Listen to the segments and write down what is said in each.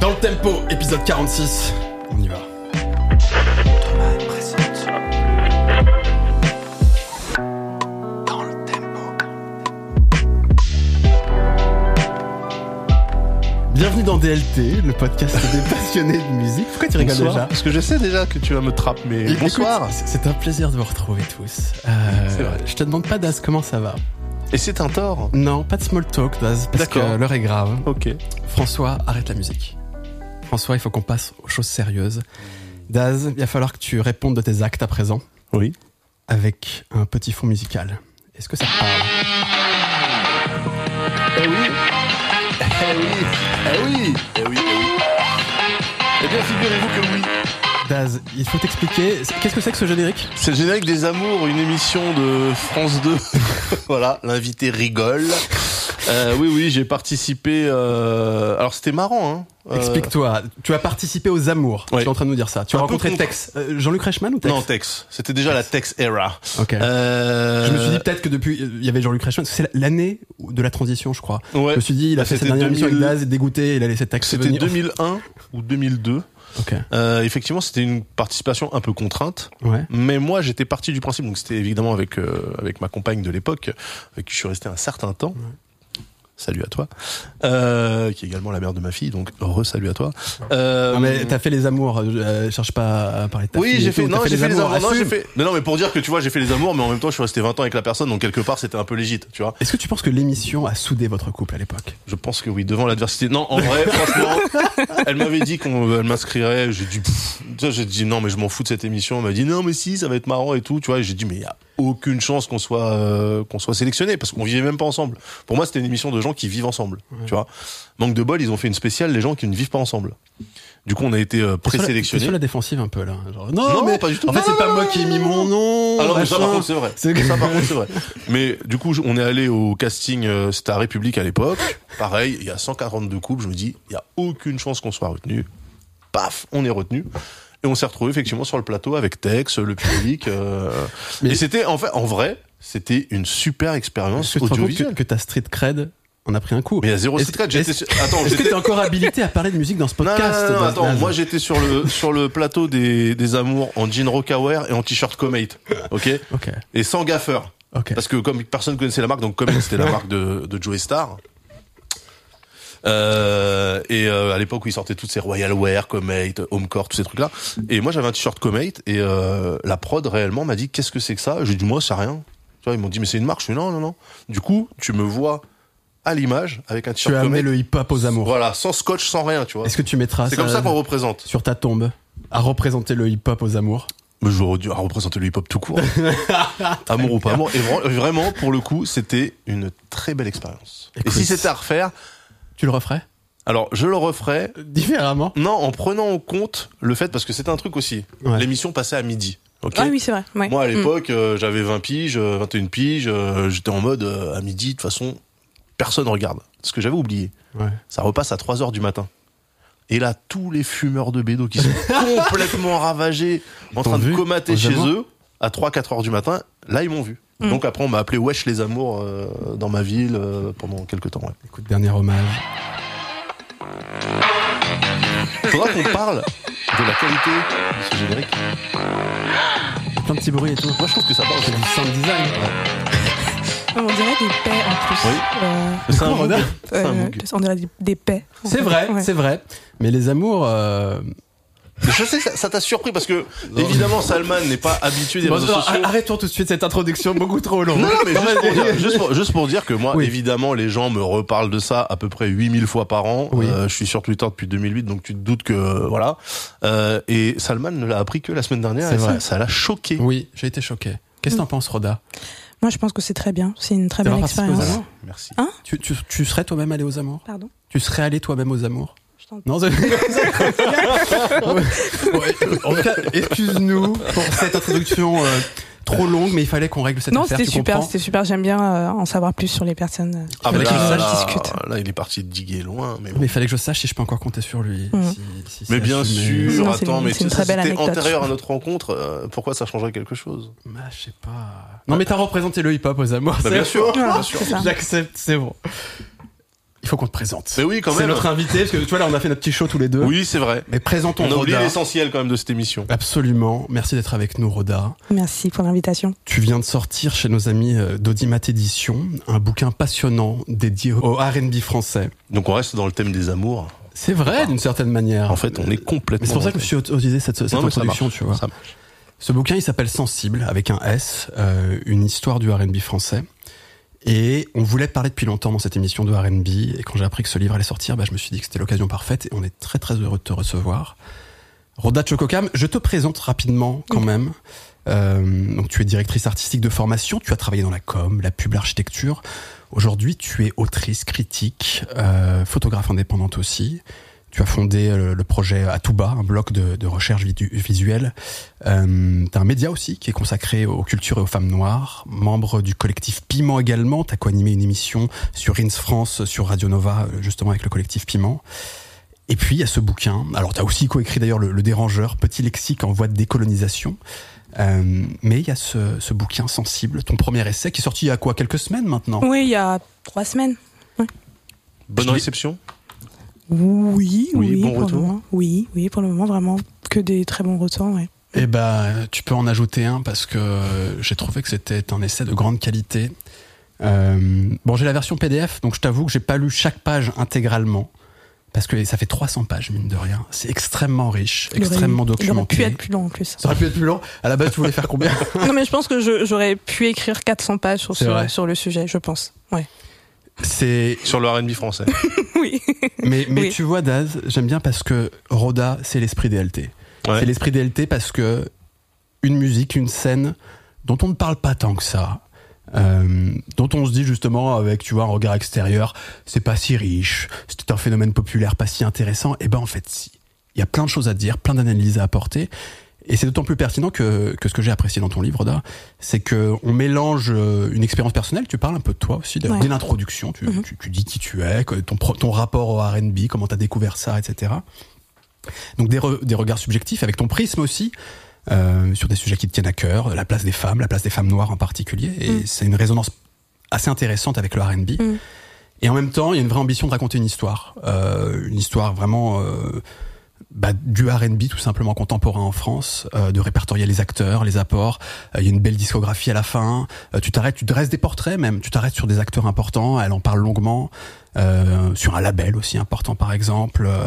Dans le tempo, épisode 46. On y va. Dans le tempo. Bienvenue dans DLT, le podcast des passionnés de musique. Pourquoi tu rigoles déjà Parce que je sais déjà que tu vas me trapper, mais bonsoir. c'est- C'est un plaisir de vous retrouver tous. Euh, C'est vrai. je te demande pas Daz comment ça va? Et c'est un tort. Non, pas de small talk Daz, parce que D'accord. l'heure est grave. Ok. François, arrête la musique. François, il faut qu'on passe aux choses sérieuses. Daz, il va falloir que tu répondes de tes actes à présent Oui. avec un petit fond musical. Est-ce que ça te parle? Eh oui. Eh oui. Eh oui. Eh oui. Eh oui. Eh bien, figurez-vous que oui. Daz, il faut t'expliquer. Qu'est-ce que c'est que ce générique? C'est le générique des Amours, une émission de France 2. voilà, l'invité rigole. Euh, oui, oui, j'ai participé. euh, Alors, c'était marrant, hein. Euh, Explique-toi. Tu as participé aux Amours. Tu Ouais. es en train de nous dire ça. Tu as Un rencontré contre- Tex. Euh, Jean-Luc Reichmann ou Tex? Non, Tex. C'était déjà la Tex era. Ok. Euh, Je me suis dit peut-être que depuis, il y avait Jean-Luc Reichmann. C'est l'année de la transition, je crois. Ouais. Je me suis dit, il a Bah, fait cette dernière émission avec 2000. Daz, et dégoûté, il a laissé Tex C'était venir. 2001 ou 2002. Ok. Euh, effectivement, c'était une participation un peu contrainte. Ouais. Mais moi, j'étais parti du principe, donc c'était évidemment avec euh, avec ma compagne de l'époque, avec qui je suis resté un certain temps. Salut à toi, euh, qui est également la mère de ma fille, donc heureux salut à toi. Euh, Non, mais t'as fait les amours. euh, cherche pas à parler de ta oui, j'ai fait, non, j'ai fait les amours. Non, fait, mais non, mais pour dire que tu vois, j'ai fait les amours, mais en même temps, je suis resté 20 ans avec la personne, donc quelque part, c'était un peu légit, tu vois. Est-ce que tu penses que l'émission a soudé votre couple à l'époque? Je pense que oui, devant l'adversité. Non, en vrai, franchement, elle m'avait dit qu'on m'inscrirait. J'ai dit, j'ai dit non, mais je m'en fous de cette émission. Elle m'a dit non, mais si, ça va être marrant et tout, tu vois. Et j'ai dit mais il y a aucune chance qu'on soit euh, qu'on soit sélectionné parce qu'on vivait même pas ensemble. Pour moi, c'était une émission de gens qui vivent ensemble, tu vois. Manque de bol, ils ont fait une spéciale les gens qui ne vivent pas ensemble. Du coup, on a été euh, T'es sur la- défensive un peu là. Genre, non, Non, mais pas du tout. En fait, c'est pas moi qui ai mis mon nom. Ah non, mais ça par contre c'est vrai. C'est- Ça par contre c'est vrai. Mais du coup on est allé au casting euh, Star République à l'époque. Pareil, il y a 142 couples. Je me dis, il y a aucune chance qu'on soit retenu. Paf, on est retenu. Et on s'est retrouvé effectivement sur le plateau avec Tex, le public. euh, Mais- Et c'était en fait, en vrai, c'était une super expérience Est-ce que audiovisuelle. que ta street cred en a pris un coup Mais il y a zéro Est-ce- secret. J'étais est-ce- sur- Attends, Est-ce que t'es encore habilité à parler de musique dans ce Non, non, podcast non, non, Daz attends, moi j'étais sur le sur le plateau des des amours en jean rockaware et en t-shirt Comate, ok, Ok, et sans gaffeur. ok. Parce que comme personne connaissait la marque, donc comme c'était la marque de, de Joey Star. Euh, et euh, à l'époque où ils sortaient toutes ces Royal Wear, Comate, Homecore, tous ces trucs-là. Et moi j'avais un t-shirt Comate et euh, la prod réellement m'a dit qu'est-ce que c'est que ça? J'ai dit moi c'est rien. Tu vois ils m'ont dit mais c'est une marque. Je suis non non non. Du coup tu me vois à l'image avec un Tu t-shirt as amené le hip-hop aux amours. Voilà sans scotch sans rien tu vois. Est-ce que tu mettras C'est comme ça qu'on représente. sur ta tombe à représenter le hip-hop aux amours Mais j'aurais dû représenter le hip-hop tout court. amour ou pas amour. Et vra- vraiment, pour le coup, c'était une très belle expérience. Et si c'était à refaire, Tu le referais? alors je le referais. Différemment Non, en prenant en compte le fait, parce que c'est un truc aussi. Ouais. L'émission passait à midi. Ah oui, c'est vrai. ouais. Moi, à Mm. l'époque, euh, j'avais 20 piges, euh, 21 piges. euh, J'étais en mode, euh, à midi, de toute façon, personne regarde. Ce que j'avais oublié, Ouais. ça repasse à 3 heures du matin. Et là, tous les fumeurs de bédo qui sont complètement ravagés, en train de comater chez eux, à 3-4 heures du matin, là, ils m'ont vu. Mm. Donc après, on m'a appelé Wesh les Amours euh, dans ma ville euh, pendant quelques temps. Ouais. Écoute, dernier hommage. Faudra qu'on parle de la qualité de ce générique. Plein de petits bruits et tout. Moi, je trouve que ça parle. C'est du sound design. On dirait des paix en plus. Oui. Euh, C'est un mood. on dirait des, des paix. C'est vrai, Ouais. c'est vrai. Mais les amours. euh, Je sais ça- t'a surpris parce que, évidemment, Salman n'est pas habitué des Bon, réseaux non, sociaux. arrêtons tout de suite cette introduction beaucoup trop longue. Non, non, mais juste pour, dire, juste, pour, juste pour dire que moi, Oui. évidemment, les gens me reparlent de ça à peu près 8000 fois par an. Oui. Euh, je suis sur Twitter depuis 2008, donc tu te doutes que, euh, voilà. Euh, et Salman ne l'a appris que la semaine dernière C'est et ça- vrai. ça l'a choqué. Oui, j'ai été choqué. Qu'est-ce que t'en penses, Roda? Moi, je pense que c'est très bien. C'est une très belle aux expérience. Merci. tu, tu, tu serais toi-même allé aux amours? Pardon? Tu serais allé toi-même aux amours? Je. Non, c'est- Ouais, En tout cas, excuse-nous pour cette introduction euh, trop longue, mais il fallait qu'on règle cette Non, affaire. c'était tu super, c'était super. J'aime bien euh, en savoir plus sur les personnes euh, Ah, avec bah là, je là, discute. là, il est parti diguer loin, mais bon. Mais il fallait que je sache si je peux encore compter sur lui. Mhm. si- si Mais bien assumé. sûr, Non, c'est attends, une- mais belle c'était antérieur à notre rencontre, euh, pourquoi ça changerait quelque chose? Bah, je sais pas. Non, mais t'as représenté le hip-hop aux amours. Bah, c'est bien sûr, bien sûr. c'est ça. J'accepte, c'est bon. Il faut qu'on te présente. Mais oui, quand C'est même. notre invité, parce que tu vois, là, on a fait notre petit show tous les deux. Oui, c'est vrai. Mais présentons On a oublié Roda. l'essentiel quand même de cette émission. Absolument. Merci d'être avec nous, Roda. Merci pour l'invitation. Tu viens de sortir chez nos amis euh, d'Audimat Édition un bouquin passionnant dédié au R&B français. Donc on reste dans le thème des amours. C'est vrai, d'une certaine manière. En fait, on est complètement. Mais c'est pour ça que je me suis autorisé cette, cette Non, introduction, tu vois. Ça marche. Ce bouquin, il s'appelle Sensible, avec un S, euh, une histoire du R&B français. Et on voulait parler depuis longtemps dans cette émission de R&B. Et quand j'ai appris que ce livre allait sortir, bah, je me suis dit que c'était l'occasion parfaite. Et on est très très heureux de te recevoir. Roda Chococam, je te présente rapidement quand même. Euh, donc tu es directrice artistique de formation, tu as travaillé dans la com, la pub, l'architecture. Aujourd'hui, tu es autrice, critique, euh, photographe indépendante aussi. Tu as fondé euh, le projet Atuba, un bloc de, de recherche visuelle. Euh, tu as un média aussi qui est consacré aux cultures et aux femmes noires. Membre du collectif Piment également. Tu as co-animé une émission sur Rins France, sur Radio Nova, euh, justement avec le collectif Piment. Et puis il y a ce bouquin. Alors tu as aussi coécrit d'ailleurs le, le Dérangeur, petit lexique en voie de décolonisation. Euh, mais il y a ce, ce bouquin sensible, ton premier essai qui est sorti il y a quoi quelques semaines maintenant? Oui, il y a trois semaines. Bonne réception. Oui, Oui, oui, bon pour le moment. Oui, oui, pour le moment, vraiment que des très bons retours. Ouais. Eh ben, tu peux en ajouter un parce que j'ai trouvé que c'était un essai de grande qualité. Euh, bon, j'ai la version PDF, donc je t'avoue que j'ai pas lu chaque page intégralement parce que ça fait 300 pages mine de rien. C'est extrêmement riche, Il aurait- extrêmement Il aurait pu documenté. être plus long en plus. Ça aurait pu être plus long. À la base, tu voulais faire combien non, mais je pense que j'aurais pu écrire 400 pages sur, ce, sur le sujet, je pense. Ouais. C'est Sur le R&B français. oui. mais mais Oui. tu vois Daz, j'aime bien parce que Roda, c'est l'esprit DLT. Ouais. C'est l'esprit DLT parce que une musique, une scène dont on ne parle pas tant que ça, euh, dont on se dit justement avec tu vois un regard extérieur, c'est pas si riche, c'est un phénomène populaire pas si intéressant. Et ben en fait si, il y a plein de choses à dire, plein d'analyses à apporter. Et c'est d'autant plus pertinent que, que ce que j'ai apprécié dans ton livre, Da, c'est que on mélange euh, une expérience personnelle. Tu parles un peu de toi aussi, dès Ouais. dès l'introduction. Tu, Mhm. tu, tu dis qui tu es, ton, ton rapport au R&B, comment t'as découvert ça, etc. Donc des, re- des regards subjectifs avec ton prisme aussi euh, sur des sujets qui te tiennent à cœur, la place des femmes, la place des femmes noires en particulier. Et Mm. c'est une résonance assez intéressante avec le R&B. Mm. Et en même temps, il y a une vraie ambition de raconter une histoire, euh, une histoire vraiment euh, bah, du R&B tout simplement contemporain en France, euh, de répertorier les acteurs, les apports. Euh, Il y a une belle discographie à la fin. Euh, tu t'arrêtes, tu dresses des portraits même. Tu t'arrêtes sur des acteurs importants. Elle en parle longuement euh, sur un label aussi important par exemple. Euh,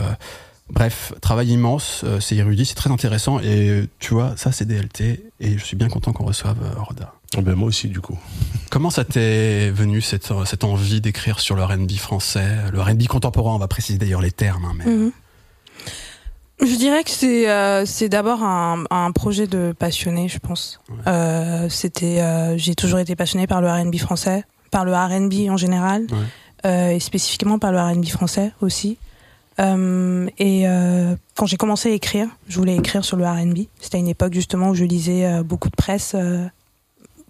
Bref, travail immense, euh, c'est érudit, c'est très intéressant et tu vois, ça c'est DLT et je suis bien content qu'on reçoive euh, Roda. Eh ben, moi aussi, du coup. Comment ça t'est venu cette, cette envie d'écrire sur le R&B français, le R&B contemporain, on va préciser d'ailleurs les termes, hein, mais Mhm. Je dirais que c'est euh, c'est d'abord un, un projet de passionné, je pense. Ouais. Euh, C'était, euh, j'ai toujours été passionnée par le R&B français, par le R&B en général, Ouais. euh, et spécifiquement par le R&B français aussi. Euh, et euh, quand j'ai commencé à écrire, je voulais écrire sur le R&B. C'était une époque justement où je lisais beaucoup de presse euh,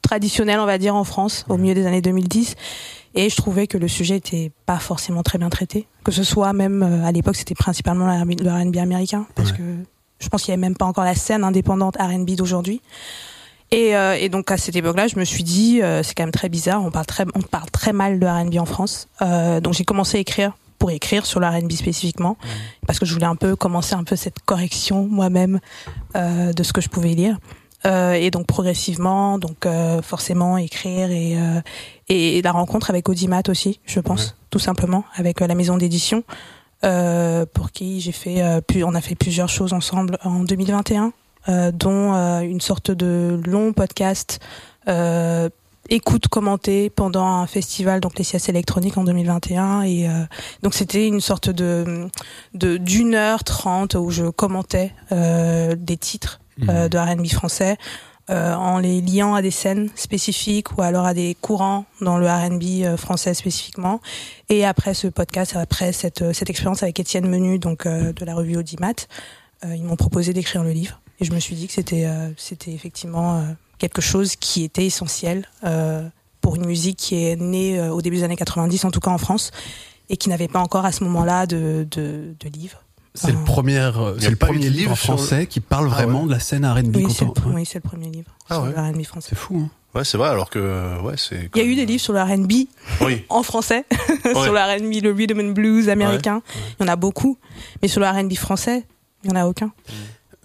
traditionnelle, on va dire, en France, au milieu des années 2010. Et je trouvais que le sujet était pas forcément très bien traité. Que ce soit même euh, à l'époque, c'était principalement le R&B américain, parce Ouais. que je pense qu'il y avait même pas encore la scène indépendante R&B d'aujourd'hui. Et, euh, et donc à cette époque-là, je me suis dit, euh, c'est quand même très bizarre. On parle très, on parle très mal de R&B en France. Euh, donc j'ai commencé à écrire pour écrire sur le R&B spécifiquement, parce que je voulais un peu commencer un peu cette correction moi-même de ce que je pouvais lire. Euh, et donc progressivement, donc euh, forcément écrire et, euh, et la rencontre avec Audimat aussi, je pense, Ouais. tout simplement, avec la maison d'édition, euh, pour qui j'ai fait, euh, plus, on a fait plusieurs choses ensemble en 2021, euh, dont euh, une sorte de long podcast euh, écoute commentée pendant un festival donc les siestes électroniques en 2021 et euh, donc c'était une sorte de de d'une heure trente où je commentais euh, des titres euh, de R&B français euh, en les liant à des scènes spécifiques ou alors à des courants dans le R&B euh, français spécifiquement. Et après ce podcast, après cette, euh, cette expérience avec Étienne Menu, donc euh, de la revue Audimat, euh, ils m'ont proposé d'écrire le livre. Et je me suis dit que c'était euh, c'était effectivement euh, quelque chose qui était essentiel euh, pour une musique qui est née euh, au début des années 90, en tout cas en France, et qui n'avait pas encore à ce moment-là de, de, de livre. C'est le premier, euh, c'est le premier livre sur français qui parle Ah vraiment ouais. de la scène R&B Oui, c'est le, contemporain. oui, c'est le premier livre Ah sur ouais. le R&B français. C'est fou. Hein Ouais, c'est vrai, alors que, ouais, c'est. Il y a eu des livres sur le R&B Oui. en français, sur le R&B, le rhythm and blues américain. Il y en a beaucoup, mais sur le R&B français, il y en a aucun.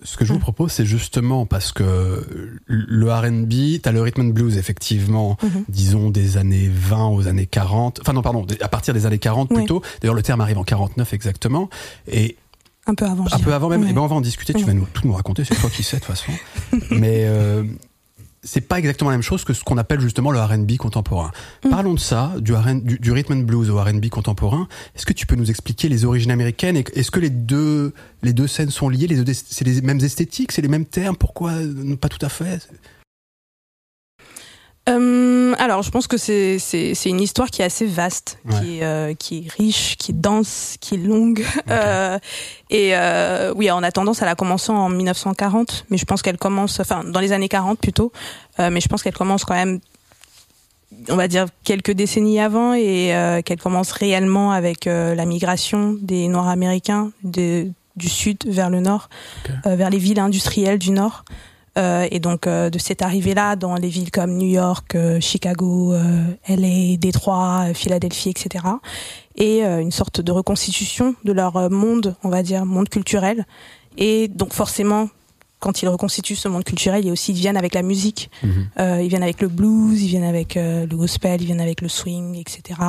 Ce que je vous Mm. propose, c'est justement parce que le R&B, t'as le rhythm and blues effectivement, Mhm. disons des années 20 aux années 40. Enfin non, pardon, à partir des années 40 Oui. plutôt. D'ailleurs, le terme arrive en 49 exactement. Et Un peu avant. un peu avant même. Ouais. Et ben on va en discuter. Tu vas nous tout nous raconter. C'est toi qui sais de toute façon. Mais euh, c'est pas exactement la même chose que ce qu'on appelle justement le R&B contemporain. Mm. Parlons de ça, du, du, du rhythm and blues au R&B contemporain. Est-ce que tu peux nous expliquer les origines américaines et Est-ce que les deux les deux scènes sont liées Les deux c'est les mêmes esthétiques, c'est les mêmes termes? Pourquoi euh, pas tout à fait? Euh, alors, je pense que c'est c'est c'est une histoire qui est assez vaste, Ouais. qui est euh, qui est riche, qui est dense, qui est longue. Euh, et euh, oui, on a tendance à la commencer en 1940, mais je pense qu'elle commence, enfin dans les années 40 plutôt, euh, mais je pense qu'elle commence quand même, on va dire quelques décennies avant, et euh, qu'elle commence réellement avec euh, la migration des Noirs américains de, du sud vers le nord, Ok. euh, vers les villes industrielles du nord. Euh, et donc euh, de cette arrivée-là dans les villes comme New York, euh, Chicago, euh, LA, Détroit, euh, Philadelphie, etc. Et euh, une sorte de reconstitution de leur monde, on va dire, monde culturel. Et donc forcément, quand ils reconstituent ce monde culturel, ils aussi ils viennent avec la musique. Mhm. Euh, ils viennent avec le blues, ils viennent avec euh, le gospel, ils viennent avec le swing, etc.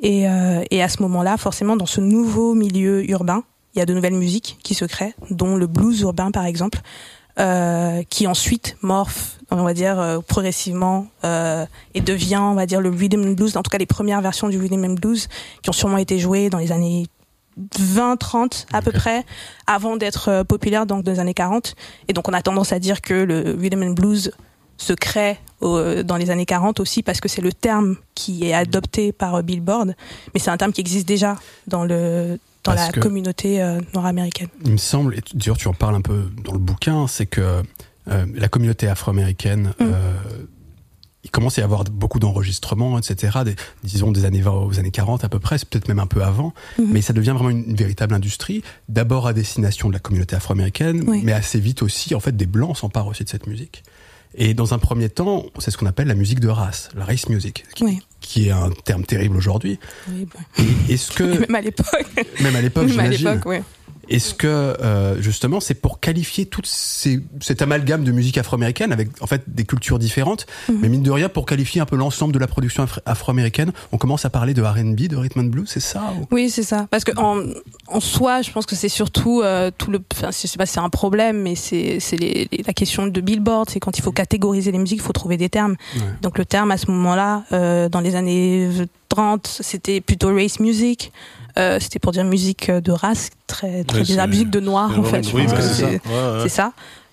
Et, euh, et à ce moment-là, forcément, dans ce nouveau milieu urbain, il y a de nouvelles musiques qui se créent, dont le blues urbain, par exemple, euh, qui ensuite morphe, on va dire, euh, progressivement euh, et devient, on va dire, le rhythm and blues, en tout cas les premières versions du rhythm and blues, qui ont sûrement été jouées dans les années 20, 30 à peu près, avant d'être euh, populaire donc dans les années 40. Et donc on a tendance à dire que le rhythm and blues se crée au- dans les années 40 aussi parce que c'est le terme qui est adopté par euh, Billboard, mais c'est un terme qui existe déjà dans le dans Parce la communauté euh, nord-américaine. Il me semble, et d'ailleurs tu en parles un peu dans le bouquin, c'est que euh, la communauté afro-américaine, Mm. euh, il commence à y avoir beaucoup d'enregistrements, etc. Des, disons des années 20 aux années 40 à peu près, c'est peut-être même un peu avant, Mhm. mais ça devient vraiment une, une véritable industrie, d'abord à destination de la communauté afro-américaine, Oui. mais assez vite aussi, en fait, des blancs s'emparent aussi de cette musique. Et dans un premier temps, c'est ce qu'on appelle la musique de race, la race music, qui, Oui. Qui est un terme terrible aujourd'hui. Oui, bah, Est-ce que, même à l'époque, même à l'époque, j'imagine, l'époque, oui. Est-ce que euh, justement c'est pour qualifier toute ces, cet amalgame de musique afro-américaine avec en fait des cultures différentes, Mhm. mais mine de rien pour qualifier un peu l'ensemble de la production afro- afro-américaine, on commence à parler de R&B, de rhythm and blues, c'est ça ou- Oui, c'est ça. Parce que en, en soi, je pense que c'est surtout euh, tout le. Enfin, je sais pas si c'est un problème, mais c'est la question de Billboard. C'est quand il faut catégoriser les musiques, il faut trouver des termes. Ouais. Donc le terme à ce moment-là, euh, dans les années 30, c'était plutôt race music. Euh, c'était pour dire musique de race, très très bizarre, musique de noir en fait. Oui, bah, c'est ça. c'est- Ouais, ouais. c'est ça.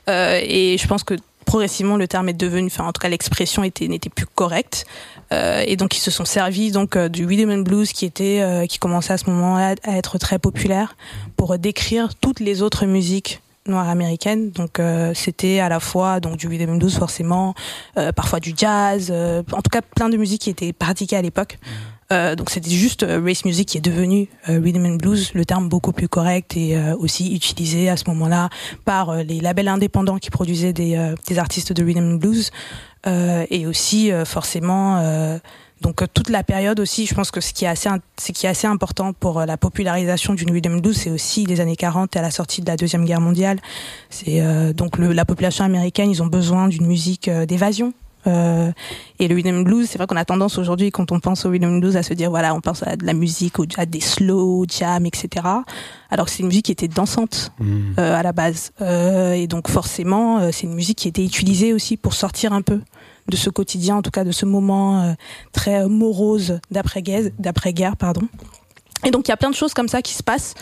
Euh, et je pense que progressivement le terme est devenu, enfin en tout cas l'expression était n'était plus correcte. Euh, et donc ils se sont servis donc du rhythm and blues qui était qui commençait à ce moment-là à être très populaire pour décrire toutes les autres musiques noires américaines. Donc euh, c'était à la fois donc du rhythm and blues forcément, euh, parfois du jazz, euh, en tout cas plein de musiques qui étaient pratiquées à l'époque. Euh, donc c'était juste euh, race music qui est devenu euh, rhythm and blues, le terme beaucoup plus correct et euh, aussi utilisé à ce moment-là par les labels indépendants qui produisaient des, artistes de rhythm and blues. Et aussi forcément donc toute la période aussi je pense que ce qui est assez ce qui est assez important pour la popularisation du rhythm and blues c'est aussi les années 40 et à la sortie de la deuxième guerre mondiale. C'est donc le, la population américaine ils ont besoin d'une musique d'évasion euh, et le rhythm blues, c'est vrai qu'on a tendance aujourd'hui, quand on pense au rhythm blues, à se dire voilà, on pense à de la musique, à des slow jams, etc. Alors que c'est une musique qui était dansante Hmm. euh, à la base, Euh, et donc forcément, euh, c'est une musique qui était utilisée aussi pour sortir un peu de ce quotidien, en tout cas de ce moment euh, très morose d'après-guerre, d'après-guerre, pardon. Et donc il y a plein de choses comme ça qui se passent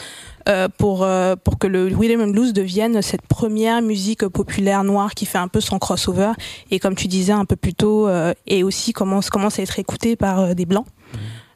euh, pour euh, pour que le rhythm and blues devienne cette première musique populaire noire qui fait un peu son crossover et comme tu disais un peu plus tôt euh, et aussi commence commence à être écoutée par euh, des blancs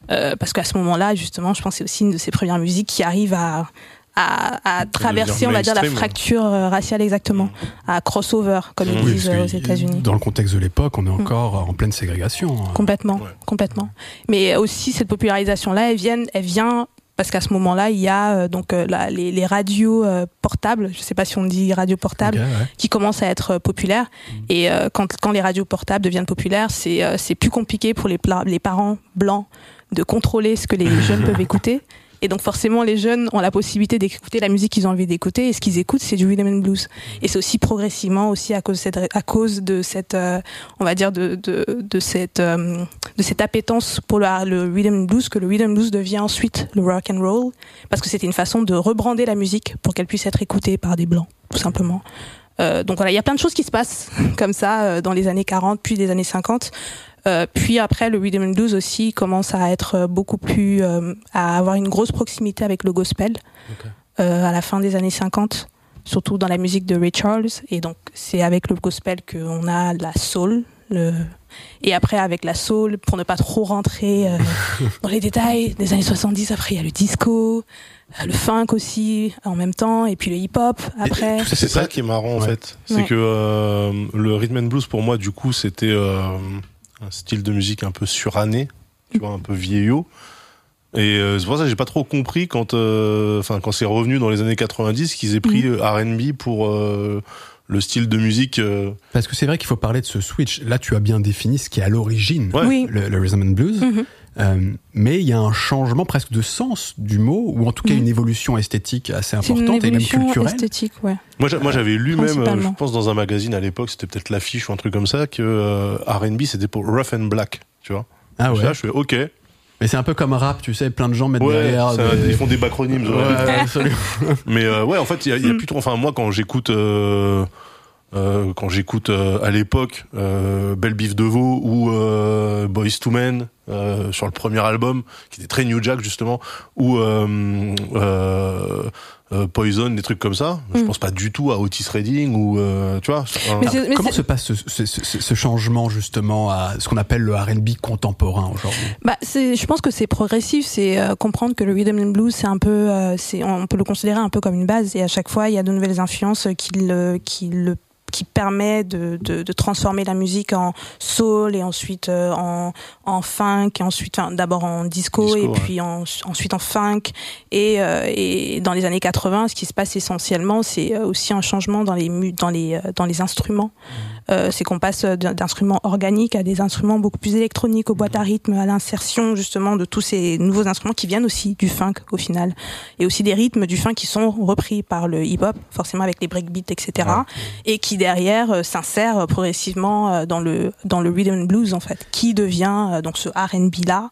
Euh, parce qu'à ce moment-là justement je pense que c'est aussi une de ces premières musiques qui arrive à à, à traverser on va dire la fracture raciale exactement à crossover comme ils Oui, disent aux États-Unis Dans le contexte de l'époque, on est encore en pleine ségrégation. hein. Complètement, Ouais. complètement. Mais aussi cette popularisation-là, elle vient, elle vient parce qu'à ce moment-là, il y a euh, donc euh, la- les, les radios euh, portables, je sais pas si on dit radio portable, ouais. qui commencent à être populaires. Et euh, quand, quand les radios portables deviennent populaires, c'est euh, c'est plus compliqué pour les, les parents blancs de contrôler ce que les jeunes peuvent écouter. Et donc forcément, les jeunes ont la possibilité d'écouter la musique qu'ils ont envie d'écouter. Et ce qu'ils écoutent, c'est du rhythm and blues. Et c'est aussi progressivement aussi à cause de cette, euh, on va dire de de, de cette euh, de cette appétence pour le, le rhythm and blues que le rhythm and blues devient ensuite le rock and roll parce que c'était une façon de rebrander la musique pour qu'elle puisse être écoutée par des blancs, tout simplement. Euh, donc voilà, il y a plein de choses qui se passent comme ça euh, dans les années 40 puis les années 50. Euh, puis après, le rhythm and blues aussi commence à être euh, beaucoup plus, euh, à avoir une grosse proximité avec le gospel Ok. euh, à la fin des années 50, surtout dans la musique de Ray Charles. Et donc c'est avec le gospel qu'on a la soul. Le... Et après, avec la soul, pour ne pas trop rentrer euh, dans les détails des années 70, après il y a le disco, le funk aussi en même temps, et puis le hip-hop après. C'est ça qui est marrant en fait. C'est Ouais. que euh, le rhythm and blues pour moi du coup c'était euh, un style de musique un peu suranné, tu vois, un peu vieillot. Et euh, c'est pour ça que j'ai pas trop compris quand, euh, enfin quand c'est revenu dans les années 90 qu'ils aient pris euh, R&B pour euh, le style de musique. euh, Parce que c'est vrai qu'il faut parler de ce switch. Là, tu as bien défini ce qui est à l'origine Ouais. Oui. le, le rhythm and blues. Mhm. Euh, mais il y a un changement presque de sens du mot, ou en tout cas une évolution esthétique assez une importante et même évolution culturelle. esthétique, ouais. Moi, j'a- moi j'avais lu même, euh, je pense dans un magazine à l'époque, c'était peut-être l'affiche ou un truc comme ça, que euh, R&B c'était pour rough and black, tu vois. Ah ouais. Là, je fais ok. Mais c'est un peu comme rap, tu sais, plein de gens mettent Ouais, derrière. ça- des- ils font des bacronymes. Ouais, ouais. Mais euh, ouais, en fait, il y a, il y a Mm. plus trop. Enfin, moi, quand j'écoute, euh, euh, quand j'écoute euh, à l'époque euh, Belle Bif de Veau ou euh, Boys to Men euh, sur le premier album, qui était très New Jack justement, ou euh, euh, euh, Poison, des trucs comme ça. Je Mm. pense pas du tout à Otis Redding ou euh, tu vois. un- Mais mais Comment se passe ce, ce- ce- ce changement justement à ce qu'on appelle le R&B contemporain aujourd'hui? Bah, c'est, je pense que c'est progressif, c'est euh, comprendre que le rhythm and blues, c'est un peu, euh, c'est, on peut le considérer un peu comme une base, et à chaque fois, il y a de nouvelles influences qui le, qui le qui permet de, de, de transformer la musique en soul et ensuite euh, en, en funk et ensuite enfin, d'abord en disco, Disco, et ouais. puis en, ensuite en funk. Et, euh, et dans les années 80 ce qui se passe essentiellement c'est euh, aussi un changement dans les dans les euh, dans les instruments. Euh, c'est qu'on passe d'instruments organiques à des instruments beaucoup plus électroniques, aux boîtes à rythme, à l'insertion justement de tous ces nouveaux instruments qui viennent aussi du funk au final, et aussi des rythmes du funk qui sont repris par le hip-hop, forcément avec les breakbeats, etc., et qui derrière euh, s'insèrent progressivement euh, dans le dans le rhythm and blues en fait, qui devient euh, donc ce R&B là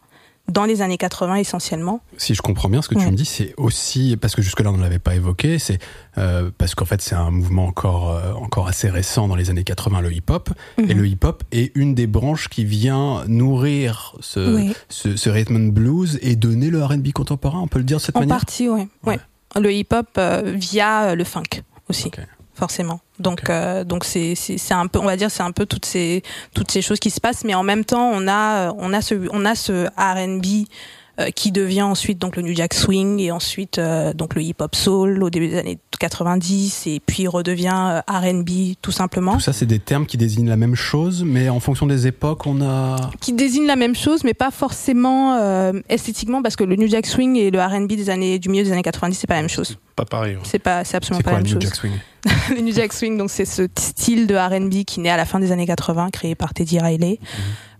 dans les années 80 essentiellement. Si je comprends bien ce que tu Ouais. me dis, c'est aussi parce que jusque-là on ne l'avait pas évoqué, c'est euh, parce qu'en fait c'est un mouvement encore euh, encore assez récent dans les années 80, le hip-hop, et Mhm. le hip-hop est une des branches qui vient nourrir ce, Oui. ce, ce rhythm and blues et donner le R&B contemporain, on peut le dire de cette En manière? partie, ouais. Ouais. ouais. Le hip-hop euh, via euh, le funk aussi. Ok. Forcément. Donc, euh, donc c'est c'est c'est un peu, on va dire, c'est un peu toutes ces toutes ces choses qui se passent, mais en même temps, on a euh, on a ce on a ce R&B qui devient ensuite donc le New Jack Swing et ensuite euh, donc le hip hop soul au début des années 90 et puis redevient euh, R&B tout simplement. Tout ça, c'est des termes qui désignent la même chose, mais en fonction des époques, on a. qui désigne la même chose, mais pas forcément euh, esthétiquement, parce que le New Jack Swing et le R&B des années du milieu des années 90, c'est pas la même chose. Pas pareil. hein. C'est pas, c'est absolument C'est pas quoi la le même New chose. Jack Swing? Le New Jack Swing, donc c'est ce style de R&B qui naît à la fin des années 80, créé par Teddy Riley.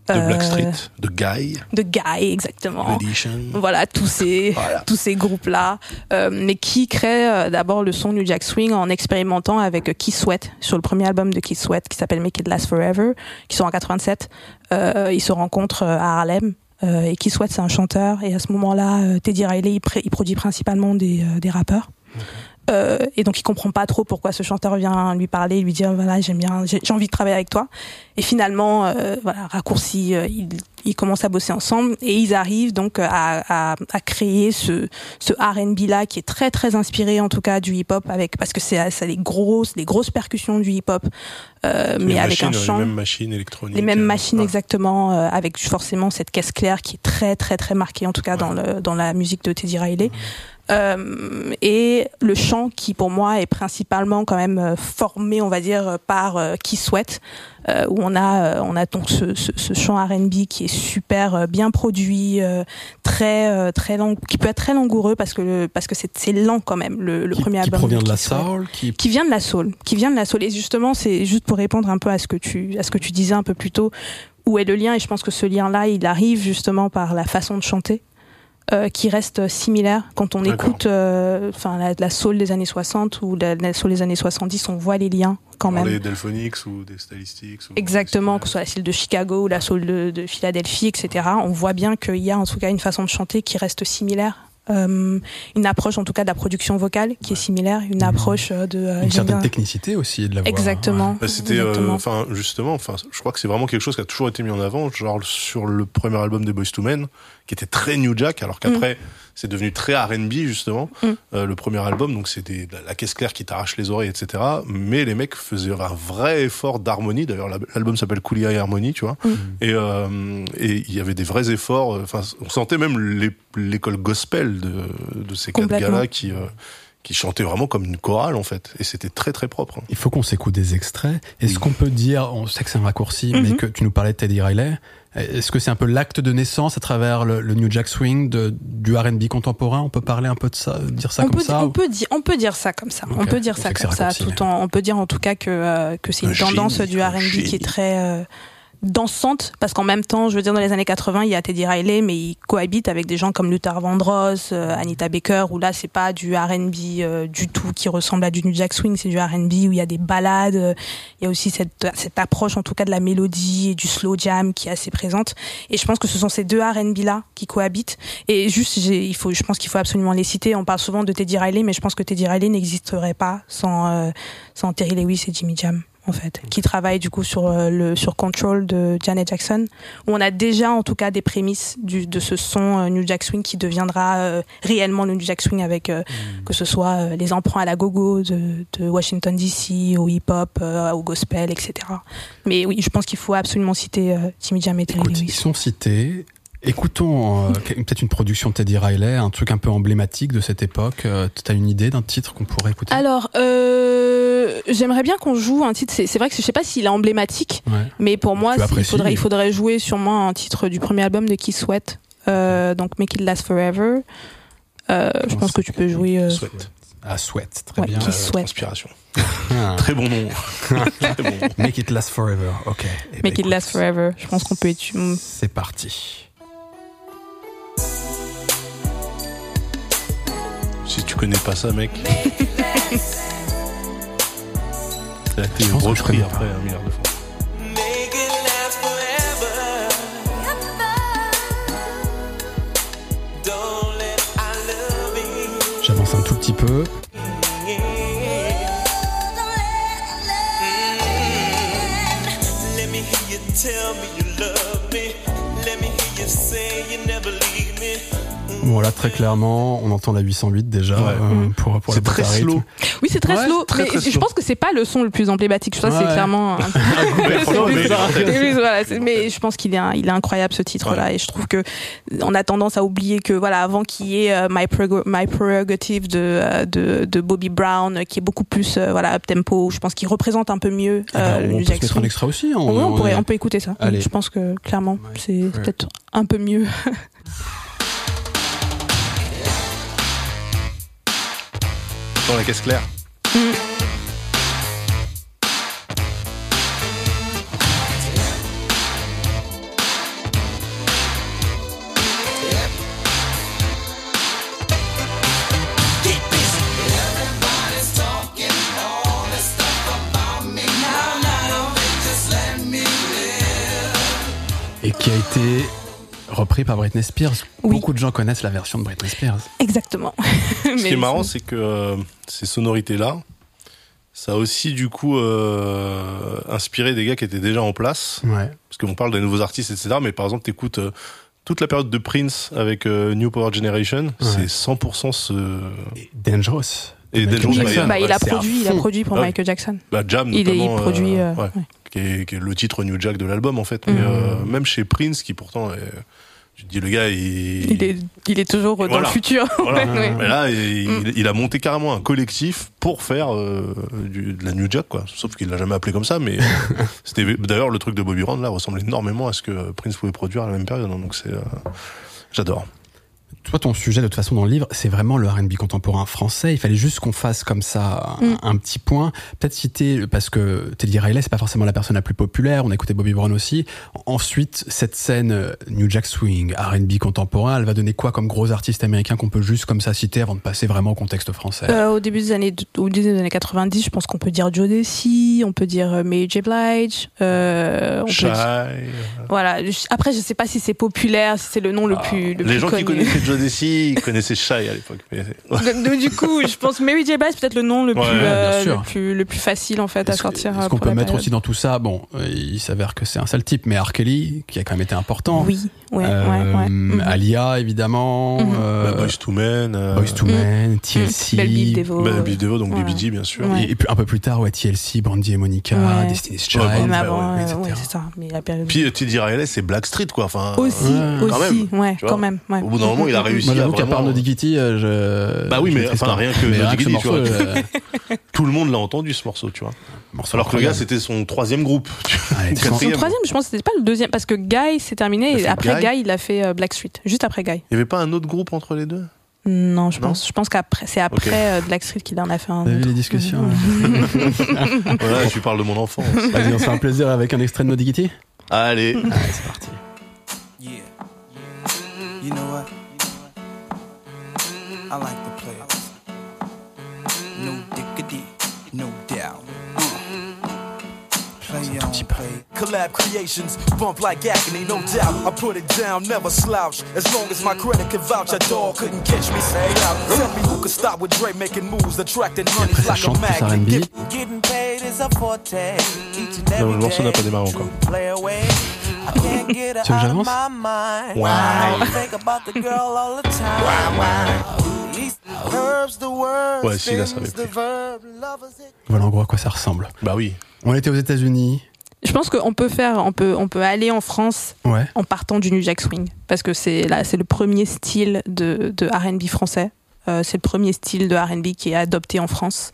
De Euh, Blackstreet, de Guy, De Guy, exactement. Edition. Voilà, tous ces, Voilà. tous ces groupes-là, euh, mais qui créent euh, d'abord le son New Jack Swing en expérimentant avec euh, Keith Sweat sur le premier album de Keith Sweat qui s'appelle Make It Last Forever, qui sort en 87. Euh, ils se rencontrent euh, à Harlem. Euh, et Keith Sweat, c'est un chanteur. Et à ce moment-là, euh, Teddy Riley, il, produit principalement des, euh, des rappeurs. Euh, et donc il comprend pas trop pourquoi ce chanteur vient lui parler, lui dire voilà j'aime bien, j'ai envie de travailler avec toi. Et finalement, euh, voilà raccourci, euh, ils, ils commencent à bosser ensemble et ils arrivent donc à, à, à créer ce, ce R&B là qui est très très inspiré en tout cas du hip hop avec parce que c'est c'est les grosses les grosses percussions du hip hop, euh, mais avec un chant Les mêmes machines électroniques. les mêmes euh, machines ouais. exactement euh, avec forcément cette caisse claire qui est très très très marquée en tout cas dans le dans la musique de Teddy Riley Euh, et le chant qui pour moi est principalement quand même euh, formé on va dire par euh, qui souhaite euh, où on a, on a donc ce, ce, ce chant R&B qui est super bien produit, très, très lent, qui peut être très langoureux parce que parce que c'est lent quand même. Le, le qui, premier qui album provient de la Keith Sweat. soul, qui qui vient de la soul, qui vient de la soul. Et justement, c'est juste pour répondre un peu à ce que tu, à ce que tu disais un peu plus tôt, où est le lien Et je pense que ce lien-là, il arrive justement par la façon de chanter. Euh, qui reste similaire quand on écoute euh, enfin la, la soul des années 60 ou la, la soul des années 70 on voit les liens quand même Les Delphonics ou des Stylistics. ou- Exactement, que ce soit la soul de Chicago ou la soul de, de Philadelphie, etc. On voit bien qu'il y a en tout cas une façon de chanter qui reste similaire. Euh, une approche en tout cas de la production vocale qui est similaire, une approche euh, de... euh, une certaine bien- technicité aussi de la voix. Exactement. Bah, C'était, euh, enfin, justement, enfin, je crois que c'est vraiment quelque chose qui a toujours été mis en avant, genre sur le premier album des Boys to Men, qui était très New Jack, alors qu'après c'est devenu très R&B justement. Mm. Euh, le premier album, donc c'était la, la caisse claire qui t'arrache les oreilles, etc. Mais les mecs faisaient un vrai effort d'harmonie. D'ailleurs, la- l'album s'appelle Coolie Eye Harmony, tu vois. Mm. Et euh, et il y avait des vrais efforts. Enfin, on sentait même l'école gospel de, de ces quatre gars-là qui euh, qui chantaient vraiment comme une chorale en fait. Et c'était très très propre. Il faut qu'on s'écoute des extraits. Est-ce Oui. qu'on peut dire, on sait que c'est un raccourci, mais Mhm. que tu nous parlais de Teddy Riley, est-ce que c'est un peu l'acte de naissance à travers le, le New Jack Swing de, du R&B contemporain? On peut parler un peu de ça, dire ça on comme peut, ça on ou- peut dire on peut dire ça comme ça on peut dire ça comme ça tout en on peut dire en tout cas que euh, que c'est Un une tendance génie, du un R&B qui est très euh, dansante parce qu'en même temps je veux dire dans les années 80 il y a Teddy Riley mais il cohabite avec des gens comme Luther Vandross euh, Anita Baker où là c'est pas du R&B euh, du tout qui ressemble à du New Jack Swing c'est du R&B où il y a des ballades euh, il y a aussi cette cette approche en tout cas de la mélodie et du slow jam qui est assez présente. Et je pense que ce sont ces deux R&B là qui cohabitent. Et juste il faut je pense qu'il faut absolument les citer. On parle souvent de Teddy Riley mais je pense que Teddy Riley n'existerait pas sans sans Terry Lewis et Jimmy Jam en fait qui travaillent du coup sur euh, le sur Control de Janet Jackson où on a déjà en tout cas des prémices du, de ce son euh, New Jack Swing qui deviendra euh, réellement le New Jack Swing avec euh, que ce soit euh, les emprunts à la gogo de, de Washington DC au hip hop euh, au gospel etc mais oui je pense qu'il faut absolument citer Jimmy Jam et Terry ils sont cités. Écoutons euh, peut-être une production de Teddy Riley, un truc un peu emblématique de cette époque. Euh, T'as une idée d'un titre qu'on pourrait écouter? Alors euh, j'aimerais bien qu'on joue un titre c'est vrai que je sais pas s'il est emblématique Ouais. Mais pour moi, Tu il faudrait, il faudrait jouer sûrement un titre du premier album de Keith Sweat, euh, donc Make It Last Forever. Euh, je pense que tu peux jouer. euh, Sweat. Ah, Sweat, très Ouais, bien. qui Euh, souhaite. Transpiration. Ah. Très bon nom. Très bon nom. Make it last forever. Ok. Eh ben, Make It écoute, Last Forever. Je pense qu'on peut étudier. C'est parti. Si tu connais pas ça, mec. Que je repris après un milliard de fois. J'avance un tout petit peu. Let me hear you tell me you love me. Let me hear you say you never leave me. Bon, là, très clairement, on entend la 808 déjà Ouais. euh, pour, pour C'est très slow. Oui, c'est très Ouais, slow. très, mais très je slow. pense que c'est pas le son le plus emblématique. Ça, c'est Ouais. clairement. Ouais, franchement, mais voilà, c'est- je pense qu'il est, un- il est incroyable ce titre-là et je trouve que on a tendance à oublier que voilà avant qu'il y ait euh, My, Prerogative de, euh, de de Bobby Brown euh, qui est beaucoup plus voilà up tempo. Je pense qu'il représente un peu mieux euh, le on peut mettre un extrait aussi. On, Oui, on, on pourrait, on peut écouter ça. Allez. Je pense que clairement c'est peut-être un peu mieux. Dans la caisse claire. Et qui a été repris par Britney Spears. Oui. Beaucoup de gens connaissent la version de Britney Spears. Exactement. Ce qui est marrant, c'est que euh, ces sonorités-là, ça a aussi du coup euh, inspiré des gars qui étaient déjà en place. Ouais. Parce qu'on parle des nouveaux artistes, etc. Mais par exemple, t'écoutes euh, toute la période de Prince avec euh, New Power Generation, c'est 100% ce... Et Dangerous. Et Dangerous, bah, il a produit, il a produit pour Ah. Michael Jackson. bah, Jam Il, est, il produit. euh, euh, ouais, ouais. Qui, est, qui est le titre New Jack de l'album en fait. Mais Mhm. euh, même chez Prince, qui pourtant est Tu te dis, le gars, il, Il est, il est toujours dans Voilà. le futur. Voilà. Ouais, ouais. Mais là, il, Mm. il a monté carrément un collectif pour faire euh, du, de la New Jack, quoi. Sauf qu'il l'a jamais appelé comme ça, mais c'était d'ailleurs le truc de Bobby Brown là ressemble énormément à ce que Prince pouvait produire à la même période. hein, donc c'est, euh, j'adore. Toi, ton sujet, de toute façon, dans le livre, c'est vraiment le R&B contemporain français. Il fallait juste qu'on fasse comme ça un, Mm. un petit point. Peut-être citer, parce que Teddy Riley, c'est pas forcément la personne la plus populaire. On a écouté Bobby Brown aussi. Ensuite, cette scène euh, New Jack Swing, R&B contemporain, elle va donner quoi comme gros artistes américains qu'on peut juste comme ça citer avant de passer vraiment au contexte français? Euh, au début des années, au début des années 90, je pense qu'on peut dire Joe Desi, on peut dire euh, Mary J. Blige, euh, on peut Shy. dire- voilà. Je- Après, je sais pas si c'est populaire, si c'est le nom le Ah, plus, le Les plus gens connu. qui connaissaient Joe Desi ils connaissaient Shy à l'époque. mais- Donc, du coup, je pense Mary J. Blige peut-être le nom le Ouais, plus, bien euh, le plus, le plus facile en fait à sortir. Est-ce euh, qu'on peut mettre période. aussi dans tout ça? Bon, euh, il s'avère que c'est un sale type, mais R. Kelly, qui a quand même été important. Oui, ouais, Euh, ouais, ouais. Mhm. Alia, évidemment. Mhm. euh, Bah, Boys to Men. euh, Boyz II Men, TLC. Belle Bill Devo. bah, Bill Devo, donc Ouais. BBG, bien sûr. Ouais. Et, et puis un peu plus tard, ouais, TLC, Brandy et Monica, Ouais. Destiny's Child, avant, ouais, euh, etc. ouais, c'est ça. Mais la période. Puis euh, Riley, c'est Blackstreet, quoi. Enfin, aussi, quand aussi, ouais, quand même. ouais. Au bout d'un moment, il a réussi Moi, à j'avoue qu'à part Noddy Kitty, euh, je. Bah oui, mais enfin, rien que Noddy Kitty, tu vois. euh, Tout le monde l'a entendu, ce morceau, tu vois. morceau Alors que le gars, c'était son troisième groupe. Ah, Son troisième, je pense que c'était pas le deuxième, parce que Guy s'est terminé, et après Guy. Il a fait euh, Blackstreet, juste après Guy. Il n'y avait pas un autre groupe entre les deux? Non, je Non pense, je pense qu'après, c'est après euh, Blackstreet qu'il en a fait un Vous avez vu les discussions Voilà, je lui parle de mon enfance. Vas-y, on se fait un plaisir avec un extrait de Noddy Kitty? Allez. Allez, c'est parti. Yeah. You know what? I like the On. Collab creations, bump like agony, no doubt. I put it down, never slouch. As long as my credit can vouch, a dog couldn't catch me. Say out. Tell me who could stop with Dre making moves, attracting ça like a plus magnet. Getting paid is a forte. Each and Non, every le morceau n'a day. pas démarré encore. Play away. I can't get her Tu veux que out of j'avance? my mind. Wow. I think about the girl all the time. These herbs, the words, Ouais, si, là, ça lovers it. Voilà en gros à quoi ça ressemble. Bah oui. On était aux États-Unis. Je pense qu'on peut faire, on peut, on peut aller en France Ouais. en partant du New Jack Swing, parce que c'est là, c'est le premier style de, de R&B français. Euh, c'est le premier style de R&B qui est adopté en France.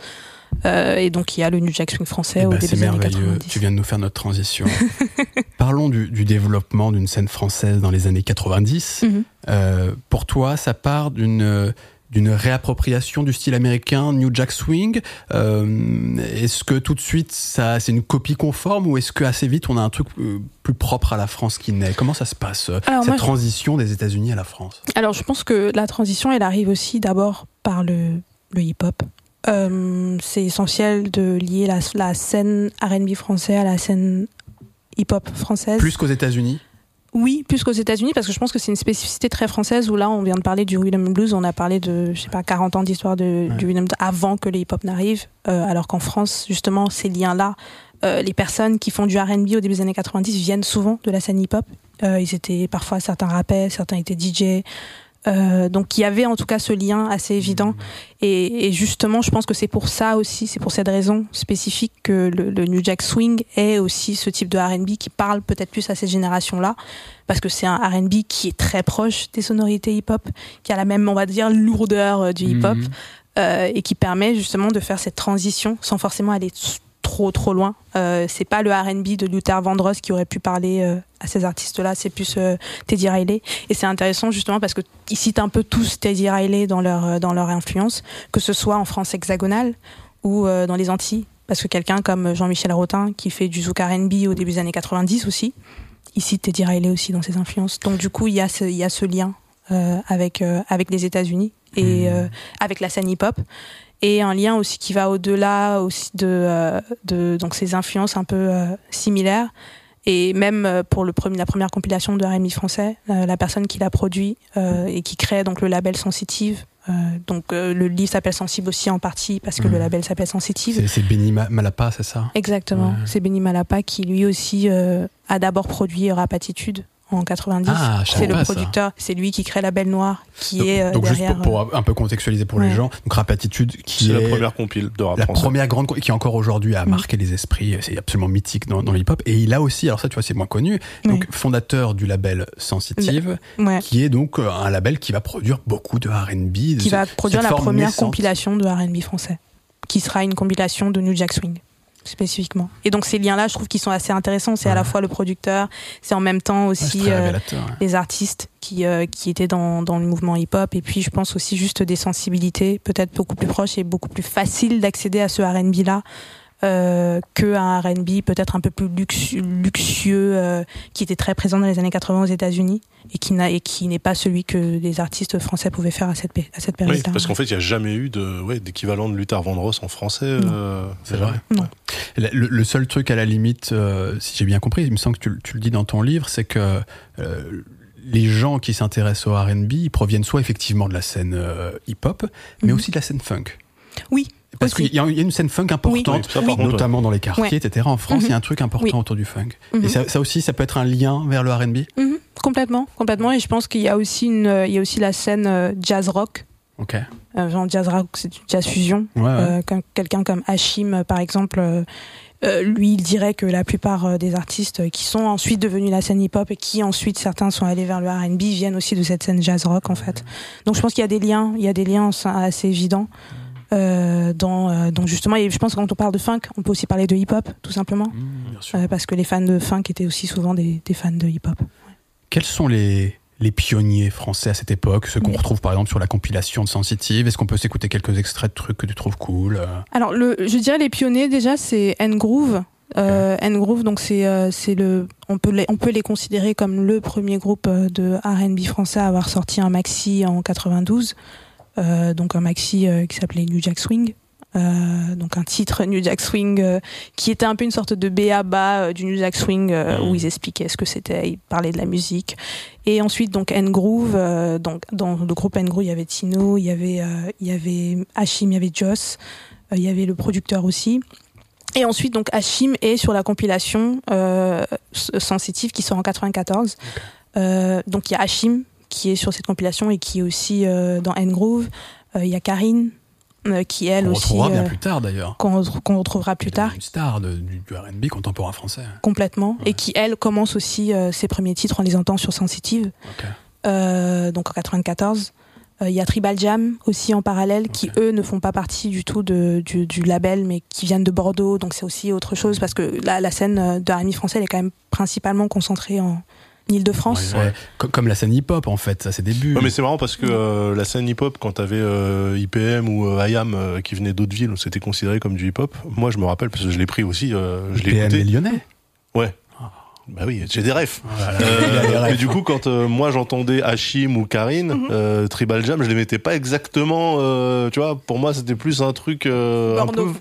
Euh, et donc il y a le New Jack Swing français Eh au ben, début c'est des années merveilleux. 90. Tu viens de nous faire notre transition. Parlons du, du développement d'une scène française dans les années 90. Mhm. Euh, pour toi, ça part d'une d'une réappropriation du style américain New Jack Swing. Euh, est-ce que tout de suite ça c'est une copie conforme ou est-ce que assez vite on a un truc euh, plus propre à la France qui naît? Comment ça se passe euh, Alors, cette moi, je- transition des États-Unis à la France? Alors, je pense que la transition, elle arrive aussi d'abord par le, le hip-hop. Euh, c'est essentiel de lier la, la scène R&B français à la scène hip-hop française. Plus qu'aux États-Unis? Oui, plus qu'aux États-Unis, parce que je pense que c'est une spécificité très française où là, on vient de parler du rhythm and blues, on a parlé de, je sais pas, 40 ans d'histoire Ouais. du rhythm avant que le hip-hop n'arrive, euh, alors qu'en France, justement, ces liens-là, euh, les personnes qui font du R&B au début des années 90 viennent souvent de la scène hip-hop. Euh, ils étaient parfois certains rappaient, certains étaient DJ. Euh, donc il y avait en tout cas ce lien assez évident. Et, et justement je pense que c'est pour ça aussi c'est pour cette raison spécifique que le, le New Jack Swing est aussi ce type de R&B qui parle peut-être plus à cette génération là parce que c'est un R&B qui est très proche des sonorités hip-hop qui a la même on va dire lourdeur euh, du hip-hop Mhm. euh, et qui permet justement de faire cette transition sans forcément aller trop trop loin. Euh, c'est pas le R&B de Luther Vandross qui aurait pu parler euh, à ces artistes-là, c'est plus euh, Teddy Riley. Et c'est intéressant justement parce que ils citent un peu tous Teddy Riley dans leur euh, dans leur influence, que ce soit en France hexagonale ou euh, dans les Antilles, parce que quelqu'un comme Jean-Michel Rotin qui fait du zouk R&B au début des années 90 aussi, il cite Teddy Riley aussi dans ses influences. Donc du coup il y a ce il y a ce lien euh, avec euh, avec les États-Unis et euh, avec la scène hip-hop et un lien aussi qui va au-delà aussi de, euh, de donc ces influences un peu euh, similaires. Et même euh, pour le premier, la première compilation de R&B français la personne qui l'a produit et qui crée donc le label Sensitive euh, donc euh, le livre s'appelle Sensible aussi en partie parce que le label s'appelle Sensitive. C'est Benny Ma- Malapa, c'est ça? Exactement. Ouais. c'est Benny Malapa qui lui aussi euh, a d'abord produit Rap Attitude en 90. Ah, c'est le producteur, c'est lui qui crée La Belle Noire, qui Donc, est euh, donc juste pour, pour un peu contextualiser pour les gens, donc Rap Attitude qui C'est est la première compile de rap la français. première grande qui encore aujourd'hui a Mm. marqué les esprits, c'est absolument mythique dans, dans le hip-hop. Et il a aussi, alors ça tu vois c'est moins connu, donc fondateur du label Sensitive, euh, ouais, qui est donc euh, un label qui va produire beaucoup de R&B. qui va produire la première naissante. compilation de R&B français, qui sera une compilation de New Jack Swing spécifiquement. Et donc ces liens-là, je trouve qu'ils sont assez intéressants. C'est à la fois le producteur, c'est en même temps aussi euh, ouais. les artistes qui euh, qui étaient dans dans le mouvement hip-hop. Et puis je pense aussi juste des sensibilités peut-être beaucoup plus proches et beaucoup plus faciles d'accéder à ce R&B là. Euh, que un R&B peut-être un peu plus luxu- luxueux euh, qui était très présent dans les années 80 aux États-Unis et qui n'a et qui n'est pas celui que les artistes français pouvaient faire à cette pé- à cette Oui, période-là. parce qu'en fait, il n'y a jamais eu de, ouais, d'équivalent de Luther Vandross en français. euh, C'est vrai. Non. Le, le seul truc à la limite, euh, si j'ai bien compris, il me semble que tu, tu le dis dans ton livre, c'est que euh, les gens qui s'intéressent au R&B, ils proviennent soit effectivement de la scène euh, hip-hop, mais Mhm. aussi de la scène funk. Oui, Parce qu'il y, a il y a une scène funk importante, Oui, notamment dans les quartiers, Ouais. etc. En France, Mhm. il y a un truc important Oui. autour du funk. Mhm. Et ça, ça aussi, ça peut être un lien vers le R&B Mhm, complètement, complètement. Et je pense qu'il y a aussi une, euh, il y a aussi la scène euh, jazz rock. Ok. Euh, genre jazz rock, c'est du jazz fusion. Ouais. Euh, Quelqu'un comme Hachim, euh, par exemple, euh, lui, il dirait que la plupart des artistes qui sont ensuite devenus la scène hip-hop et qui ensuite certains sont allés vers le R&B viennent aussi de cette scène jazz rock en fait. Donc je pense qu'il y a des liens, il y a des liens assez évidents. Euh, dans, euh, donc justement, et je pense que quand on parle de funk, on peut aussi parler de hip-hop, tout simplement, Mmh. Euh, parce que les fans de funk étaient aussi souvent des, des fans de hip-hop. Quels sont les, les pionniers français à cette époque, ceux qu'on Oui. retrouve par exemple sur la compilation de Sensitive? Est-ce qu'on peut s'écouter quelques extraits de trucs que tu trouves cool Alors, le, je dirais les pionniers déjà, c'est N-Groove. Euh, N-Groove, donc c'est euh, c'est le, on peut les, on peut les considérer comme le premier groupe de R&B français à avoir sorti un maxi en 92. Euh, donc un maxi euh, qui s'appelait New Jack Swing. Euh, donc un titre New Jack Swing euh, qui était un peu une sorte de B.A.-ba euh, du New Jack Swing euh, Mhm. où ils expliquaient ce que c'était, ils parlaient de la musique. Et ensuite donc N-Groove, euh, donc dans le groupe N-Groove il y avait Tino, il y avait euh, il y avait Hachim, il y avait Joss, euh, il y avait le producteur aussi. Et ensuite, donc, Hachim est sur la compilation euh, Sensitive qui sort en 94. Euh, donc, il y a Hachim qui est sur cette compilation et qui est aussi euh, dans N-Groove. Euh, Il y a Karine euh, qui, elle On aussi, retrouvera bien euh, plus tard d'ailleurs. qu'on retr- qu'on retrouvera plus tard Une star de- du, du R&B contemporain français. complètement. Ouais. Et qui, elle, commence aussi euh, ses premiers titres en les entend sur Sensitive. Donc en 94. Euh, Il y a Tribal Jam aussi en parallèle, qui eux ne font pas partie du tout de, du, du label, mais qui viennent de Bordeaux. Donc c'est aussi autre chose parce que la, la scène de R&B français elle est quand même principalement concentrée en Ile-de-France. Ouais, ouais. Co- Comme la scène hip-hop en fait, ça c'est début. Ouais, mais c'est marrant parce que euh, la scène hip-hop, quand t'avais euh, IPM ou euh, IAM euh, qui venaient d'autres villes, c'était considéré comme du hip-hop. Moi, je me rappelle parce que je l'ai pris aussi, euh, je l'ai écouté. Lyonnais. Ouais. Bah oui, j'ai des refs. Voilà, Euh, et du coup, quand euh, moi j'entendais Hachim ou Karine, Mhm. euh, Tribal Jam, je les mettais pas exactement. euh, tu vois, pour moi, c'était plus un truc euh, un peu, Bordeaux.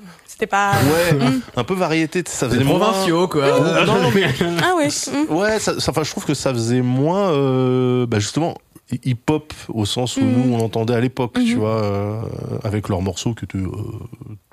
C'était pas. ouais, Mm. un peu variété. Ça C'est faisait moins. provinciaux quoi. Euh, non, non, mais Ah ouais. mm. Ouais, ça, ça- enfin, je trouve que ça faisait moins, euh, bah justement, hip-hop au sens où nous on entendait à l'époque, tu Mhm. vois, euh, avec leurs morceaux qui étaient euh,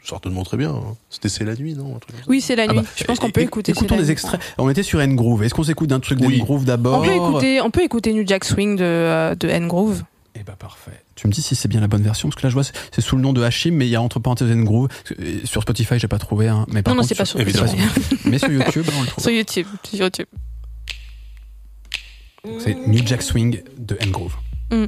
certainement très bien. hein. C'était C'est la nuit, non Oui, c'est la Ah nuit. bah, Je pense qu'on peut écouter. Écoutons des nuit. extraits. On était sur N-Groove. Est-ce qu'on s'écoute d'un truc Oui. d'N-Groove d'abord On peut écouter, on peut écouter New Jack Swing de, euh, de N-Groove. Eh bah parfait. Tu me dis si c'est bien la bonne version parce que là je vois c'est- sous le nom de Hachim mais il y a entre parenthèses N-Groove. Euh, Sur Spotify j'ai pas trouvé hein, mais par Non, non, contre, c'est pas sur. Spotify. mais sur YouTube on le trouve. Sur YouTube. Sur YouTube. C'est New Jack Swing de N-Groove. Mm.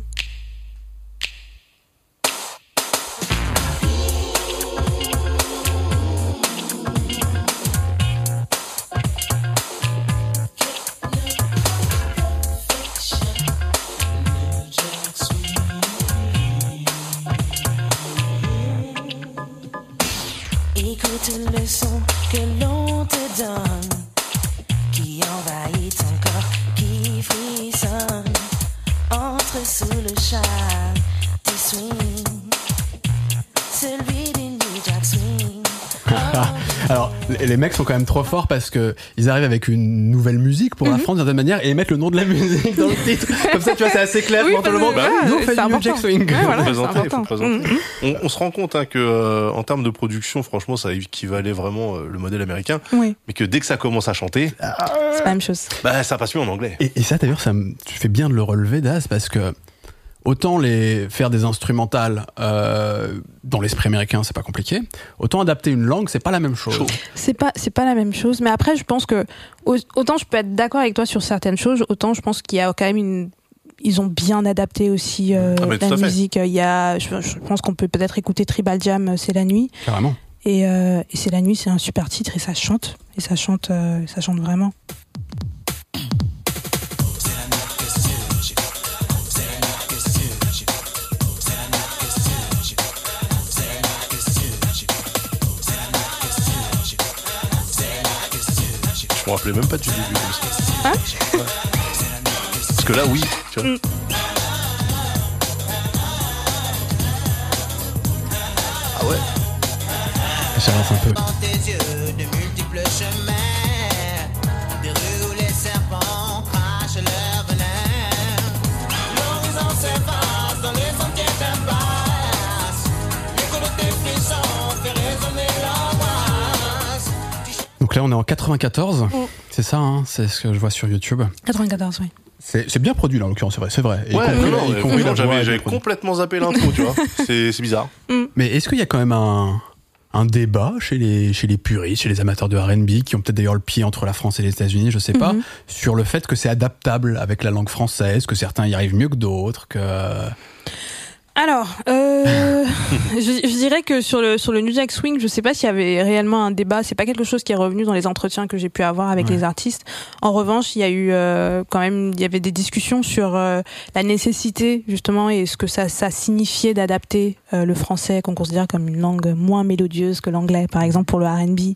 Alors, les mecs sont quand même trop forts parce que ils arrivent avec une nouvelle musique pour la France d'une certaine manière et ils mettent le nom de la musique dans le titre. Comme ça, tu vois, c'est assez clair Oui, pour tout le monde. Nous, on c'est fait du New important. Jack Swing. Ouais, voilà, faut c'est présenter, faut important. présenter. Mm, mm. On, on se rend compte hein, que euh, en termes de production, franchement, ça équivalait vraiment euh, le modèle américain, Oui, mais que dès que ça commence à chanter, c'est pas la même chose. bah ça passe mieux en anglais. Et, et ça, d'ailleurs, ça tu fais bien de le relever, Daz, parce que autant les faire des instrumentales euh, dans l'esprit américain, c'est pas compliqué. Autant adapter une langue, c'est pas la même chose. C'est pas c'est pas la même chose, mais après je pense que au- autant je peux être d'accord avec toi sur certaines choses, autant je pense qu'il y a quand même une ils ont bien adapté aussi euh, Ah, la musique. Il y a, je, je pense qu'on peut peut-être écouter Tribal Jam, euh, c'est la nuit. Carrément. Et, euh, et c'est la nuit, c'est un super titre et ça chante et ça chante, euh, ça chante vraiment. Me rappelais même pas du début comme ça. Hein Ouais. Parce que là, oui, tu vois. Ah ouais. Ça avance un peu. Donc là, on est en 94. Mm. C'est ça, hein, c'est ce que je vois sur YouTube. 94, oui. C'est bien produit là, en l'occurrence, c'est vrai. C'est vrai. Ouais, compris- non, j'avais, complètement zappé l'intro, tu vois. C'est, bizarre. Mais est-ce qu'il y a quand même un, un débat chez les, chez les puristes, chez les amateurs de R&B, qui ont peut-être d'ailleurs le pied entre la France et les États-Unis, je sais pas, Mhm. sur le fait que c'est adaptable avec la langue française, que certains y arrivent mieux que d'autres, que... Alors, euh, je, je dirais que sur le sur le New Jack Swing, je sais pas s'il y avait réellement un débat. C'est pas quelque chose qui est revenu dans les entretiens que j'ai pu avoir avec Ouais. les artistes. En revanche, il y a eu euh, quand même, il y avait des discussions sur euh, la nécessité justement et ce que ça ça signifiait d'adapter euh, le français qu'on considère comme une langue moins mélodieuse que l'anglais, par exemple pour le R&B.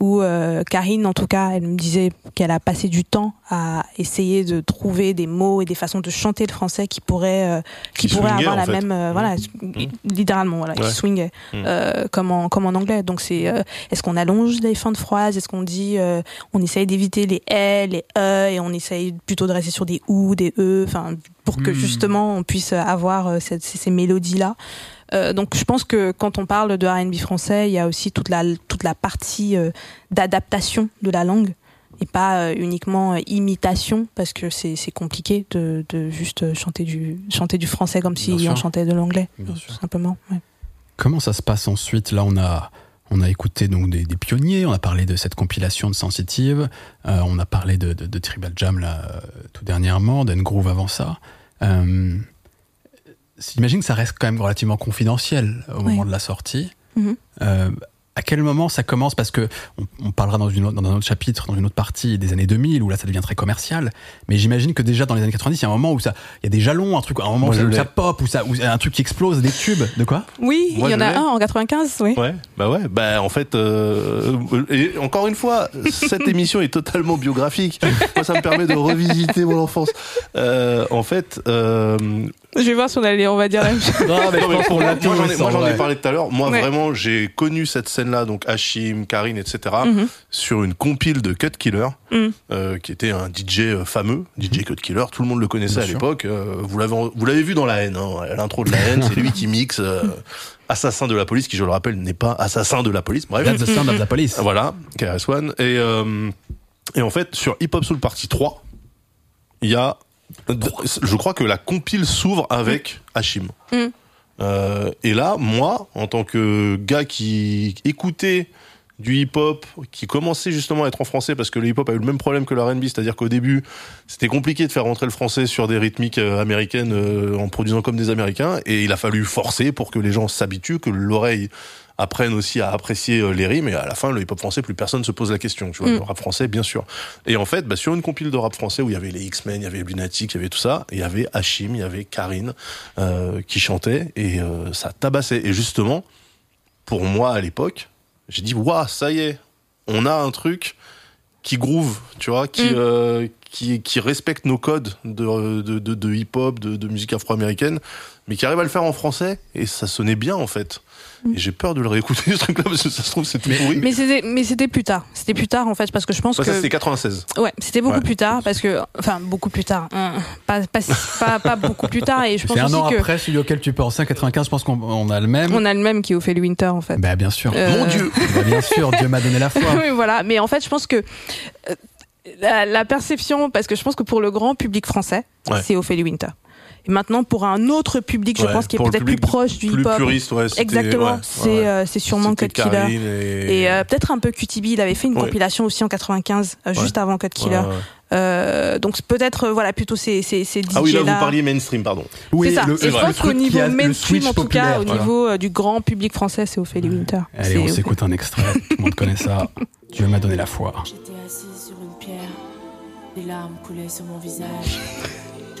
Où euh, Karine, en tout cas, elle me disait qu'elle a passé du temps à essayer de trouver des mots et des façons de chanter le français qui pourraient euh, qui, Qui pourraient avoir la fait. même euh, voilà littéralement voilà qui Ouais. swingait Mm. euh, comme en comme en anglais donc c'est euh, est-ce qu'on allonge les fins de phrases est-ce qu'on dit euh, on essaye d'éviter les l les e et on essaye plutôt de rester sur des ou des e? Enfin pour que Mm. justement on puisse avoir euh, cette- ces, ces mélodies là donc je pense que quand on parle de R&B français il y a aussi toute la toute la partie euh, d'adaptation de la langue et pas euh, uniquement euh, imitation parce que c'est c'est compliqué de, de juste euh, chanter du chanter du français comme si on chantait de l'anglais simplement ouais. Comment ça se passe ensuite? Là, on a, on a écouté donc des, des pionniers, on a parlé de cette compilation de Sensitive, euh, on a parlé de, de, de Tribal Jam là, euh, tout dernièrement, d'Engroove avant ça. Euh, J'imagine que ça reste quand même relativement confidentiel au moment de la sortie. Mhm. Euh, à quel moment ça commence? Parce que on, on parlera dans, une autre- dans un autre chapitre, dans une autre partie des années 2000, où là ça devient très commercial. Mais j'imagine que déjà dans les années 90, il y a un moment où ça, il y a des jalons, un truc, un moment Moi, où, ça, où ça pop, où ça, où un truc qui explose, des tubes, de quoi? Oui, Moi, il y en a un en 95, oui. Ouais, bah ouais, bah en fait, euh, et encore une fois, cette émission est totalement biographique. Moi, ça me permet de revisiter mon enfance. Euh, en fait, euh, Je vais voir si on, allait, on va dire la même chose. Non, mais Non, pour l'a moi, j'en ai, moi, j'en ai ouais. parlé tout à l'heure. Moi, Ouais. vraiment, j'ai connu cette scène-là, donc Hachim, Karine, etc., Mhm. sur une compile de Cut Killer, Mhm. euh, qui était un DJ euh, fameux, DJ Cut Killer. Tout le monde le connaissait Bien à sûr. l'époque. Euh, vous l'avez, vous l'avez vu dans la haine, hein, l'intro de la haine, c'est lui qui mixe euh, Assassin de la police, qui, je le rappelle, n'est pas Assassin de la police. Bref. That's the sound of the police. Voilà, KRS-One. Et, euh, et en fait, sur Hip Hop Soul Party 3, il y a. Je crois que la compile s'ouvre avec Hachim. Mm. Euh, et là, moi, en tant que gars qui écoutait du hip-hop, qui commençait justement à être en français, parce que le hip-hop a eu le même problème que le R&B, c'est-à-dire qu'au début, c'était compliqué de faire rentrer le français sur des rythmiques euh, américaines euh, en produisant comme des Américains, et il a fallu forcer pour que les gens s'habituent, que l'oreille apprenne aussi à apprécier euh, les rimes, et à la fin, le hip-hop français, plus personne se pose la question, tu vois, Mm. le rap français, bien sûr. Et en fait, bah, sur une compile de rap français où il y avait les X-Men, il y avait Lunatic, il y avait tout ça, il y avait Hachim, il y avait Karine euh, qui chantait et euh, ça tabassait. Et justement, pour moi à l'époque, j'ai dit waouh, ça y est, on a un truc qui groove, tu vois, qui Mm. euh, qui, qui respecte nos codes de, de, de, de hip-hop, de, de musique afro-américaine, mais qui arrive à le faire en français et ça sonnait bien en fait. Et j'ai peur de le réécouter ce truc-là parce que ça se trouve c'est tout pourri. Mais c'était, mais c'était plus tard. C'était plus tard en fait parce que je pense Ouais, que ça c'était 96. ouais, c'était beaucoup Ouais. plus tard parce que enfin beaucoup plus tard, hein, pas, pas pas pas beaucoup plus tard et je pense C'est un an aussi que après celui auquel tu pensais, 95, je pense qu'on on a le même. on a le même qui est Ophélie Winter en fait. Bah bien sûr. Euh, Mon Dieu Bah, bien sûr, Dieu m'a donné la foi. oui, voilà. Mais en fait, je pense que euh, la, la perception, parce que je pense que pour le grand public français, Ouais. c'est Ophélie Winter. Et maintenant, pour un autre public, je Ouais, pense, qui est peut-être plus proche du Plus hip-hop. puriste, ouais. Exactement, ouais, c'est ouais. euh, c'est sûrement Cut Killer. Et, Et euh, peut-être un peu QTB, il avait fait une Ouais. compilation aussi en 95, euh, juste avant Cut Killer. Ouais, ouais. Euh, donc peut-être euh, voilà plutôt ces ces ces DJ Ah oui, là, là. vous parliez mainstream, pardon. Oui, c'est ça. le- et je pense qu'au niveau a- mainstream, en tout cas, au voilà. niveau euh, du grand public français, c'est Ophélie Winter. Allez, on s'écoute un extrait. Tout le monde connaît ça. Dieu m'a donné la foi. J'étais assise sur une pierre, des larmes coulaient sur mon visage.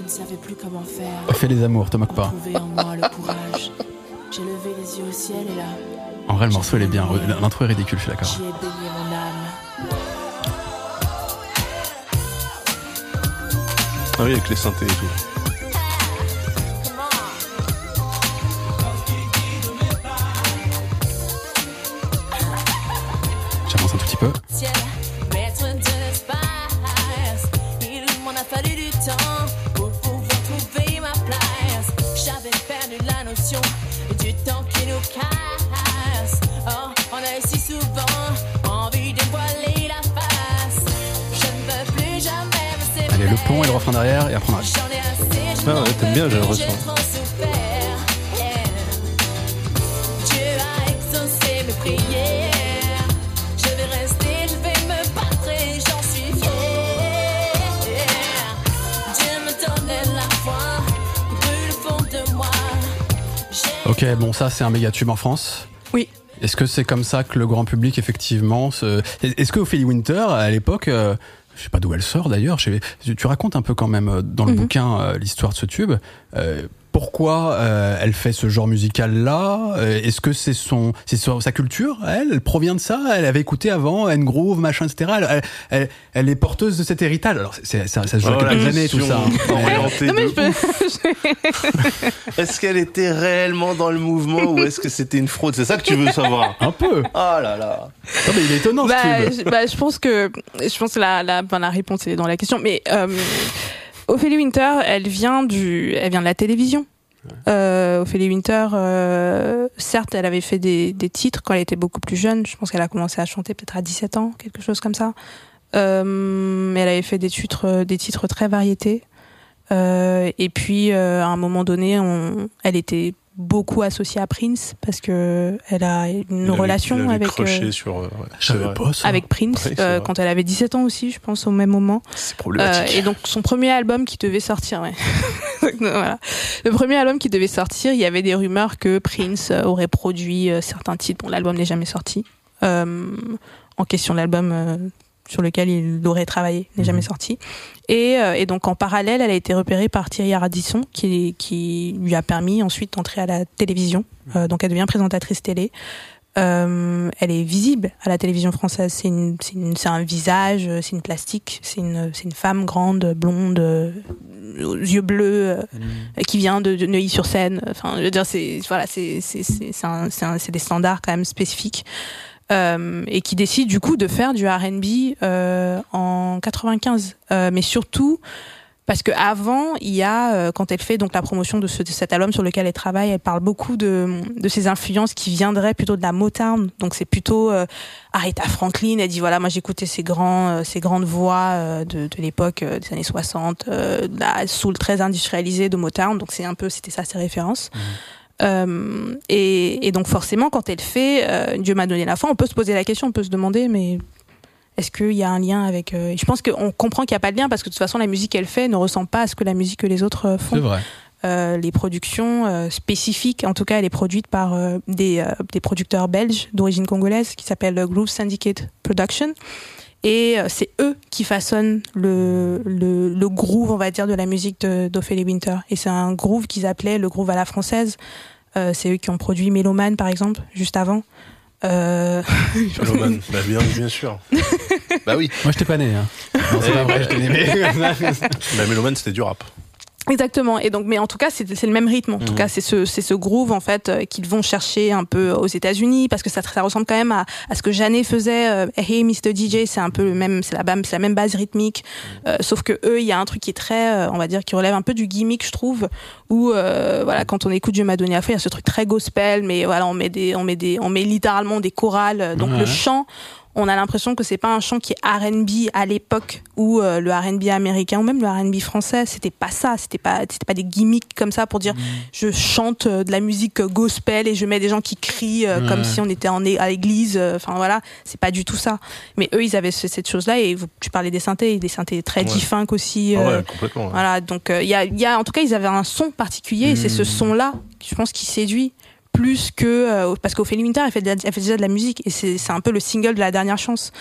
Je ne savais plus comment faire. Fais les amours, te moque pas. en moi le courage. J'ai levé les yeux au ciel et là, En vrai, le morceau, il est bien. L'intro est ridicule, je suis d'accord. j'y ai baigné mon âme. Ah oui, avec les synthés et tout. J'avance un tout petit peu. Casse. Oh, on a si souvent envie de voiler la face. Je ne veux plus jamais me séparer. Allez, le pont et le refrain derrière, et après on arrête. J'en ai assez, je Ah ouais, t'aimes bien, j'ai l'impression. J'ai trop souffert, yeah. Dieu a exaucé mes prières. Ok, bon, ça, c'est un méga tube en France. Oui. Est-ce que c'est comme ça que le grand public, effectivement, se... Est-ce que Ophélie Winter, à l'époque, euh, je sais pas d'où elle sort d'ailleurs, tu racontes un peu quand même euh, dans le Mhm. bouquin euh, l'histoire de ce tube. Euh, pourquoi euh, elle fait ce genre musical-là Euh, Est-ce que c'est son, c'est sa culture Elle, elle provient de ça? Elle avait écouté avant N-Groove, machin, etc. Elle, elle, est porteuse de cet héritage. Alors, c'est, c'est- ça, ça se joue à Oh, la quelques années, tout ça. Mais- orientée Non mais de je peux. Est-ce qu'elle était réellement dans le mouvement ou est-ce que c'était une fraude? C'est ça que tu veux savoir Un peu. Oh là là Non, mais il est étonnant ce bah, tube. je, bah, je pense que je pense que la la, ben, la réponse est dans la question. Mais euh, Ophélie Winter, elle vient du, elle vient de la télévision. Euh, Ophélie Winter, euh, certes, elle avait fait des, des titres quand elle était beaucoup plus jeune. Je pense qu'elle a commencé à chanter peut-être à 17 ans, quelque chose comme ça. Euh, mais elle avait fait des titres, des titres très variétés. Euh, et puis, euh, à un moment donné, on, elle était beaucoup associée à Prince parce que elle a une Il avait- relation il avec. euh, sur. euh, ouais, pas avec Prince euh, quand elle avait 17 ans aussi, je pense au même moment. C'est Euh, problématique. et donc son premier album qui devait sortir, ouais. voilà. Le premier album qui devait sortir, il y avait des rumeurs que Prince aurait produit certains titres. Bon, l'album n'est jamais sorti. Euh, en question, l'album euh, sur lequel il aurait travaillé n'est jamais sorti. Et, euh, et donc en parallèle, elle a été repérée par Thierry Ardisson, qui, qui lui a permis ensuite d'entrer à la télévision. Euh, donc elle devient présentatrice télé. Euh, elle est visible à la télévision française. C'est une, c'est une- c'est un visage, euh, c'est une plastique, c'est une, c'est une femme grande, blonde, euh, aux yeux bleus, euh, qui vient de, de Neuilly-sur-Seine. Enfin, je veux dire, c'est voilà, c'est c'est c'est c'est un- c'est un- c'est des standards quand même spécifiques. Euh, et qui décide du coup de faire du R&B euh, en 95, Euh, mais surtout parce que avant, il y a euh, quand elle fait donc la promotion de, ce- de cet album sur lequel elle travaille, elle parle beaucoup de de ses influences qui viendraient plutôt de la Motown. Donc c'est plutôt euh, Aretha Franklin. Elle dit voilà, moi j'écoutais ces grands ces grandes voix de, de l'époque des années 60, euh, de la soul très industrialisée de Motown. Donc c'est un peu c'était ça ses références. Euh, et, et donc forcément, quand elle fait euh, Dieu m'a donné la foi, on peut se poser la question, on peut se demander, mais est-ce qu'il y a un lien avec euh, Je pense qu'on comprend qu'il n'y a pas de lien parce que de toute façon, la musique qu'elle fait ne ressemble pas à ce que la musique que les autres euh, C'est font. vrai. Les productions spécifiques, en tout cas, elle est produite par des, des producteurs belges d'origine congolaise qui s'appellent Groove Syndicate Production. Et euh, c'est eux qui façonnent le, le, le groove, on va dire, de la musique d'Ophélie Winter. Et c'est un groove qu'ils appelaient le groove à la française. Euh, c'est eux qui ont produit Méloman, par exemple, juste avant. Euh, Méloman, bah bien, bien sûr. bah oui, Moi, je t'ai pas né. Hein. Non, c'est pas vrai, je t'ai né. mais- la Méloman c'était du rap. Exactement. Et donc, mais en tout cas, c'est c'est le même rythme. En tout Mhm. cas, c'est ce, c'est ce groove en fait euh, qu'ils vont chercher un peu aux États-Unis parce que ça, ça ressemble quand même à, à ce que Janet faisait. euh, hey, Mr DJ, c'est un peu le même, c'est la, la même base rythmique. Euh, sauf que eux, il y a un truc qui est très, euh, on va dire, qui relève un peu du gimmick, je trouve. Où euh, voilà, quand on écoute Dieu m'a donné à faire, il y a ce truc très gospel, mais voilà, on met des, on met des, on met littéralement des chorales. euh, Donc le chant. On a l'impression que c'est pas un chant qui est R&B à l'époque où euh, le R&B américain ou même le R&B français, c'était pas ça, c'était pas c'était pas des gimmicks comme ça pour dire je chante euh, de la musique euh, gospel et je mets des gens qui crient euh, Ouais. comme si on était en, à l'église, enfin voilà, c'est pas du tout ça. Mais eux ils avaient ce- cette chose-là et vous, tu parlais des synthés, des synthés très Ouais. Aussi. Ah ouais, complètement. voilà, donc il y, a, il y a, en tout cas, ils avaient un son particulier et c'est ce Mm. son-là, je pense, qui séduit plus que euh, parce qu'Ophélie Winter, elle fait, elle fait déjà de la musique et c'est un peu le single de la dernière chance.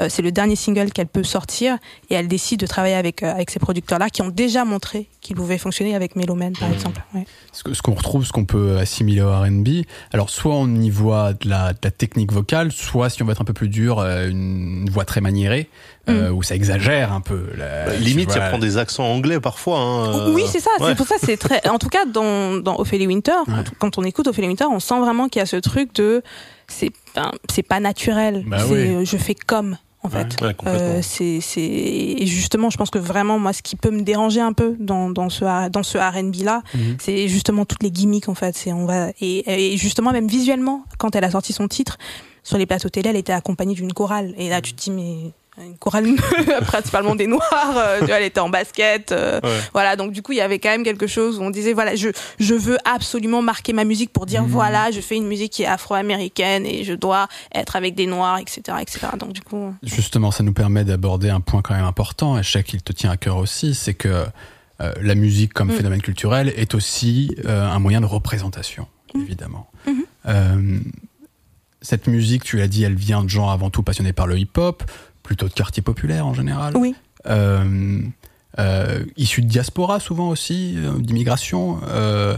Euh, c'est le dernier single qu'elle peut sortir et elle décide de travailler avec euh, avec ces producteurs-là qui ont déjà montré qu'ils pouvaient fonctionner avec Meloman, par exemple. Ouais. ce que- ce qu'on retrouve, ce qu'on peut assimiler au R&B. Alors, soit on y voit de la, de la technique vocale, soit si on veut être un peu plus dur, euh, une voix très maniérée, euh, où ça exagère un peu. la- Bah, limite, ça prend des accents anglais parfois. hein, euh, Oui, c'est ça. ouais. C'est pour ça, c'est très. En tout cas, dans, dans Ophélie Winter, Ouais. quand on écoute Ophélie Winter, on sent vraiment qu'il y a ce truc de c'est ben, c'est pas naturel. Bah oui. euh, je fais comme en Ouais. fait. Ouais. Euh, c'est c'est et justement, je pense que vraiment moi, ce qui peut me déranger un peu dans dans ce dans ce R&B là, Mhm. c'est justement toutes les gimmicks en fait. C'est on va et, et justement même visuellement, quand elle a sorti son titre sur les plateaux télé, elle était accompagnée d'une chorale et là tu te dis mais une chorale principalement des noirs euh, tu vois, elle était en basket euh, Ouais. voilà donc du coup il y avait quand même quelque chose où on disait voilà je je veux absolument marquer ma musique pour dire Mhm. voilà je fais une musique qui est afro-américaine et je dois être avec des noirs etc etc donc du coup Justement, ça nous permet d'aborder un point quand même important, et je sais qu'il te tient à cœur aussi, c'est que euh, la musique comme Mm. phénomène culturel est aussi un moyen de représentation, Mm. évidemment. Mhm. Euh, cette musique, tu l'as dit, elle vient de gens avant tout passionnés par le hip-hop, plutôt de quartier populaire en général. oui Euh, euh, issus de diaspora souvent aussi, euh, d'immigration. Euh,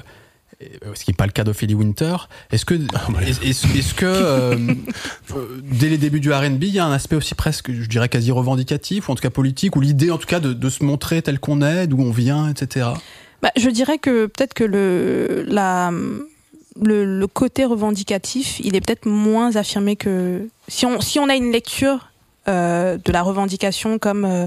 ce qui n'est pas le cas d'Ophélie Winter. Est-ce que, est-ce, est-ce- est-ce que euh, dès les débuts du R&B, il y a un aspect aussi presque, je dirais quasi revendicatif, ou en tout cas politique, ou l'idée en tout cas de, de se montrer tel qu'on est, d'où on vient, etc. Bah, je dirais que peut-être que le, la, le, le côté revendicatif, il est peut-être moins affirmé que si on, si on a une lecture de la revendication comme euh,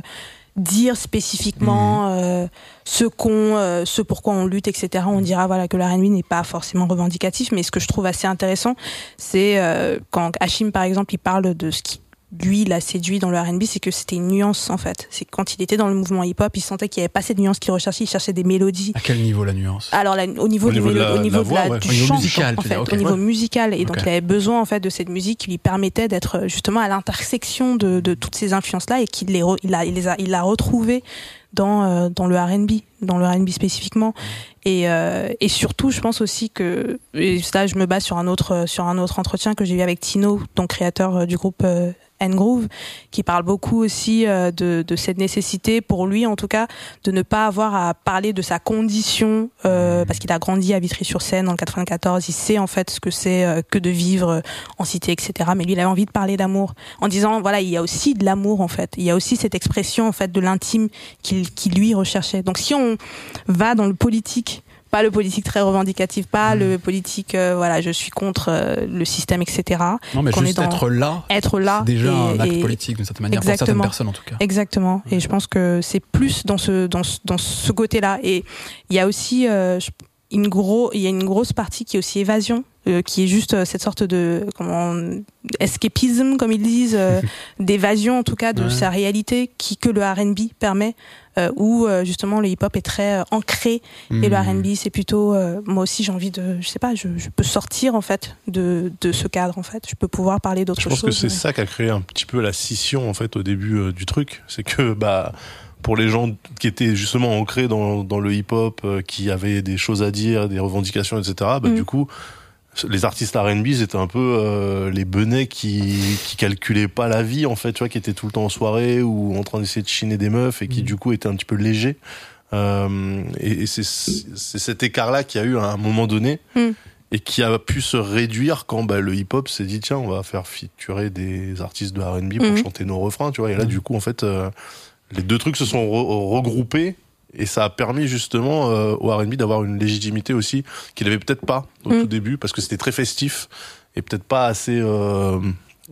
dire spécifiquement euh, ce qu'on, euh, ce pourquoi on lutte, etc. On dira voilà que R&B n'est pas forcément revendicatif, mais ce que je trouve assez intéressant, c'est euh, quand Hachim par exemple, il parle de ce qui lui l'a séduit dans le R&B, c'est que c'était une nuance en fait. C'est que quand il était dans le mouvement hip-hop, il sentait qu'il n'y avait pas cette nuance qu'il recherchait, il cherchait des mélodies. À quel niveau la nuance? Alors là, au niveau, Au niveau de mélo- la- au niveau la de voix, la- ouais. du Au niveau chant, musical, en fait, au niveau Ouais. musical, et donc il avait besoin en fait de cette musique qui lui permettait d'être justement à l'intersection de, de toutes ces influences-là et qu'il les, re- il a, il les a, il l'a retrouvé dans euh, dans le R&B, dans le R&B spécifiquement. Et, euh, et surtout, je pense aussi que et ça, je me base sur un autre sur un autre entretien que j'ai eu avec Tino, donc créateur euh, du groupe euh, N-Groove, qui parle beaucoup aussi euh, de, de cette nécessité, pour lui en tout cas, de ne pas avoir à parler de sa condition, euh, parce qu'il a grandi à Vitry-sur-Seine en 94, il sait en fait ce que c'est euh, que de vivre euh, en cité, etc. Mais lui, il avait envie de parler d'amour, en disant, voilà, il y a aussi de l'amour en fait, il y a aussi cette expression en fait de l'intime qu'il qui lui recherchait. Donc si on va dans le politique, pas le politique très revendicatif, pas Mmh. le politique, euh, voilà, je suis contre euh, le système, etc. Non, mais juste est dans- être là, Être là, c'est déjà et- un acte et- politique d'une certaine manière, pour certaines Exactement. personnes en tout cas. Exactement. Et je pense que c'est plus dans ce dans ce, dans ce côté-là. Et il y a aussi euh, une gros il y a une grosse partie qui est aussi évasion, euh, qui est juste euh, cette sorte de comment escapism comme ils disent, euh, d'évasion en tout cas de Ouais. sa réalité qui que le R&B permet. Euh, où euh, justement le hip-hop est très euh, ancré et le Mhm. R&B c'est plutôt moi aussi j'ai envie de je sais pas je, je peux sortir en fait de de ce cadre en fait je peux pouvoir parler d'autre Je chose pense que c'est mais- ça qui a créé un petit peu la scission en fait au début du truc. C'est que bah pour les gens qui étaient justement ancrés dans, dans le hip-hop, qui avaient des choses à dire, des revendications, etc. Bah Mm. du coup, les artistes R&B c'était un peu euh, les benets qui qui calculaient pas la vie en fait, tu vois, qui étaient tout le temps en soirée ou en train d'essayer de chiner des meufs et qui Mm. du coup étaient un petit peu légers. Euh, et et c'est cet écart là qu'il y a eu à un moment donné. Mm. et qui a pu se réduire quand bah, le hip-hop s'est dit tiens on va faire featurer des artistes de R&B pour Mhm. chanter nos refrains tu vois et là du coup en fait euh, les deux trucs se sont re- regroupés et ça a permis justement euh, au R&B d'avoir une légitimité aussi qu'il avait peut-être pas au Mhm. tout début parce que c'était très festif et peut-être pas assez euh,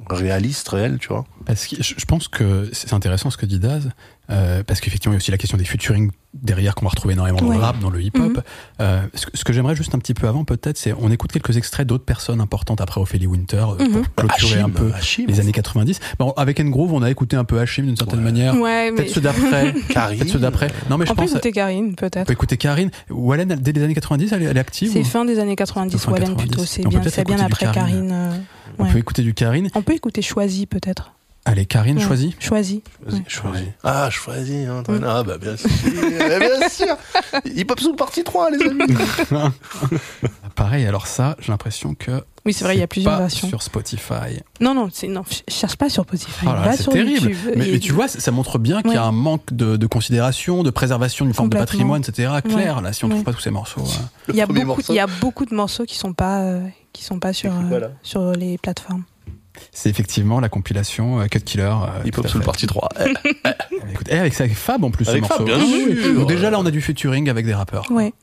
réaliste réel tu vois Parce que je je pense que c'est intéressant ce que dit Daz, euh, parce qu'effectivement, il y a aussi la question des featuring derrière qu'on va retrouver énormément dans Ouais. le rap, dans le hip-hop. Mhm. Euh, ce que, ce que j'aimerais juste un petit peu avant, peut-être, c'est on écoute quelques extraits d'autres personnes importantes après Ophélie Winter euh, Mhm. pour clôturer un peu Hachim, les années 90. Bon, avec N-Groove, on a écouté un peu Hachim d'une certaine Ouais. manière. Ouais, mais Peut-être ceux d'après. Karine, Peut-être ceux d'après. Non, mais je on peut écouter Karine, On peut-être. peut écouter Karine. Wallen, dès les années 90, elle est, elle est active C'est ou- fin des années 90, Fin Wallen 90. plutôt. C'est On bien, bien après Karine. Karine. euh, On ouais. peut écouter du Karine. On peut écouter Choisi, peut-être. Allez, Karine, Ouais. choisis. Choisi. Vas-y, Ouais. choisis. Ah, choisis, hein, Mm. Ah, bah, bien sûr. Eh, bien sûr. Hip Hop Soul partie 3, les amis. Pareil, alors ça, j'ai l'impression que. Oui, c'est vrai, il y a plusieurs pas versions. Sur Spotify. Non, non, c'est non, cherche pas sur Spotify. Oh Va c'est terrible. YouTube. Mais, Et- mais tu vois, ça ça montre bien qu'il y a Ouais. un manque de, de considération, de préservation d'une forme de patrimoine, etc. Clair, là, si on ne Ouais. trouve pas tous ces morceaux. euh. il y a beaucoup, morceau. il y a beaucoup de morceaux qui sont pas, euh, qui sont pas sur, euh, Voilà. sur les plateformes. C'est effectivement la compilation euh, Cut Killer. Hip Hop Soul partie 3. Eh, Écoute, et avec ça, avec Fab en plus, Avec ce Fab, morceau. bien Ah sûr. Donc déjà là, on a du featuring avec des rappeurs. Ouais.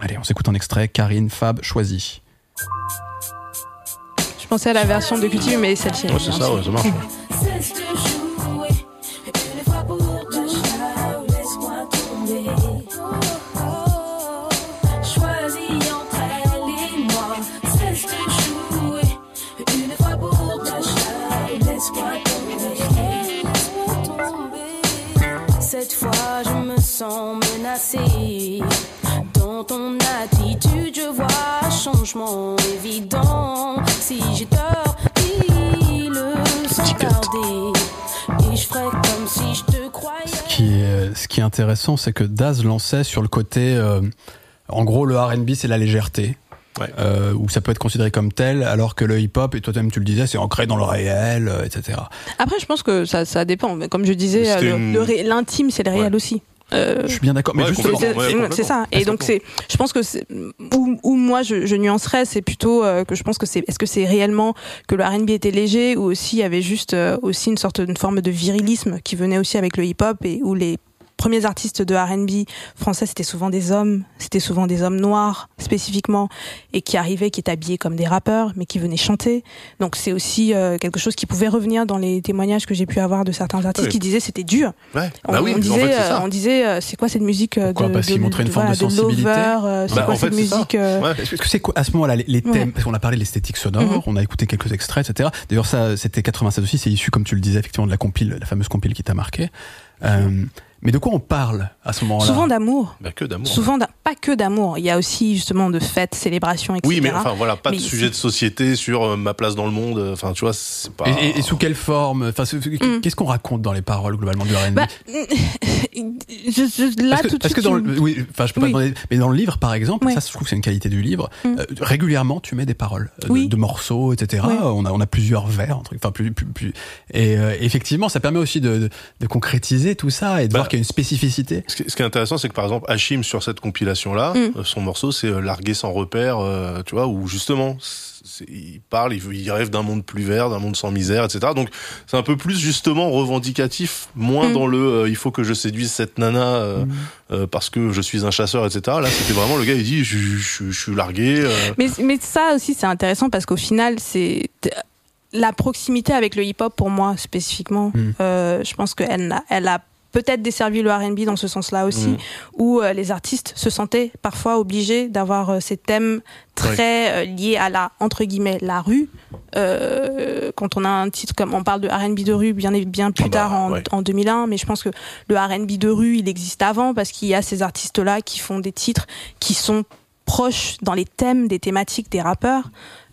Allez, on s'écoute en extrait. Karine, Fab, choisi. Je pensais à la version de Cultive, mais celle-ci. Ouais, c'est ça, ouais, ça marche. sens menacée. Dans ton attitude, je vois un changement évident. Si j'ai tort, dis-le sans tarder. Et je ferai comme si je te croyais. Ce qui est, ce qui est intéressant, c'est que Daz lançait sur le côté. euh, en gros, le RB, c'est la légèreté. Ouais. Euh, où ça peut être considéré comme tel, alors que le hip-hop, et toi-même tu le disais, c'est ancré dans le réel, euh, etc. Après, je pense que ça, ça dépend. Mais Comme je disais, euh, une- ré- l'intime, c'est le réel Ouais. aussi. Euh, Je suis bien d'accord, mais Ouais, c'est ouais, ça. Et donc c'est, je pense que c'est où, où moi je, je nuancerais, c'est plutôt euh, que je pense que c'est, est-ce que c'est réellement que le R&B était léger ou aussi il y avait juste euh, aussi une sorte de forme de virilisme qui venait aussi avec le hip-hop et où les premiers artistes de R&B français c'était souvent des hommes, c'était souvent des hommes noirs spécifiquement et qui arrivaient, qui étaient habillés comme des rappeurs mais qui venaient chanter. Donc c'est aussi euh, quelque chose qui pouvait revenir dans les témoignages que j'ai pu avoir de certains artistes Oui. qui disaient c'était dur. Ouais. On, Bah oui, on en disait, fait, c'est euh, on disait, euh, c'est quoi cette musique euh, de, Parce qu'ils de- montraient une forme voilà, de sensibilité. Lover, euh, c'est Bah, quoi en fait, cette c'est ça. musique euh, Ouais. Est-ce que c'est quoi à ce moment-là les, les thèmes Ouais. Parce qu'on a parlé de l'esthétique sonore, Mhm. on a écouté quelques extraits, etc. D'ailleurs, ça, c'était 87 aussi. C'est issu, comme tu le disais, effectivement, de la compile, la fameuse compile qui t'a marqué. Euh, mais de quoi on parle à ce moment-là Souvent d'amour. Bah, que d'amour. Souvent, pas que d'amour. Il y a aussi justement de fêtes, célébrations, etc. Oui, mais enfin voilà, pas de sujet de société sur euh, ma place dans le monde. Enfin, tu vois, c'est pas. Et, et- et sous quelle forme? Enfin, Mm. qu'est-ce qu'on raconte dans les paroles globalement du R&B Bah, je, je- là parce que, tout de parce que dans tu- le, oui, enfin, je peux pas Oui. demander, mais dans le livre, par exemple, Ouais. ça, je trouve que c'est une qualité du livre. Mm. euh, régulièrement, tu mets des paroles euh, de- Oui. de, morceaux, etc. On a, on a plusieurs vers, enfin plus, plus, plus. Et euh, effectivement, ça permet aussi de, de, de concrétiser tout ça et de Bah, voir qu'il y a une spécificité. Ce qui ce qui est intéressant, c'est que par exemple, Hachim, sur cette compilation-là, Mm. euh, son morceau, c'est euh, Largué sans repère, euh, tu vois, où justement, il parle, il, veut- il rêve d'un monde plus vert, d'un monde sans misère, etc. Donc, c'est un peu plus justement revendicatif, moins Mm. dans le euh, il faut que je séduise cette nana euh, Mm. euh, parce que je suis un chasseur, etc. Là, c'était vraiment le gars, il dit je, je- je suis largué. euh, Mais, mais ça aussi, c'est intéressant parce qu'au final, c'est la proximité avec le hip-hop pour moi spécifiquement. Euh, je pense qu'elle elle a peut-être desservi le R&B dans ce sens-là aussi, Mm. où euh, les artistes se sentaient parfois obligés d'avoir euh, ces thèmes très euh, liés à la entre guillemets la rue. Euh, quand on a un titre comme on parle de R&B de rue bien bien plus Ah bah, tard en, ouais. en 2001, mais je pense que le R&B de rue il existe avant parce qu'il y a ces artistes-là qui font des titres qui sont proches dans les thèmes des thématiques des rappeurs.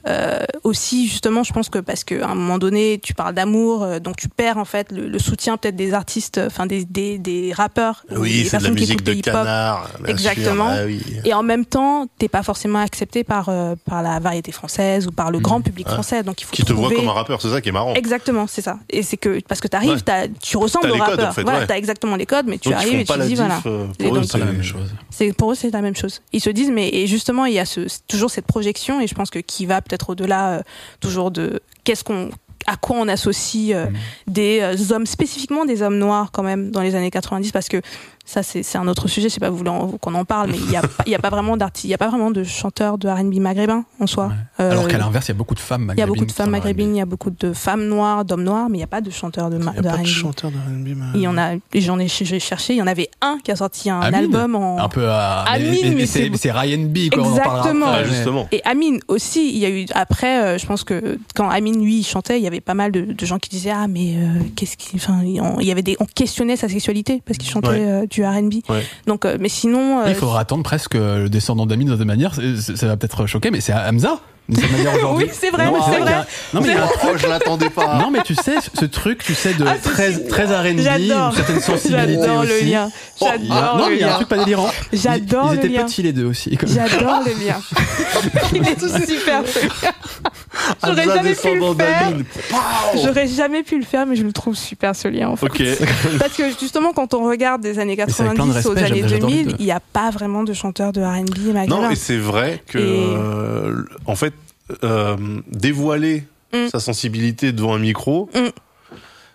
Euh, aussi, justement, je pense que parce qu'à un moment donné, tu parles d'amour, euh, donc tu perds en fait le, le soutien peut-être des artistes, enfin des, des, des rappeurs. ou Oui, des c'est de la musique de canard. Exactement. sûr. Ah oui. Et en même temps, t'es pas forcément accepté par euh, par la variété française ou par le grand public Ah. français. Donc il faut Qui te voit comme un rappeur, c'est ça qui est marrant. Exactement, c'est ça. Et c'est que parce que t'arrives, Ouais. t'as- tu ressembles au rappeur. en fait, voilà, ouais. t'as exactement les codes, mais tu Donc arrives et tu dis diff. voilà. euh, Pour eux, C'est la même chose. C'est pour eux c'est la même chose. Ils se disent mais et justement il y a ce toujours cette projection et je pense que qui va peut-être au-delà euh, toujours de qu'est-ce qu'on à quoi on associe euh, des euh, hommes spécifiquement des hommes noirs quand même dans les années 90 parce que ça c'est c'est un autre sujet, je sais pas vous voulez en- qu'on en parle mais il y a pas- il y a pas vraiment il y a pas vraiment de chanteurs de R&B maghrébins en soi. Euh, Alors qu'à l'inverse, il y a beaucoup de femmes il y maghrébines. a beaucoup de femmes maghrébines, il y a beaucoup de femmes noires, d'hommes noirs, mais il n'y a pas de chanteurs de, ma- Il n'y a de pas de R&B. chanteur de R&B. Il y en a, j'en ai, j'ai cherché, il y en avait un qui a sorti un Amine. album en. Un peu à. Amine, mais- mais mais c'est Ryan B, quoi. on en parlera Exactement. après, Ah, mais- justement. Et Amine aussi, il y a eu après, euh, je pense que quand Amine lui il chantait, il y avait pas mal de, de gens qui disaient ah mais euh, qu'est-ce qui, enfin il y avait des, on questionnait sa sexualité parce qu'il chantait Ouais. Du R&B. Ouais. Donc euh, mais sinon, euh, Il faudra attendre presque le descendant d'Amine de cette manière. Ça va peut-être choquer, mais c'est Hamza certaine manière aujourd'hui. Oui, c'est vrai, Non, c'est vrai. Non, mais je l'attendais pas. Non, mais tu sais, ce truc, tu sais, de Ah, très, très R&B, J'adore. une certaine sensibilité j'adore le lien, Oh, j'adore non, le mais il y a un lien, truc pas délirant. J'adore Ils, ils le étaient lien. petits les deux aussi. j'adore le lien. il est super. J'aurais Hamza, jamais pu le faire. J'aurais jamais pu le faire, mais je le trouve super ce lien en fait. Parce que justement, quand on regarde des années c'est avec plein de 90 aux années j'aime- j'adore les 2000, deux. il n'y a pas vraiment de chanteurs de R&B Non, et c'est vrai que, Et- euh, en fait, euh, dévoiler Mm. sa sensibilité devant un micro, Mm.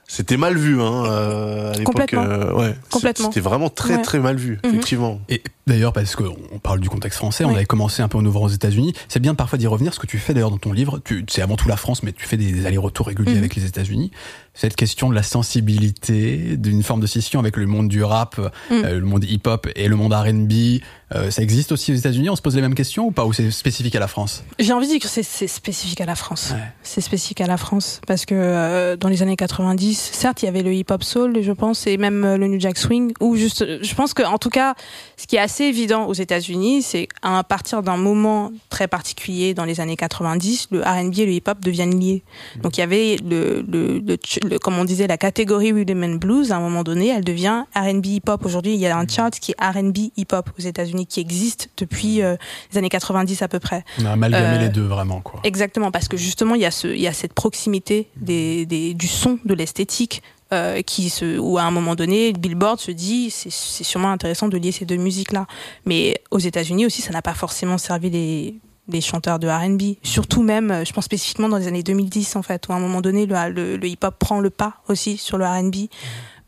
c'était mal vu hein, euh, à l'époque. Complètement. euh, ouais, Complètement. C'était vraiment très Ouais. très mal vu, Mhm. effectivement. Et d'ailleurs, parce qu'on parle du contexte français, on avait commencé un peu en ouvrant aux États-Unis. C'est bien parfois d'y revenir. Ce que tu fais d'ailleurs dans ton livre, tu, c'est avant tout la France, mais tu fais des, des allers-retours réguliers Mhm. avec les États-Unis. Cette question de la sensibilité, d'une forme de scission avec le monde du rap, Mhm. euh, le monde hip-hop et le monde R&B, euh, ça existe aussi aux États-Unis. On se pose les mêmes questions ou pas Ou c'est spécifique à la France? J'ai envie de dire que c'est- spécifique à la France. Ouais. C'est spécifique à la France parce que euh, dans les années 90, certes, il y avait le hip-hop soul, je pense, et même euh, le New Jack Swing. Ou juste, je pense que en tout cas, ce qui est assez évident aux États-Unis, c'est à partir d'un moment très particulier dans les années 90, le R&B et le hip-hop deviennent liés. Donc il y avait le, le, le, le- comme on disait, la catégorie rhythm and blues. À un moment donné, elle devient R&B hip-hop. Aujourd'hui, il y a un chart qui est R&B hip-hop aux États-Unis qui existe depuis euh, les années 90 à peu près. On a amalgamé Euh, les deux vraiment, quoi. Exactement, parce que justement, il y a, ce, il y a cette proximité des, des, du son, de l'esthétique, euh, qui se, où à un moment donné, Billboard se dit, c'est c'est sûrement intéressant de lier ces deux musiques-là. Mais aux États-Unis aussi, ça n'a pas forcément servi les, les chanteurs de R&B. Surtout même, euh, je pense spécifiquement dans les années 2010, en fait, où à un moment donné, le, le, le hip-hop prend le pas aussi sur le R&B.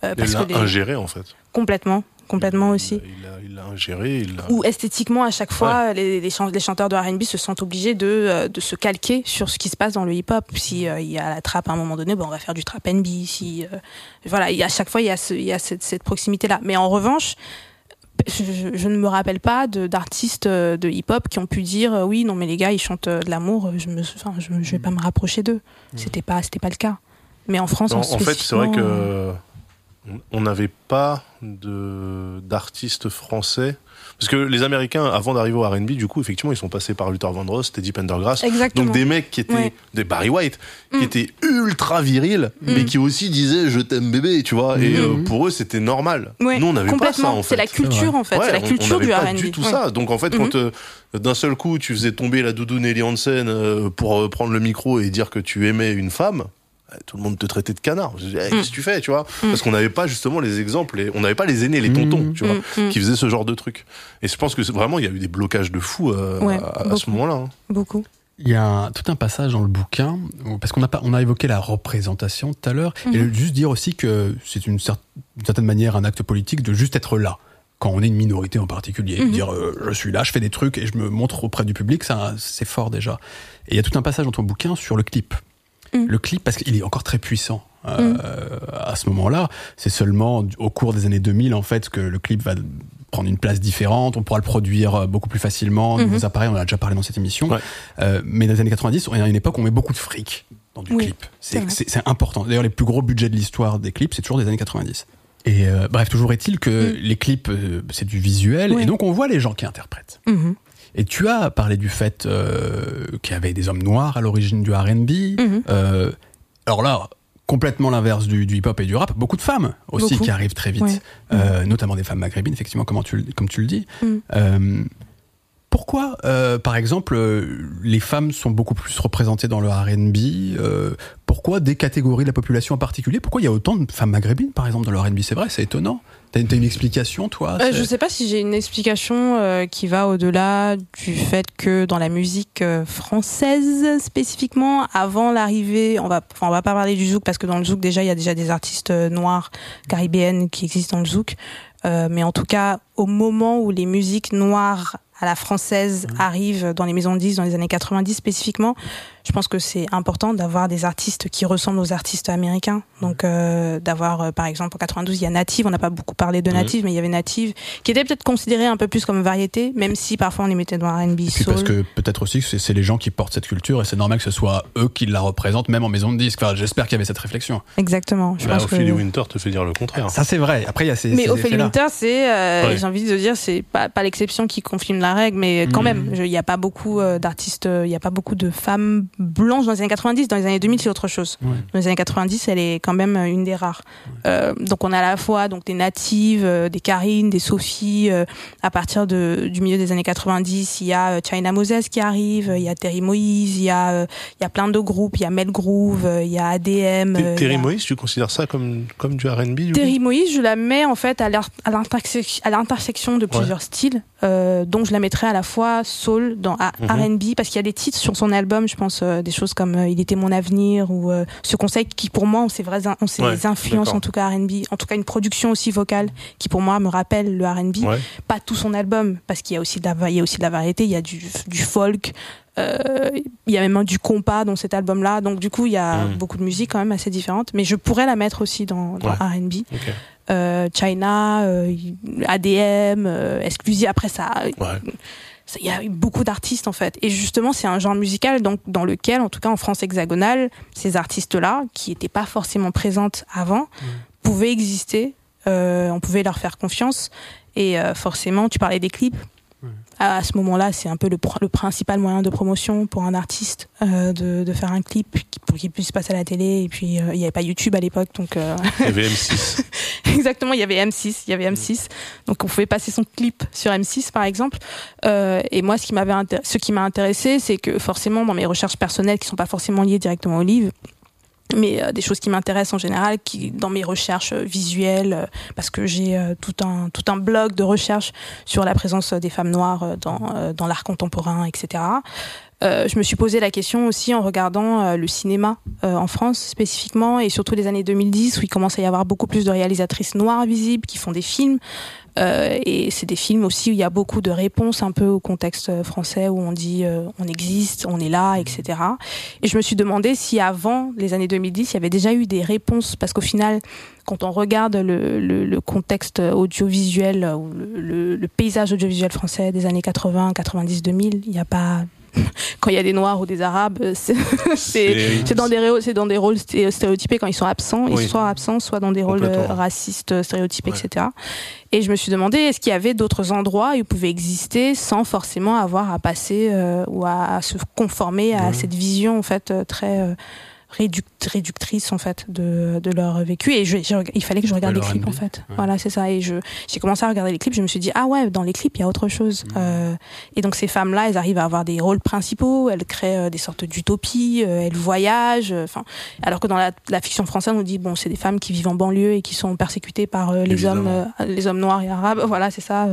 Euh, parce que les- ingéré, en fait. complètement, complètement aussi Il l'a ingéré. Il où esthétiquement à chaque fois les, les, chan- les chanteurs de R&B se sentent obligés de, euh, de se calquer sur ce qui se passe dans le hip-hop. Si euh, il y a la trappe à un moment donné, bon, on va faire du trap N.B. Si euh, voilà, il y a, à chaque fois il y a, ce, il y a cette, cette proximité là. Mais en revanche, je, je- je ne me rappelle pas d'artistes euh, de hip-hop qui ont pu dire oui non mais les gars ils chantent de l'amour, je me, enfin, je, je vais pas me rapprocher d'eux. C'était pas pas le cas. Mais en France, en, en fait, c'est vrai que on- on n'avait pas de d'artistes français. Parce que les Américains, avant d'arriver au R&B, du coup, effectivement, ils sont passés par Luther Vandross, Teddy Pendergrass. Exactement. Donc des mecs qui étaient, Ouais. des Barry White, qui Mm. étaient ultra virils, mais qui aussi disaient je t'aime bébé, tu vois. Et euh, pour eux, c'était normal. Ouais, Nous, on n'avait pas ça, complètement. en C'est fait. la culture en fait, Ouais, c'est la on- culture on du n'avait pas R&B. du tout ça. Donc en fait, quand euh, d'un seul coup tu faisais tomber la doudoune Ellie Hansen euh, pour euh, prendre le micro et dire que tu aimais une femme, tout le monde te traitait de canard. Je disais, Mm. Eh, Qu'est-ce que tu fais, tu vois Parce qu'on n'avait pas justement les exemples, et on n'avait pas les aînés, les tontons, tu vois, Mm, mm. qui faisaient ce genre de trucs. Et je pense que vraiment il y a eu des blocages de fous euh, Ouais, à, à ce moment-là. hein. Beaucoup. Il y a un- tout un passage dans le bouquin, parce qu'on a, pas- on a évoqué la représentation tout à l'heure, et juste dire aussi que c'est une, cer- certaine manière un acte politique de juste être là. Quand on est une minorité en particulier, Mhm. dire euh, je suis là, je fais des trucs et je me montre auprès du public, ça c'est fort déjà. Et il y a tout un passage dans ton bouquin sur le clip. Mhm. Le clip, parce qu'il est encore très puissant euh, à ce moment-là. C'est seulement au cours des années 2000 en fait que le clip va prendre une place différente. On pourra le produire euh, beaucoup plus facilement. Mhm. Nouveaux appareils, on en a déjà parlé dans cette émission. Ouais. Euh, mais dans les années 90, on est à une époque où on met beaucoup de fric dans du Oui, clip. c'est C'est vrai. c'est- c'est important. D'ailleurs, les plus gros budgets de l'histoire des clips, c'est toujours des années 90. Et euh, bref, toujours est-il que Mm. les clips, euh, c'est du visuel, Oui. et donc on voit les gens qui interprètent. Mhm. Et tu as parlé du fait euh, qu'il y avait des hommes noirs à l'origine du R&B. Mhm. Euh, alors là, complètement l'inverse du, du hip-hop et du rap. Beaucoup de femmes aussi Beaucoup. qui arrivent très vite, Ouais. Euh, notamment des femmes maghrébines, effectivement, comment tu, comme tu le dis. Mhm. Pourquoi, par exemple, les femmes sont beaucoup plus représentées dans le R&B Pourquoi des catégories de la population en particulier Pourquoi il y a autant de femmes maghrébines, par exemple, dans le R&B C'est vrai, c'est étonnant. T'as t'as une explication, toi Euh, je sais pas si j'ai une explication euh, qui va au-delà du fait que dans la musique euh, française spécifiquement, avant l'arrivée, on va, enfin, on va pas parler du zouk parce que dans le zouk déjà il y a déjà des artistes euh, noirs caribéennes qui existent dans le zouk, Euh, mais en tout cas au moment où les musiques noires à la française arrivent dans les maisons de disques dans les années 90 spécifiquement, je pense que c'est important d'avoir des artistes qui ressemblent aux artistes américains. Donc euh, d'avoir euh, par exemple en 92 il y a Native, on n'a pas beaucoup parlé de. Native, mais il y avait Native qui était peut-être considéré un peu plus comme variété, même si parfois on les mettait dans R&B parce que peut-être aussi que c'est- les gens qui portent cette culture et c'est normal que ce soit eux qui la représentent, même en maison de disques. Enfin, J'espère qu'il y avait cette réflexion. Exactement. Je Bah, pense Ophélie que... Winter te fait dire le contraire. Ça, c'est vrai. Après, il y a ces. Mais ces Ophélie. Winter, c'est, euh, Ouais. J'ai envie de dire, c'est pas, pas l'exception qui confirme la règle, mais quand Mhm. même, il n'y a pas beaucoup euh, d'artistes, euh, il n'y a pas beaucoup de femmes blanches dans les années 90. Dans les années 2000, c'est autre chose. Ouais. Dans les années 90, elle est quand même euh, une des rares. Euh, donc on a à la fois donc des natives, euh, des Karine, des Sophie. euh, à partir de, du milieu des années 90, il y a China Moses qui arrive, il y a Terry Moïse, il y a il y a plein de groupes, il y a Mel Groove, il y a ADM. T- Terry a- Moïse, tu considères ça comme, comme du R&B Terry Moïse, je la mets en fait à l'intersection à l'intersection de plusieurs styles, euh, dont je la mettrais à la fois soul, dans à Mhm. R&B, parce qu'il y a des titres sur son album, je pense euh, des choses comme euh, Il était mon avenir ou euh, ce conseil qui pour moi ont ses vraies in- ont ses Ouais, influences d'accord. en tout cas R&B, en tout cas une production aussi vocale qui pour moi me rappelle le R&B, Ouais. pas tout son album parce qu'il y a aussi de la il y a aussi de la variété, il y a du du folk. Euh, il y a même du compas dans cet album-là, donc du coup il y a Mhm. beaucoup de musique quand même assez différente, mais je pourrais la mettre aussi dans, dans Ouais. R&B euh, China, euh, ADM, euh, Exclusive. Après ça, Ouais. il y a eu beaucoup d'artistes en fait. Et justement, c'est un genre musical donc dans lequel, en tout cas en France hexagonale, ces artistes-là, qui n'étaient pas forcément présentes avant, pouvaient exister. Euh, on pouvait leur faire confiance. Et euh, forcément, tu parlais des clips. À, ce moment-là, c'est un peu le, pr- le principal moyen de promotion pour un artiste euh, de, de faire un clip pour qu'il puisse passer à la télé. Et puis, euh, il n'y avait pas YouTube à l'époque, donc euh, Il y avait M6. Exactement, il y avait M6, il y avait M6. Donc on pouvait passer son clip sur M6 par exemple. Et moi, ce qui m'avait ce qui m'a intéressé, c'est que forcément dans mes recherches personnelles qui sont pas forcément liées directement au livre, mais euh, des choses qui m'intéressent en général, qui dans mes recherches euh, visuelles, euh, parce que j'ai euh, tout un tout un blog de recherche sur la présence euh, des femmes noires dans dans l'art contemporain, etc. Je me suis posé la question aussi en regardant le cinéma en France spécifiquement et surtout les années 2010 où il commence à y avoir beaucoup plus de réalisatrices noires visibles qui font des films. Euh, et c'est des films aussi où il y a beaucoup de réponses un peu au contexte français où on dit euh, on existe, on est là, etc. Et je me suis demandé si avant les années 2010, il y avait déjà eu des réponses parce qu'au final, quand on regarde le, le, le contexte audiovisuel ou le, le, le paysage audiovisuel français des années 80, 90, 2000, il n'y a pas quand il y a des noirs ou des arabes, euh, c'est dans des c'est dans des rôles sté- stéréotypés quand ils sont absents, ils sont soit absents, soit dans des rôles euh, racistes, stéréotypés, Ouais. etc. Et je me suis demandé est-ce qu'il y avait d'autres endroits où ils pouvaient exister sans forcément avoir à passer euh, ou à, à se conformer à Ouais. cette vision en fait euh, très euh, réductrice en fait de, de leur vécu. Et je, il fallait que je regarde les clips en fait. Ouais. voilà c'est ça. Et je j'ai commencé à regarder les clips. Je me suis dit ah ouais dans les clips il y a autre chose. Mhm. Euh, et donc ces femmes là elles arrivent à avoir des rôles principaux. Elles créent euh, des sortes d'utopies euh, elles voyagent enfin alors que dans la, la fiction française on dit bon c'est des femmes qui vivent en banlieue et qui sont persécutées par euh, les hommes euh, les hommes noirs et arabes. Voilà c'est ça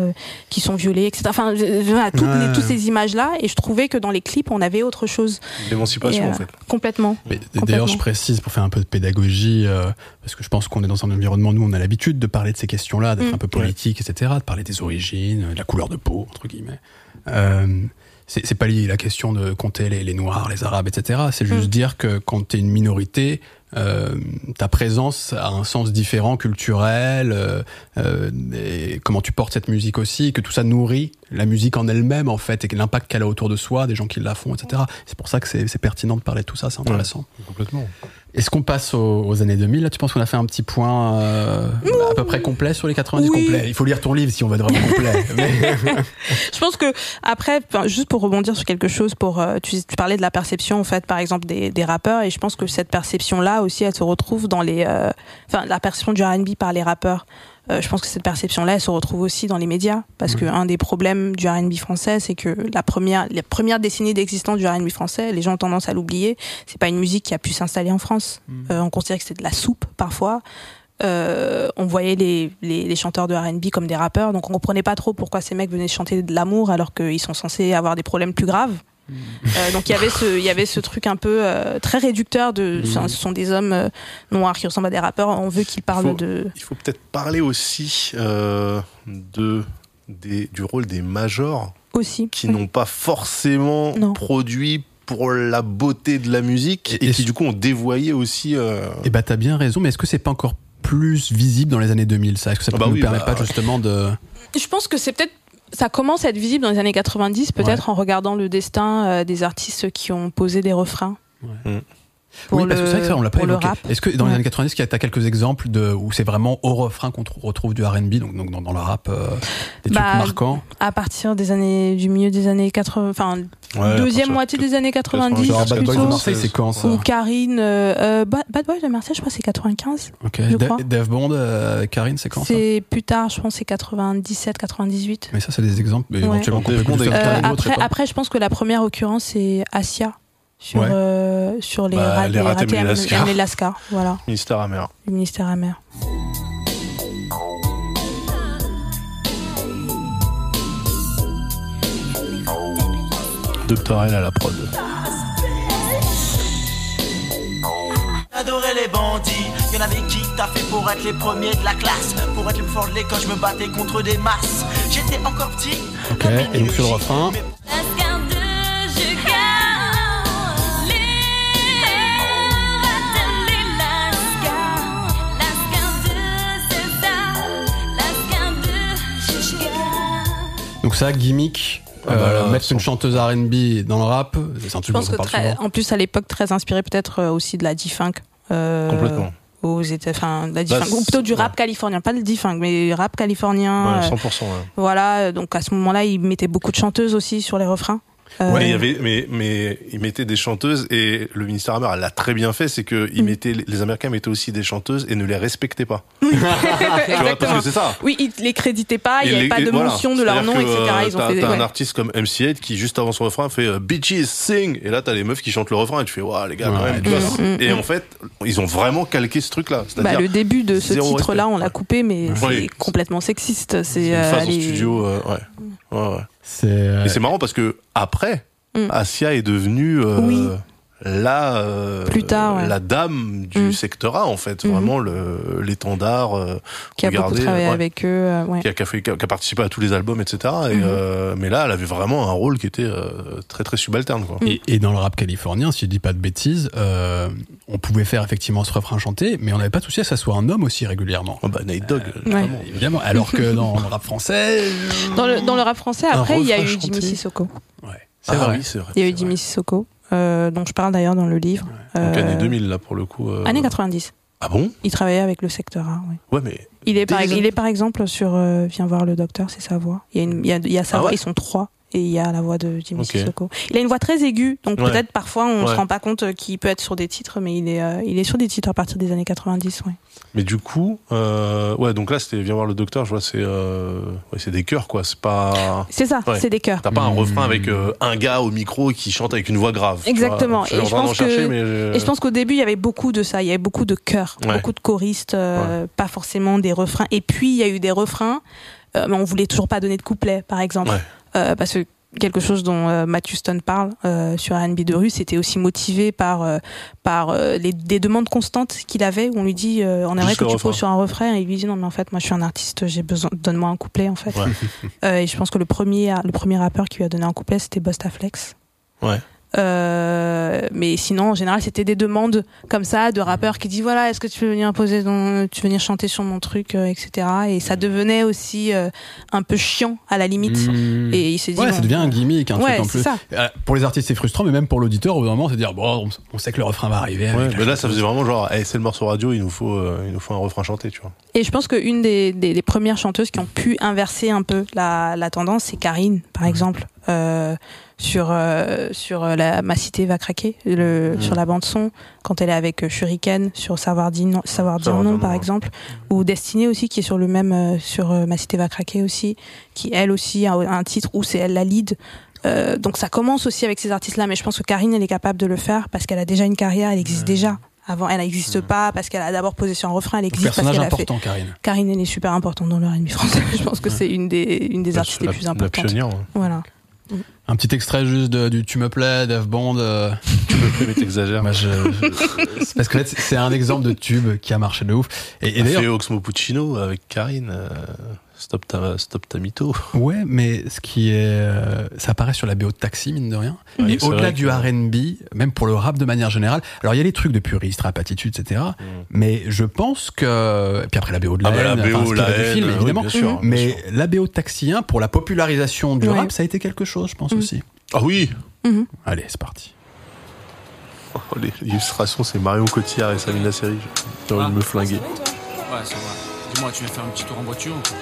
qui sont violés etc enfin voilà, toutes, les, toutes ces images là et je trouvais que dans les clips on avait autre chose. L'émancipation, en fait. complètement. Mais Complètement. D'ailleurs, je précise pour faire un peu de pédagogie, euh, parce que je pense qu'on est dans un environnement, nous, on a l'habitude de parler de ces questions-là, d'être Mm. un peu politique, etc., de parler des origines, de la couleur de peau, entre guillemets. Euh, c'est pas lié la question de compter les, les noirs, les arabes, etc. C'est juste Mm. dire que quand t'es une minorité, euh, ta présence a un sens différent, culturel, euh, et comment tu portes cette musique aussi, que tout ça nourrit la musique en elle-même en fait, et l'impact qu'elle a autour de soi, des gens qui la font, etc. C'est pour ça que c'est pertinent de parler de tout ça, c'est intéressant. Complètement. Est-ce qu'on passe aux, aux années 2000 Là, tu penses qu'on a fait un petit point euh, à peu près complet sur les 90 Oui. complet Il faut lire ton livre si on veut être vraiment complet. Mais- Je pense que après, juste pour rebondir sur quelque chose, pour euh, tu, tu parlais de la perception en fait, par exemple des, des rappeurs, et je pense que cette perception-là aussi, elle se retrouve dans les, euh, enfin la perception du R&B par les rappeurs. Euh, je pense que cette perception-là, elle se retrouve aussi dans les médias, parce que un des problèmes du R&B français, c'est que la première, les premières décennies d'existence du R&B français, les gens ont tendance à l'oublier. C'est pas une musique qui a pu s'installer en France. Euh, on considère que c'est de la soupe parfois. Euh, on voyait les, les, les chanteurs de R&B comme des rappeurs, donc on comprenait pas trop pourquoi ces mecs venaient chanter de l'amour alors qu'ils sont censés avoir des problèmes plus graves. Euh, donc il y avait ce il y avait ce truc un peu euh, très réducteur de ce ce sont des hommes euh, noirs qui ressemblent à des rappeurs on veut qu'ils parlent Faut- de Il faut peut-être parler aussi euh, de, des, du rôle des majors aussi qui n'ont pas forcément Non. produit pour la beauté de la musique Et- et, et qui du coup ont dévoyé aussi. euh, Eh ben, t'as bien raison, mais est-ce que c'est pas encore plus visible dans les années 2000 ça? Est-ce que ça Ah ne bah nous oui, permet bah, pas justement de je pense que c'est peut-être ça commence à être visible dans les années 90 peut-être en regardant le destin euh, des artistes qui ont posé des refrains Ouais. Mm. Pour Oui, parce que c'est vrai que ça, on l'a pas évoqué. Est-ce que dans les années 90, tu as quelques exemples de où c'est vraiment au refrain qu'on tr- retrouve du R&B, donc, donc dans, dans le rap, euh, des Bah, trucs marquants? à partir des années du milieu des années 80 enfin ouais, deuxième moitié des années 90 Genre Bad Boys de plutôt Marseille, c'est quand ça? Ou Karine euh, euh, Bad Bad Boy de Marseille je crois que c'est 95 Ok. je crois. Dave Bond, euh, Karine, c'est quand ça? C'est plus tard je pense que c'est 97 98 Mais ça, c'est des exemples mais Ouais. éventuellement qu'on Dave peut Bond Euh, après, après, je pense que la première occurrence c'est Asia sur Ouais. euh, sur les, Bah, ra- les les ratés ratés Madagascar. et Lascar, voilà, Ministère amer. ministère amer. Doctorel à la prod. Adorer les bandits, y'en avait qui t'a fait pour être les premiers de la classe Pour être le plus fort de l'école, je me battais contre des masses J'étais encore petit Ok, et donc sur le refrain? Donc ça, gimmick, Ah bah euh, là, mettre une chanteuse R&B dans le rap, c'est un Je truc dont pense que très, en plus à l'époque très inspiré peut-être euh, aussi de la D-Funk. euh, Complètement. Aux États, enfin, de la Bah, ou plutôt du rap californien, pas le D-Funk, mais rap californien. Ouais, euh, 100%. ouais. voilà, donc à ce moment-là, ils mettaient beaucoup de chanteuses aussi sur les refrains. Euh, Ouais, il y avait, mais, mais ils mettaient des chanteuses et le ministère amer l'a très bien fait, c'est que ils Mm. mettaient, les Américains mettaient aussi des chanteuses et ne les respectaient pas. tu vois, parce que c'est ça. Oui, ils les créditaient pas, il n'y avait les- pas de voilà. mention de leur nom, que, etc. Ils ont t'as, fait. t'as ouais. un artiste comme MC8 qui juste avant son refrain fait euh, Bitches sing et là t'as les meufs qui chantent le refrain et tu fais waouh les gars quand Ouais, même. du tu vois. sens. Mm, Et mm. en fait ils ont vraiment calqué ce truc là. Bah, le début de ce titre-là, respect. on l'a coupé, mais Ouais. c'est Oui. complètement sexiste. C'est une euh, phase aller- studio. euh, ouais. Ouais, ouais. C'est euh, Et c'est marrant parce que après, Mm. Asia est devenue euh, Oui. La euh, Plus tard, ouais. la dame du Mm. secteur A en fait, Mhm. vraiment le l'étendard. euh, qui a beaucoup travaillé ouais, avec eux. euh, ouais. qui a, qui a fait- qui a- qui a participé à tous les albums, etc. Et, Mhm. euh, mais là, elle avait vraiment un rôle qui était euh, très très subalterne. Quoi. Et, et dans le rap californien, si je dis pas de bêtises, euh, on pouvait faire effectivement ce refrain chanté, mais on n'avait pas de souci à ce que ça soit un homme aussi régulièrement. Oh, bah, Nate Dogg, ouais. vraiment. Évidemment. Alors que dans le rap français, Dans le, dans le rap français, après, il y a eu refrain Jimmy chanté. Sissoko. ouais, c'est Ah vrai. oui, c'est vrai. Il y a eu c'est Jimmy. Sissoko, dont je parle d'ailleurs dans le livre. Donc Euh, année 2000 là pour le coup. euh, Années 90. Ah bon? Il travaillait avec le secteur A. ouais. Ouais, mais Il est, par, Dès les il est par exemple sur euh, Viens voir le docteur, c'est sa voix. Il y a, une, il y a, il y a sa Ah voix, ouais? ils sont trois. Et il y a la voix de Jimmy Ok. Sissoko. Il a une voix très aiguë, donc Ouais. peut-être parfois on Ouais. se rend pas compte qu'il peut être sur des titres, mais il est, euh, il est sur des titres à partir des années 90. Ouais. mais du coup, euh, ouais, donc là c'était viens voir le docteur. Je vois c'est euh, ouais, c'est des chœurs quoi. C'est pas C'est ça, Ouais. c'est des chœurs. T'as pas un refrain avec euh, un gars au micro qui chante avec une voix grave. Exactement. Je Et je pense chercher, que- mais je- Et je pense qu'au début, il y avait beaucoup de ça. Il y avait beaucoup de chœurs, Ouais. beaucoup de choristes, euh, pas forcément des refrains. Et puis, il y a eu des refrains, euh, mais on voulait toujours pas donner de couplets, par exemple. Euh, parce que quelque chose dont euh, Matthew Stone parle euh, sur R&B de rue, c'était aussi motivé par euh, par euh, les des demandes constantes qu'il avait où on lui dit euh, on aimerait que tu poses sur un refrain et il lui dit non mais en fait moi je suis un artiste j'ai besoin donne-moi un couplet en fait Ouais. Euh, et je pense que le premier le premier rappeur qui lui a donné un couplet c'était Bustaflex Ouais. Euh, mais sinon, en général, c'était des demandes comme ça de rappeurs qui disent voilà, est-ce que tu veux venir poser ton, tu veux venir chanter sur mon truc, euh, etc. Et ça devenait aussi euh, un peu chiant à la limite. Mmh. Et il s'est dit Ouais, ça devient un gimmick, un Ouais, truc en c'est plus. ça. Euh, Pour les artistes, c'est frustrant, mais même pour l'auditeur, au bout d'un moment, c'est dire bon, on, sait que le refrain va arriver. Ouais, mais là, ça faisait vraiment genre, eh, c'est le morceau radio, il nous faut, euh, il nous faut un refrain chanté, tu vois. Et je pense qu'une des, des, des premières chanteuses qui ont pu inverser un peu la, la tendance, c'est Karine, par exemple, euh, sur euh, sur euh, la Ma cité va craquer, le, Mm. sur la bande son, quand elle est avec euh, Shuriken, sur Savoir dire non, savoir dire non, par exemple, ou Destinée aussi qui est sur le même euh, sur euh, Ma cité va craquer aussi, qui elle aussi a un titre où c'est elle la lead. Euh, donc ça commence aussi avec ces artistes-là, mais je pense que Karine elle est capable de le faire parce qu'elle a déjà une carrière, elle existe déjà. Avant, elle n'existe pas parce qu'elle a d'abord posé sur un refrain, elle existe parce qu'elle a fait important, Karine. Karine, elle est super importante dans le R&B français. Je pense que c'est une des, une des La- artistes les la- plus La importantes. pionnière, hein. Voilà. Un petit extrait juste de- du Tu me plais, d'Eve Bond. euh, tu peux plus, mais t'exagères. moi, je, parce que là, c'est un exemple de tube qui a marché de ouf. Et, et d'ailleurs, fait Oxmo Puccino avec Karine. euh, stop ta, stop ta mytho. Ouais, mais ce qui est, euh, ça apparaît sur la BO de Taxi mine de rien. Ouais, et au-delà du que- R&B, même pour le rap de manière générale. Alors il y a les trucs de puriste, rap attitude, etc. Mais je pense que, et puis après la BO de la Ah bah la enfin, BO, inspirée la haine, film oui, évidemment. bien sûr, bien mais sûr. la BO de Taxi 1 pour la popularisation du Ouais. rap, ça a été quelque chose, je pense Mhm. aussi. Ah oui Mhm. Allez, c'est parti. Oh, les illustrations, c'est Marion Cotillard et Samina Seri. J'ai envie de me flinguer. Ouais, ça va. Dis-moi, tu viens faire un petit tour en voiture ou quoi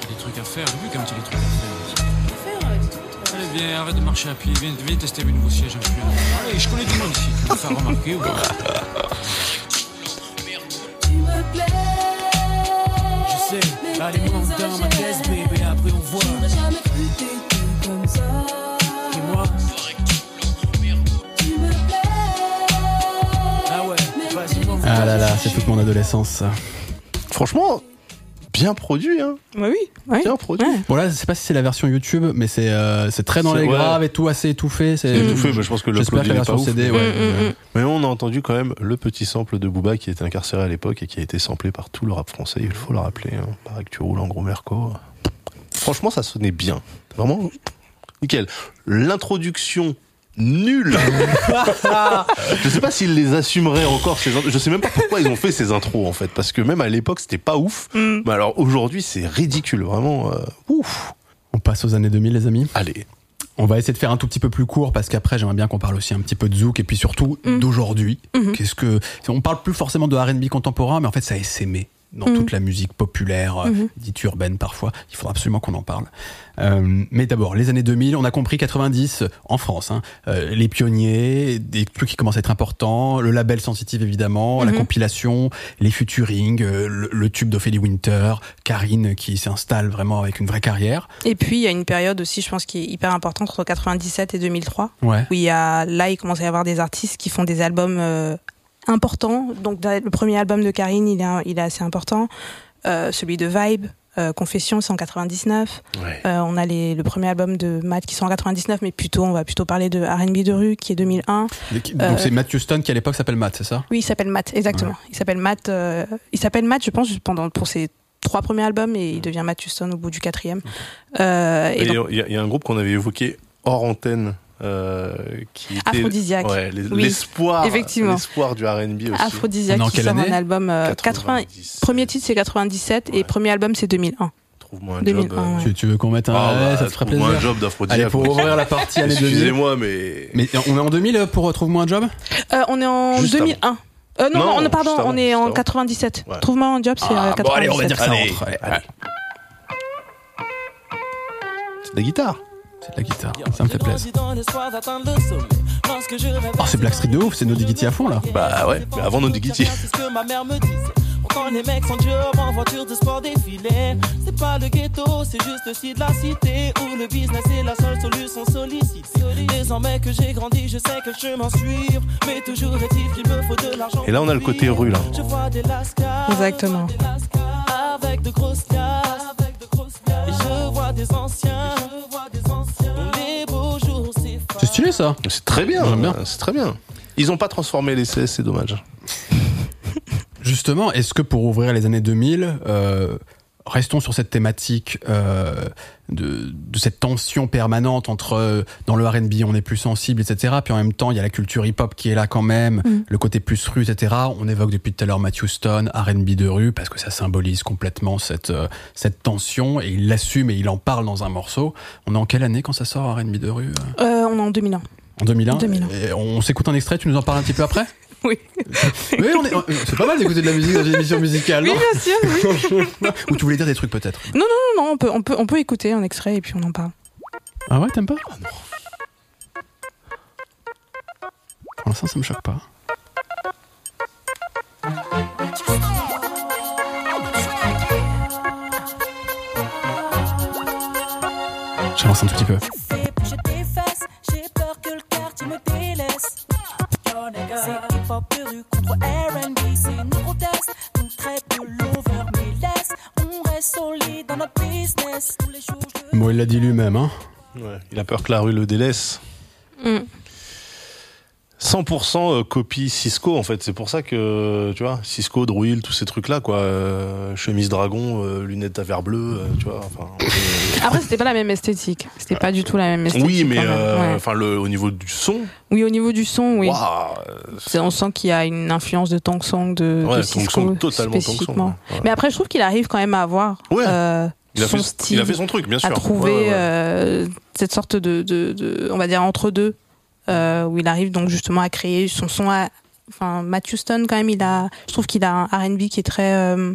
J'ai des trucs à faire. J'ai vu quand tu as des trucs à faire. Allez, viens, arrête de marcher à pied. Viens, viens tester mes nouveaux sièges peu. Allez, je connais du monde ici. Tu veux me faire remarquer ou pas? Je sais. Allez, monte dans ma caisse, baby. Après, on voit. Et Ah là là, c'est toute mon adolescence. Franchement, bien produit, hein. Oui, oui. oui. Bien produit. Ouais. Bon là, je sais pas si c'est la version YouTube, mais c'est euh, c'est très dans les ouais. graves et tout assez étouffé. C'est étouffé, mais je pense que le J'espère que la version CD, ouais. Mm, mm, mm. Mais on a entendu quand même le petit sample de Booba qui était incarcéré à l'époque et qui a été samplé par tout le rap français, il faut le rappeler. Hein. Pareil que tu roules en gros merco. Franchement, ça sonnait bien. Vraiment, nickel. L'introduction nulle. je sais pas s'ils les assumeraient encore ces Je sais même pas pourquoi ils ont fait ces intros en fait, parce que même à l'époque c'était pas ouf. Mm. Mais alors aujourd'hui c'est ridicule, vraiment. euh, ouf. On passe aux années 2000, les amis. Allez. On va essayer de faire un tout petit peu plus court parce qu'après j'aimerais bien qu'on parle aussi un petit peu de zouk et puis surtout Mm. d'aujourd'hui. Mhm. Qu'est-ce que on parle plus forcément de R&B contemporain, mais en fait ça a essaimé dans Mhm. toute la musique populaire, Mhm. dite urbaine parfois. Il faudra absolument qu'on en parle. Euh, mais d'abord les années 2000, on a compris 90 euh, en France, hein, euh, les pionniers, des trucs qui commencent à être importants, le label sensitive évidemment, la Mhm. compilation, les futurings, euh, le, le tube d'Ophélie Winter, Karine qui s'installe vraiment avec une vraie carrière. Et puis, il y a une période aussi, je pense, qui est hyper importante entre 97 et 2003. Ouais. Où il y a, là, il commence à y avoir des artistes qui font des albums importants. Donc, le premier album de Karine, il est, il est assez important. Euh, celui de Vibe, euh, Confession, c'est en 99. Ouais. Euh, on a les, le premier album de Matt qui sont en 99, mais plutôt, on va plutôt parler de R&B de rue, qui est 2001. Donc Euh, c'est Matthew Stone qui à l'époque s'appelle Matt, c'est ça? Oui, il s'appelle Matt, exactement. Il s'appelle Matt. euh, il s'appelle Matt, je pense, pendant pour ses trois premiers albums, et il devient Matt Houston au bout du quatrième. Euh, il y, a- il y a un groupe qu'on avait évoqué hors antenne. Euh, qui était Aphrodisiaque. Ouais, les- Oui, l'espoir, effectivement. l'espoir du R&B aussi. Aphrodisiaque en qui sort un album euh, 80 90. premier titre c'est 97 et premier album c'est 2001 Trouve-moi un 2001, job. euh, ouais. tu, tu veux qu'on mette un ah, ouais, bah, ça te ferait trouve-moi plaisir. un job d'Aphrodisiaque. Allez, pour ouvrir la partie année 2000. Excusez-moi, mais. Mais on est en 2000 pour Trouve-moi un job? Euh, on est en Juste 2001 Euh, non, Non, non, pardon, avant, on est en avant. 97. Ouais. Trouve-moi un job, c'est Ah, euh, 97. bon, allez, on va dire que ça Allez, rentre. C'est de la guitare. C'est de la guitare, ça me fait plaisir. Oh, c'est Blackstreet de ouf, c'est No Diggity à fond là. Bah ouais, mais avant No Diggity. C'est ce que ma mère me disait. Quand les mecs sont job en voiture de sport défilé, c'est pas le ghetto, c'est juste le site de la cité où le business est la seule solution sollicitée. Désormais que j'ai grandi, je sais quel chemin suivre, mais toujours est-il qu'il me faut de l'argent. Et là, on a le côté rue, là. Je vois des lascars, Exactement. des lascars avec de grosses avec de grosses je vois des anciens, je vois ça. C'est très bien. J'aime bien. C'est très bien. Ils ont pas transformé les CS, c'est dommage. Justement, est-ce que pour ouvrir les années 2000, euh, restons sur cette thématique euh, de, de cette tension permanente entre euh, dans le R&B on est plus sensible, etc. Puis en même temps il y a la culture hip-hop qui est là quand même, Mm. le côté plus rue, etc. On évoque depuis tout à l'heure Matthew Stone, R&B de rue parce que ça symbolise complètement cette euh, cette tension et il l'assume et il en parle dans un morceau. On est en quelle année quand ça sort R&B de rue on est en 2001. En 2001. 2001. Et on s'écoute un extrait, tu nous en parles un petit peu après? Oui. Oui, on est, c'est pas mal d'écouter de la musique dans une émission musicale, non bien sûr. Ou tu voulais dire des trucs peut-être Non, non, non, on peut, on peut, on peut écouter un extrait et puis on en parle. Ah ouais, t'aimes pas? Pour l'instant, ça me choque pas. J'avance un tout petit peu. Fais bouger tes fesses, j'ai peur que le quartier me délaisse. C'est hip-hop de rue contre R&B, c'est nous qu'on teste. On traite de l'over, mais laisse, on reste solide dans notre business. Tous les jours, je Bon, il l'a dit lui-même, hein. Ouais, il a peur que la rue le délaisse. Mm. 100% euh, copie Cisco en fait, c'est pour ça que tu vois Cisco, Druil, tous ces trucs là quoi, euh, chemise dragon, euh, lunettes à verre bleu, euh, tu vois. Enfin, Après, c'était pas la même esthétique. C'était pas du tout la même esthétique. oui, mais ouais. enfin le au niveau du son, Oui, au niveau du son, oui. On sent qu'il y a une influence de Tang Song de, Ouais, de Cisco Song, totalement Song, ouais. Ouais. Mais après, je trouve qu'il arrive quand même à avoir il a son fait style, il a fait son truc bien sûr. à trouver cette sorte de, de, de- on va dire entre deux, où il arrive donc justement à créer son son. À, enfin, Matt Houston quand même, il a, je trouve qu'il a un R&B qui est très euh,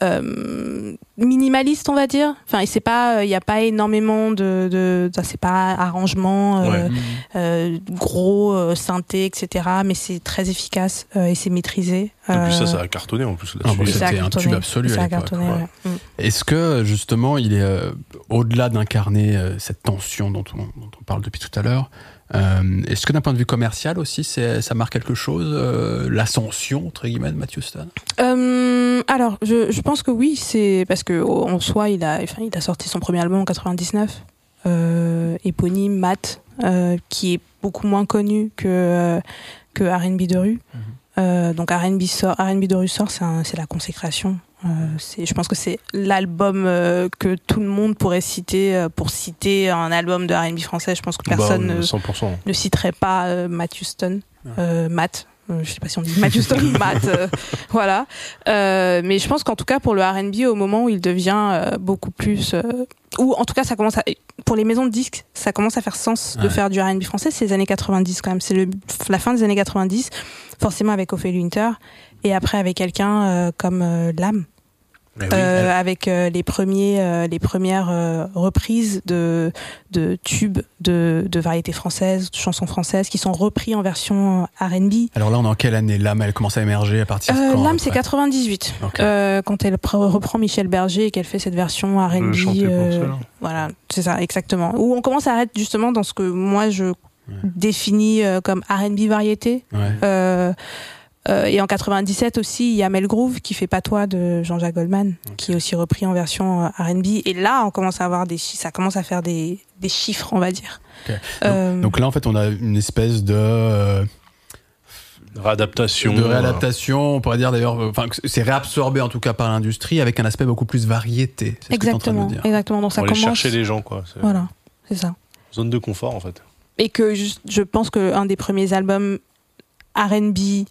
euh, minimaliste, on va dire. Enfin, il c'est pas, il n'y a pas énormément de, de, ça, c'est pas arrangement. euh, Ouais. euh, gros euh, synthé, etc. Mais c'est très efficace euh, et c'est maîtrisé. Et puis ça, Euh, ça a cartonné en plus Ah, là-dessus. et ça a c'était un tube absolu à ça a l'époque, cartonné, ouais. ouais. Mm. Est-ce que justement, il est euh, au-delà d'incarner euh, cette tension dont on, dont on parle depuis tout à l'heure euh, Est-ce que d'un point de vue commercial aussi, ça marque quelque chose euh, L'ascension entre guillemets de Matthew Stone Euh, alors, je, je pense que oui, c'est parce que au- en soi, il a, enfin, il a sorti son premier album en 99, euh, éponyme Matt, euh, qui est beaucoup moins connu que euh, que R&B de rue. Euh, donc R&B de rue sort, c'est la consécration. Euh, c'est, je pense que c'est l'album euh, que tout le monde pourrait citer euh, pour citer un album de R&B français. Je pense que personne Bah, ne, 100%. ne citerait pas euh, Matt Houston, euh, Matt. euh, je sais pas si on dit Matt Houston ou Matt, euh, voilà. Euh, mais je pense qu'en tout cas pour le R&B, au moment où il devient euh, beaucoup plus, euh, ou en tout cas ça commence à, pour les maisons de disques, ça commence à faire sens de Ouais. faire du R&B français. C'est les années 90 quand même. C'est le, la fin des années 90, forcément avec Ophélie Winter, et après avec quelqu'un euh, comme euh, Lame. Mais oui, Euh, avec euh, les premiers euh, les premières euh, reprises de de tubes de de variétés françaises de chansons françaises qui sont repris en version R&B Alors là, on est en quelle année? L'âme, elle commence à émerger à partir de quand l'âme c'est près? 98 Ok. euh, quand elle pre- reprend Michel Berger et qu'elle fait cette version R&B euh, voilà c'est ça exactement. Où on commence à être justement dans ce que moi je définis euh, comme R&B variété. Ouais. euh, et en 97 aussi, il y a Mel Groove qui fait Patois de Jean-Jacques Goldman, qui est aussi repris en version euh, R&B. Et là, on commence à avoir des, chi- ça commence à faire des, des chiffres, on va dire. Euh, Donc là, en fait, on a une espèce de euh, Réadaptation. de réadaptation. On pourrait dire d'ailleurs, euh, enfin, c'est réabsorbé en tout cas par l'industrie avec un aspect beaucoup plus variété. C'est ce que t'es en train de exactement, dire. exactement. Donc ça Pour aller commence. chercher les gens quoi. C'est Voilà, c'est ça. Zone de confort en fait. Et que juste, je pense que un des premiers albums R&B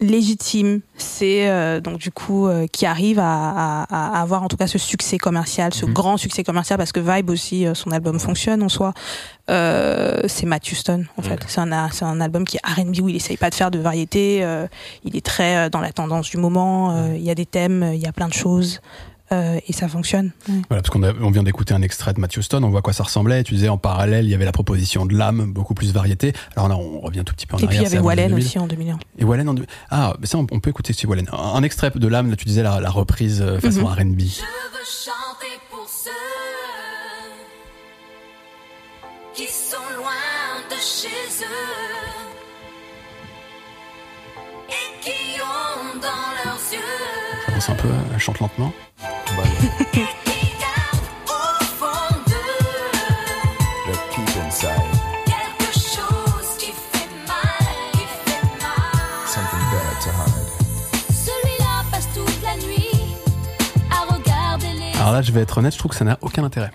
légitime, c'est euh, donc du coup euh, qui arrive à, à- à avoir en tout cas ce succès commercial, ce Mhm. grand succès commercial parce que Vibe aussi euh, son album fonctionne en soi. Euh, c'est Matt Houston en fait. C'est un c'est un album qui est R&B où il essaye pas de faire de variété, euh, il est très dans la tendance du moment. euh, Il y a des thèmes, il y a plein de choses. Euh, et ça fonctionne. Ouais. Voilà, parce qu'on on vient d'écouter un extrait de Matthew Stone, on voit à quoi ça ressemblait. Tu disais en parallèle, il y avait la proposition de l'âme, beaucoup plus variété. Alors là, on revient tout petit peu en Et puis il arrière. y avait Wallen 2000. aussi en 2001. Et Wallen en deux- Ah, mais ça, on, on peut écouter aussi Wallen. Un, un extrait de l'âme, là, tu disais la, la reprise euh, façon. R&B. Je veux chanter pour ceux qui sont loin de chez eux et qui ont dans leurs yeux Commence un peu, elle chante lentement. Alors là, je vais être honnête, je trouve que ça n'a aucun intérêt.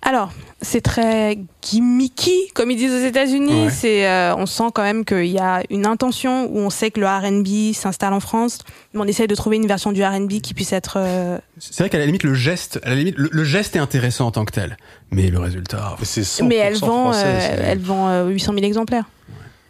Alors, c'est très gimmicky, comme ils disent aux États-Unis. Ouais. C'est, euh, on sent quand même qu'il y a une intention où on sait que le R&B s'installe en France, mais on essaye de trouver une version du R&B qui puisse être. euh, C'est vrai qu'à la limite, le geste, à la limite, le, le geste est intéressant en tant que tel. Mais le résultat. Mais c'est mais elle 100% vend, français, euh, c'est- elle vend euh, 800 000 exemplaires.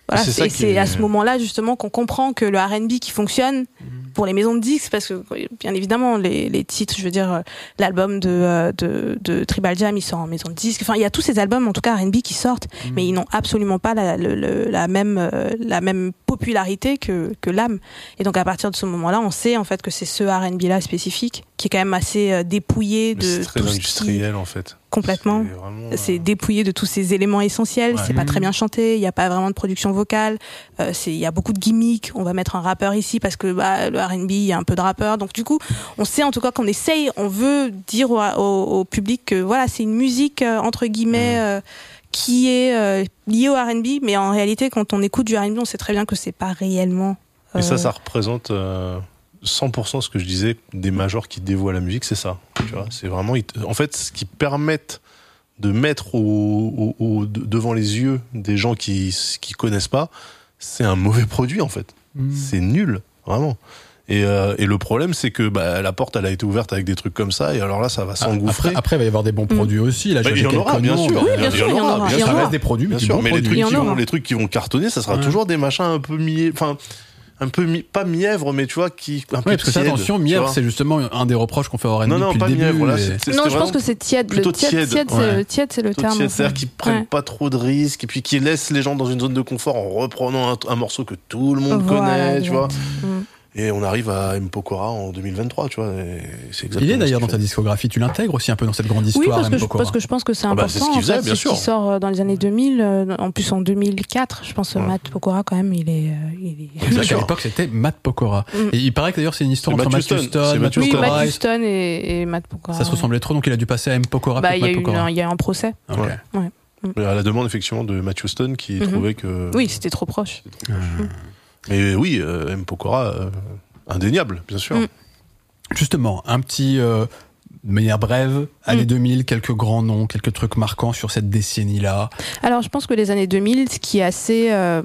Voilà, C'est à ce moment-là justement qu'on comprend que le R&B qui fonctionne pour les maisons de disques, parce que bien évidemment les, les titres, je veux dire euh, l'album de, euh, de de Tribal Jam, il sort en maison de disques. Enfin, il y a tous ces albums en tout cas R&B qui sortent, mais ils n'ont absolument pas la, le- la même euh, la même popularité que que l'âme. Et donc à partir de ce moment-là, on sait en fait que c'est ce R&B là spécifique qui est quand même assez dépouillé mais de c'est très tout ce qui industriel en fait. complètement. C'est euh, dépouillé de tous ces éléments essentiels. Ouais. C'est pas Mhm. très bien chanté. Il n'y a pas vraiment de production vocale. Euh, il y a beaucoup de gimmicks. On va mettre un rappeur ici parce que bah, le R&B, il y a un peu de rappeur. Donc du coup, on sait en tout cas qu'on essaye, on veut dire au, au- au public que voilà, c'est une musique euh, entre guillemets euh, qui est euh, liée au R&B, mais en réalité, quand on écoute du R&B, on sait très bien que c'est pas réellement. Mais ça, euh, ça représente euh, 100% ce que je disais des majors qui dévoient la musique, c'est ça. Tu vois, c'est vraiment, en fait, ce qui permettent de mettre au, au- au- de- devant les yeux des gens qui qui connaissent pas, c'est un mauvais produit en fait. Mm. C'est nul, vraiment. Et, euh, et le problème, c'est que bah, la porte, elle a été ouverte avec des trucs comme ça, et alors là, ça va s'engouffrer. Après, après, il va y avoir des bons produits aussi. Là, Bah, il y en aura, bien noms, sûr. Oui, bien sûr, il y en aura. bien Il y en sûr. Ça aura. reste des produits, mais Bien sûr, mais les trucs, qui vont, aura. les trucs qui vont cartonner, ça sera Ouais. toujours des machins un peu mi enfin un peu mi- pas mièvre, mais tu vois qui un peu Ouais, parce que tiède, attention, tu mièvre, c'est justement un des reproches qu'on fait au R&B non non depuis pas le début. mièvre, là, et- c'est- c'est- Non, je pense que c'est tiède. Le plutôt tiède, tiède. tiède, c'est Ouais. le tiède, c'est le terme. tiède, en fait. c'est-à-dire qu'ils prennent Ouais. pas trop de risques et puis qui laissent les gens dans une zone de confort en reprenant un, un morceau que tout le monde Voilà, connaît, tu vois. Mm. Et on arrive à M. Pokora en 2023, tu vois. C'est Il est d'ailleurs dans ta discographie, tu l'intègres aussi un peu dans cette grande Oui, histoire. parce que, M. je, Pokora. parce que je pense que c'est Ah bah, important. c'est ce qu'il en faisait, fait, bien sûr. qui sort euh, dans les années 2000, euh, en plus en 2004, je pense, Ouais. Matt Pokora, quand même, il est. euh, il est... Qu'à l'époque, c'était Matt Pokora. Mm. Et il paraît que d'ailleurs, c'est une histoire entre Matt Matt Houston. Houston, Matt Matt Oui. Matt et- Houston et, et Matt Pokora. Ça se ressemblait trop, donc il a dû passer à M. Pokora Bah, pour il y, a Matt eu Pokora. un- il y a eu un procès. Ouais. À la demande effectivement de Matthew Stone qui Mhm. trouvait que. Oui, c'était trop proche. Mais oui, euh, M. Pokora, euh, indéniable, bien sûr. Mm. Justement, un petit, euh, de manière brève, années Mm. 2000, quelques grands noms, quelques trucs marquants sur cette décennie-là. Alors, je pense que les années 2000, ce qui est assez euh,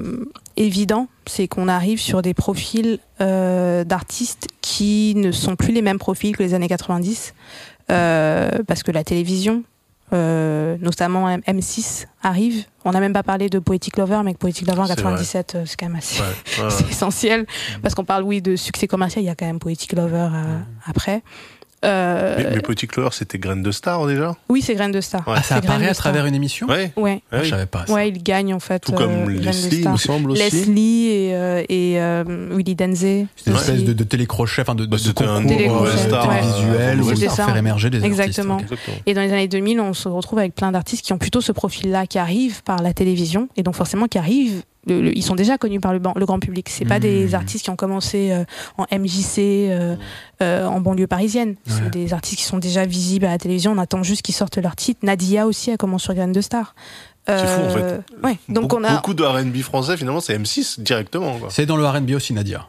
évident, c'est qu'on arrive sur des profils euh, d'artistes qui ne sont plus les mêmes profils que les années 90, euh, parce que la télévision, euh, notamment M- M6, arrive. On n'a même pas parlé de Poetic Lover, mais Poetic Lover en C'est 97, euh, c'est quand même assez Ouais, ouais, essentiel, parce qu'on parle, oui, de succès commercial, il y a quand même Poetic Lover euh, après. Euh, Mais, mais Petit Clover, c'était Graine de Star déjà Oui, c'est Graine de Star. Ouais. Ah, ça apparaît à Star. travers une émission Ouais. Ouais. Ah, Ouais. Je savais pas ça. Ouais, il gagne en fait. Tout comme euh, Leslie, il me semble aussi. Leslie et, euh, et euh, Willy Denzé. C'est une espèce de, de télécrochet, enfin de, de, Bah, de concours Télécrochet, euh, Star, télévisuel où C'était ça ça. faire émerger des Exactement. artistes. Exactement. Et dans les années 2000, on se retrouve avec plein d'artistes qui ont plutôt ce profil-là, qui arrivent par la télévision, et donc forcément qui arrivent. Le- le- ils sont déjà connus par le, grand public. C'est pas Mmh. des artistes qui ont commencé euh, en MJC, euh, euh, en banlieue parisienne. Ouais. C'est des artistes qui sont déjà visibles à la télévision. On attend juste qu'ils sortent leur titre. Nadia aussi a commencé sur Graine de Star. C'est fou, en fait. Euh, Ouais. Donc Be- on a. Beaucoup de RB français, finalement, c'est M6 directement. Quoi. C'est dans le R&B aussi, Nadia.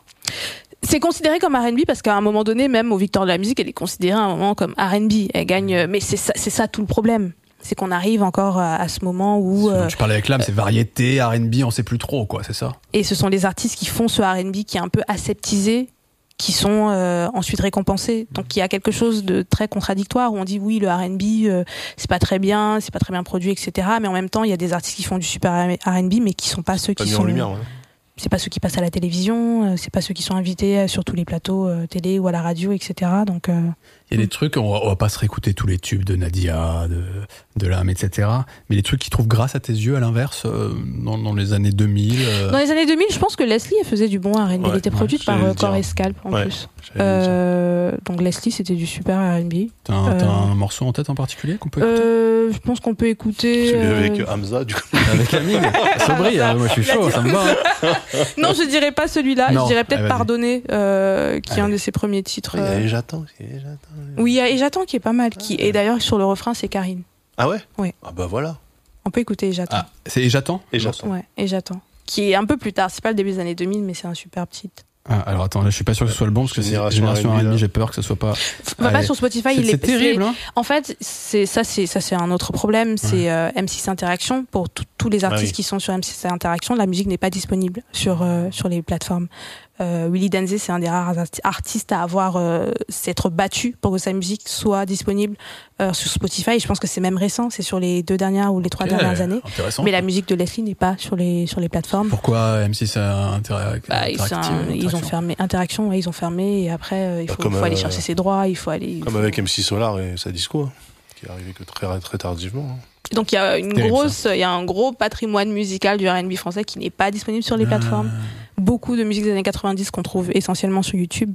C'est considéré comme R&B parce qu'à un moment donné, même au Victor de la musique, elle est considérée à un moment comme R&B. Elle gagne, euh, mais c'est ça, c'est ça tout le problème. C'est qu'on arrive encore à, à ce moment où euh, Tu parlais avec l'âme, c'est variété, R&B, on sait plus trop, quoi, c'est ça et ce sont les artistes qui font ce R&B qui est un peu aseptisé qui sont euh, ensuite récompensés. Donc il y a quelque chose de très contradictoire où on dit oui le R&B euh, c'est pas très bien, c'est pas très bien produit, etc. Mais en même temps il y a des artistes qui font du super R&B mais qui sont pas ceux Pas qui sont en lumière. ouais. c'est pas ceux qui passent à la télévision, euh, c'est pas ceux qui sont invités euh, sur tous les plateaux euh, télé ou à la radio, etc. Donc euh, Il y a des trucs, on va, on va pas se réécouter tous les tubes de Nadia, de, de l'âme, etc. Mais les trucs qui trouvent grâce à tes yeux, à l'inverse, euh, dans, dans les années 2000. euh, Dans les années 2000, je pense que Leslie elle faisait du bon R&B. Ouais, elle était ouais, produite par. Core et Scalp en Ouais, plus. Euh, donc Leslie, c'était du super R&B. T'as un, euh, un morceau en tête en particulier qu'on peut écouter? Euh, je pense qu'on peut écouter. Celui euh, avec Hamza, du coup. Avec Amine Sobri, hein, moi je suis chaud, ça me va. Non, je dirais pas celui-là. Je dirais peut-être. Pardonner, euh, qui est un de ses premiers titres. Et j'attends. et j'attends. Oui, il y a et j'attends qui est pas mal. Qui et d'ailleurs sur le refrain c'est Karine. Ah ouais? Oui. Ah bah voilà. On peut écouter et j'attends. Ah, c'est Et j'attends? Et j'attends. Ouais, et j'attends. Qui est un peu plus tard. C'est pas le début des années 2000, mais c'est un superbe titre. Ah, alors attends, là je suis pas sûr que ce soit le bon parce que c'est Génération R&B, j'ai peur que ce soit pas. Va pas Allez. sur Spotify, C'est il est terrible, hein En fait, c'est ça, c'est ça, c'est un autre problème. C'est euh, M6 Interaction pour tous les artistes Ah oui. qui sont sur M6 Interaction. La musique n'est pas disponible sur euh, sur les plateformes. Euh, Willy Denzé, c'est un des rares arti- artistes à avoir euh, s'être battu pour que sa musique soit disponible euh, sur Spotify. Et je pense que c'est même récent. C'est sur les deux dernières ou les trois dernières années. Mais la musique de Leslie n'est pas sur les sur les plateformes. Pourquoi M6 a intérêt Bah, ils, ils ont fermé interaction, ouais, ils ont fermé et après euh, il Bah, faut, comme, faut aller chercher ses droits, il faut aller. il Comme faut- avec MC Solar et sa disco, hein, qui est arrivé que très, très tardivement. hein. Donc il y a une grosse, il y a un gros patrimoine musical du R&B français qui n'est pas disponible sur les Ah. Beaucoup de musique des années 90 qu'on trouve essentiellement sur YouTube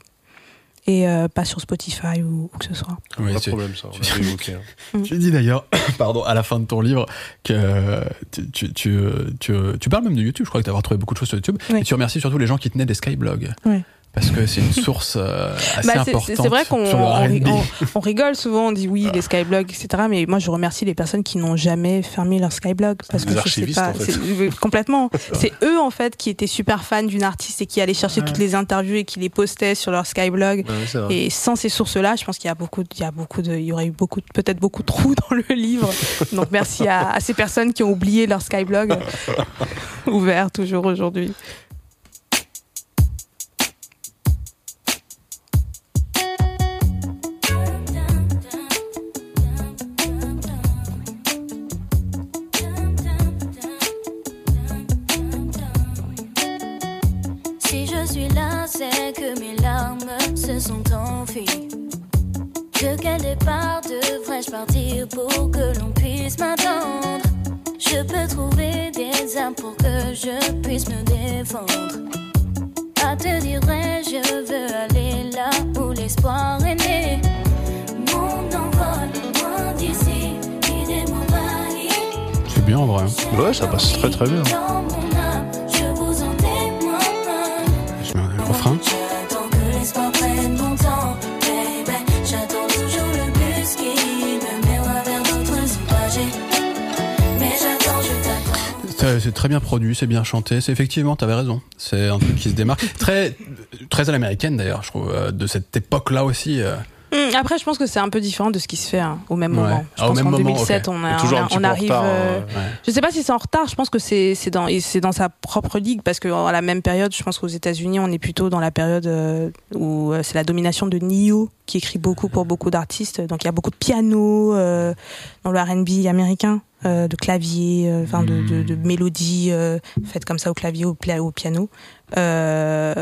et euh, pas sur Spotify ou, ou que ce soit. Oui, pas de problème, ça. Évoqué. hein. tu dis d'ailleurs, pardon, à la fin de ton livre, que tu, tu, tu, tu, tu parles même de YouTube, je crois que tu as trouvé beaucoup de choses sur YouTube, Oui. et tu remercies surtout les gens qui tenaient des skyblogs. Oui. Parce que c'est une source euh, assez Bah, c'est- importante. c'est vrai qu'on on, on- rigole souvent, on dit oui les skyblogs, etc. Mais moi je remercie les personnes qui n'ont jamais fermé leur skyblog parce que je sais pas, en fait. c'est- oui, complètement. C'est eux en fait qui étaient super fans d'une artiste et qui allaient chercher toutes les interviews et qui les postaient sur leur skyblog. Ouais. Et sans ces sources-là, je pense qu'il y a beaucoup, de- il y a beaucoup de, il y aurait eu beaucoup, peut-être beaucoup de trous dans le livre. Donc merci à, à ces personnes qui ont oublié leur Skyblog ouvert toujours aujourd'hui. Quel départ devrais-je partir pour que l'on puisse m'attendre Je peux trouver des armes pour que je puisse me défendre. À te dire vrai, je veux aller là où l'espoir est né. Mon envol, loin d'ici. C'est bien en vrai. hein. Ouais, ça passe très très bien. C'est très bien produit, c'est bien chanté. C'est effectivement, t'avais raison. C'est un truc qui se démarque. Très, très à l'américaine d'ailleurs, je trouve, euh, de cette époque-là aussi. euh. Hum, Après, je pense que c'est un peu différent de ce qui se fait hein, au même Ouais. moment. Je Ah, au pense même qu'en moment, 2007, ok. on, Il y a, a toujours on, un a- petit on peu en arrive. retard, euh, euh, Ouais. Je sais pas si c'est en retard. Je pense que c'est c'est dans et c'est dans sa propre ligue parce que à la même période, je pense qu'aux États-Unis, on est plutôt dans la période euh, où euh, c'est la domination de Nio qui écrit beaucoup pour beaucoup d'artistes. Donc il y a beaucoup de piano euh, dans le R&B américain, euh, de clavier, euh, enfin de, de, de mélodies euh, faites comme ça au clavier, au, au piano. Euh,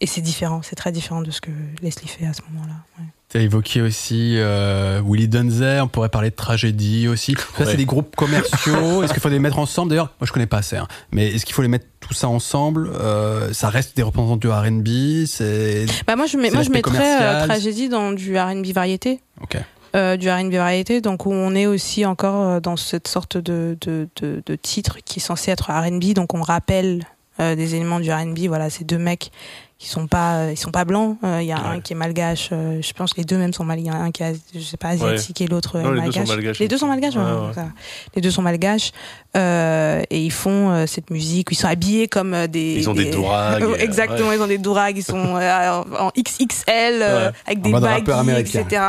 et c'est différent, c'est très différent de ce que Leslie fait à ce moment-là. ouais. T'as évoqué aussi euh, Willy Dunzer, on pourrait parler de tragédie aussi. Ça, Ouais. c'est des groupes commerciaux. est-ce qu'il faut les mettre ensemble? D'ailleurs, moi, je connais pas assez. hein. Mais est-ce qu'il faut les mettre tout ça ensemble? Euh, Ça reste des représentants du R&B. C'est Bah moi je mets, moi je mettrais euh, tragédie dans du R&B variété. ok. Euh, du R&B variété, donc où on est aussi encore euh, dans cette sorte de, de, de, de titre qui est censé être R&B, donc on rappelle euh, des éléments du R&B. Voilà, ces deux mecs qui sont pas, euh, ils sont pas blancs. Il y a un qui est malgache. je pense que les deux mêmes sont malgaches. Il y en a un qui est, je sais pas, asiatique et l'autre Non, les deux sont malgache. malgaches. Les deux sont malgaches. Ouais, ouais, ouais. ça. Les deux sont malgaches euh, et ils font cette musique. Ils sont habillés comme des. Ils ont des Ouais, Exactement, ils ont des dourags. Ils sont en XXL euh, avec En des américain. etc.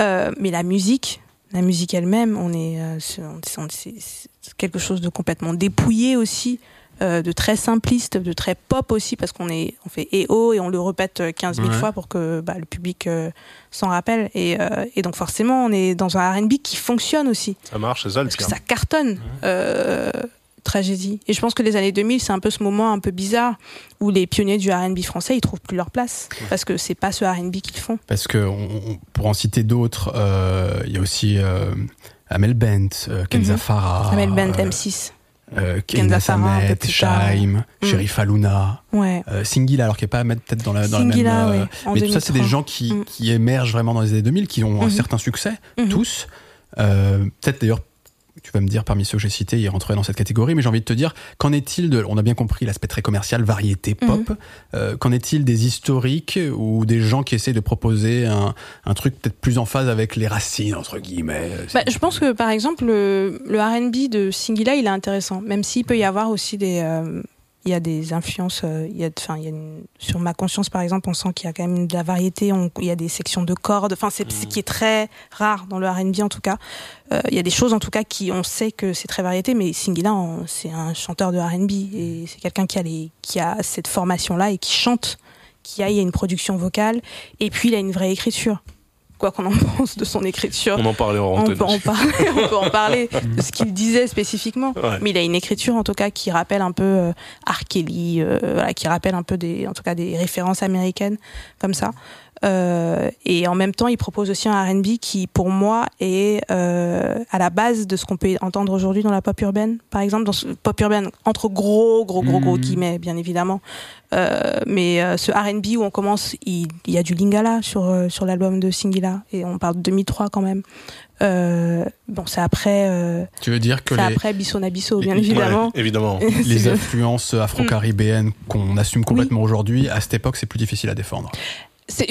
Euh, mais la musique, la musique elle-même, on est, euh, c'est quelque chose de complètement dépouillé aussi, euh, de très simpliste, de très pop aussi, parce qu'on est, on fait EO et on le répète euh, 15 000 Ouais. fois pour que bah, le public euh, s'en rappelle. Et, euh, et donc forcément, on est dans un R&B qui fonctionne aussi, Ça marche, c'est ça le parce que pire. ça cartonne. Tragédie. Et je pense que les années 2000, c'est un peu ce moment un peu bizarre où les pionniers du R&B français, ils trouvent plus leur place parce que c'est pas ce R&B qu'ils font. Parce que on, pour en citer d'autres, euh, il y a aussi euh, Amel Bent, euh, Kenza Mhm. Farah, Amel Bent, euh, M6. euh, Kenza Samet. Shaim, Mm. Sherif Aluna, Ouais. Singila, alors qu'il n'y a pas à mettre peut-être dans la, dans la même. Singila, ouais, en mais tout ça, c'est des 2003. gens qui, Mm. qui émergent vraiment dans les années 2000, qui ont un Mhm. certain succès, Mhm. tous. Peut-être d'ailleurs, tu vas me dire, parmi ceux que j'ai cités, ils rentreraient dans cette catégorie, mais j'ai envie de te dire, qu'en est-il de, on a bien compris l'aspect très commercial, variété, Mhm. pop, euh, qu'en est-il des historiques ou des gens qui essaient de proposer un, un truc peut-être plus en phase avec les racines, entre guillemets Bah, je pense que par exemple le, le R&B de Singila il est intéressant, même s'il peut y avoir aussi des euh, Il y a des influences, euh, il y a, enfin, il y a une- sur ma conscience par exemple, on sent qu'il y a quand même de la variété. il y a des sections de cordes. Enfin, c'est ce qui est très rare dans le R&B en tout cas. Euh, il y a des choses en tout cas qui, on sait que c'est très variété, mais Singila, c'est un chanteur de R&B et c'est quelqu'un qui a les, qui a cette formation là et qui chante, qui a, il y a une production vocale et puis il a une vraie écriture. Quoi qu'on en pense de son écriture. On en parlait en On peut en parler, on peut en parler de ce qu'il disait spécifiquement. Ouais. Mais il a une écriture en tout cas qui rappelle un peu euh, R. Kelly, euh, voilà, qui rappelle un peu des, en tout cas des références américaines comme ça. Euh, et en même temps, il propose aussi un R&B qui, pour moi, est euh, à la base de ce qu'on peut entendre aujourd'hui dans la pop urbaine, par exemple, dans ce pop urbaine entre gros, gros, gros, gros Mhm. guillemets, bien évidemment. Euh, mais euh, ce R&B où on commence, il, il y a du Lingala sur euh, sur l'album de Singila et on parle de 2003 quand même. Euh, bon, c'est après, euh, Tu veux dire que c'est les, après Bisson Nabisso, bien évidemment. Ouais, évidemment. les influences afro-caribéennes qu'on assume complètement aujourd'hui, à cette époque, c'est plus difficile à défendre.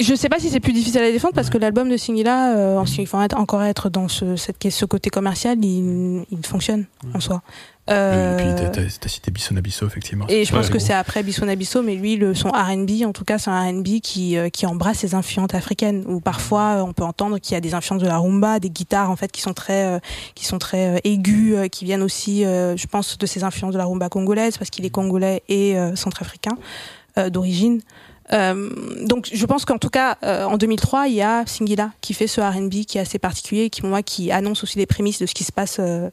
Je sais pas si c'est plus difficile à défendre parce que l'album de Singila, euh, en ce qui encore être dans ce, cette, ce côté commercial, il, il fonctionne en soi. Euh, Et puis, t'as- t'as cité Bisson Abisso, effectivement. et je pense que c'est après Bisson Abisso, mais lui, le, son R&B, en tout cas, c'est un R&B qui, euh, qui embrasse les influences africaines, où parfois euh, on peut entendre qu'il y a des influences de la rumba, des guitares en fait qui sont très, euh, qui sont très euh, aiguës, euh, qui viennent aussi, euh, je pense, de ces influences de la rumba congolaise, parce qu'il est congolais et euh, centrafricain euh, d'origine. Euh, donc je pense qu'en tout cas euh, en 2003 il y a Singila qui fait ce R&B qui est assez particulier qui pour moi qui annonce aussi les prémices de ce qui se passe euh,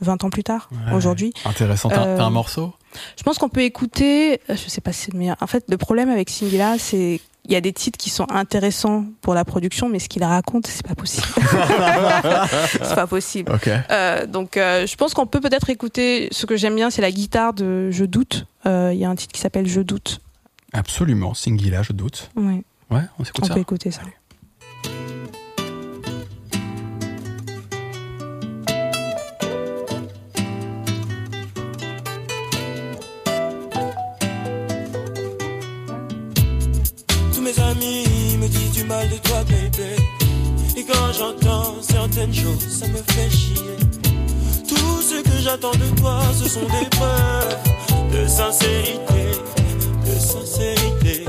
20 ans plus tard Ouais. aujourd'hui Intéressant. T'as Euh, un morceau? je pense qu'on peut écouter, euh, je sais pas si c'est le meilleur. En fait, le problème avec Singila, c'est il y a des titres qui sont intéressants pour la production, mais ce qu'il raconte, c'est pas possible. c'est pas possible. Ok. Euh, donc, euh, je pense qu'on peut peut-être écouter. Ce que j'aime bien, c'est la guitare de Je doute. Euh, Il y a un titre qui s'appelle Je doute. Absolument. Singila, je doute. Ouais, Ouais, on s'écoute on ça. peut écouter ça. Tous mes amis me disent du mal de toi, baby. Et quand j'entends certaines choses, ça me fait chier. Tout ce que j'attends de toi, ce sont des preuves de sincérité, sincérité.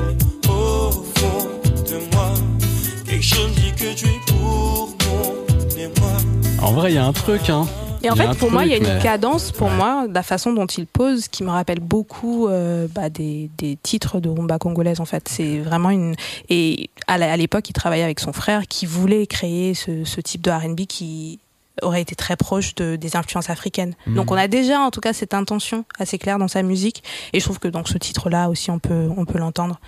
Au fond de moi, quelque chose me dit que tu es pour mon émoi. En vrai, il y a un truc, hein. Et en fait, pour moi, il y a une mais- cadence, pour Ouais. moi, de la façon dont il pose, qui me rappelle beaucoup euh, bah, des, des titres de rumba congolaise. En fait, c'est vraiment une. Et à l'époque, il travaillait avec son frère, qui voulait créer ce, ce type de R&B qui aurait été très proche de, des influences africaines. Mhm. Donc, on a déjà, en tout cas, cette intention assez claire dans sa musique. Et je trouve que dans ce titre-là aussi, on peut, on peut l'entendre.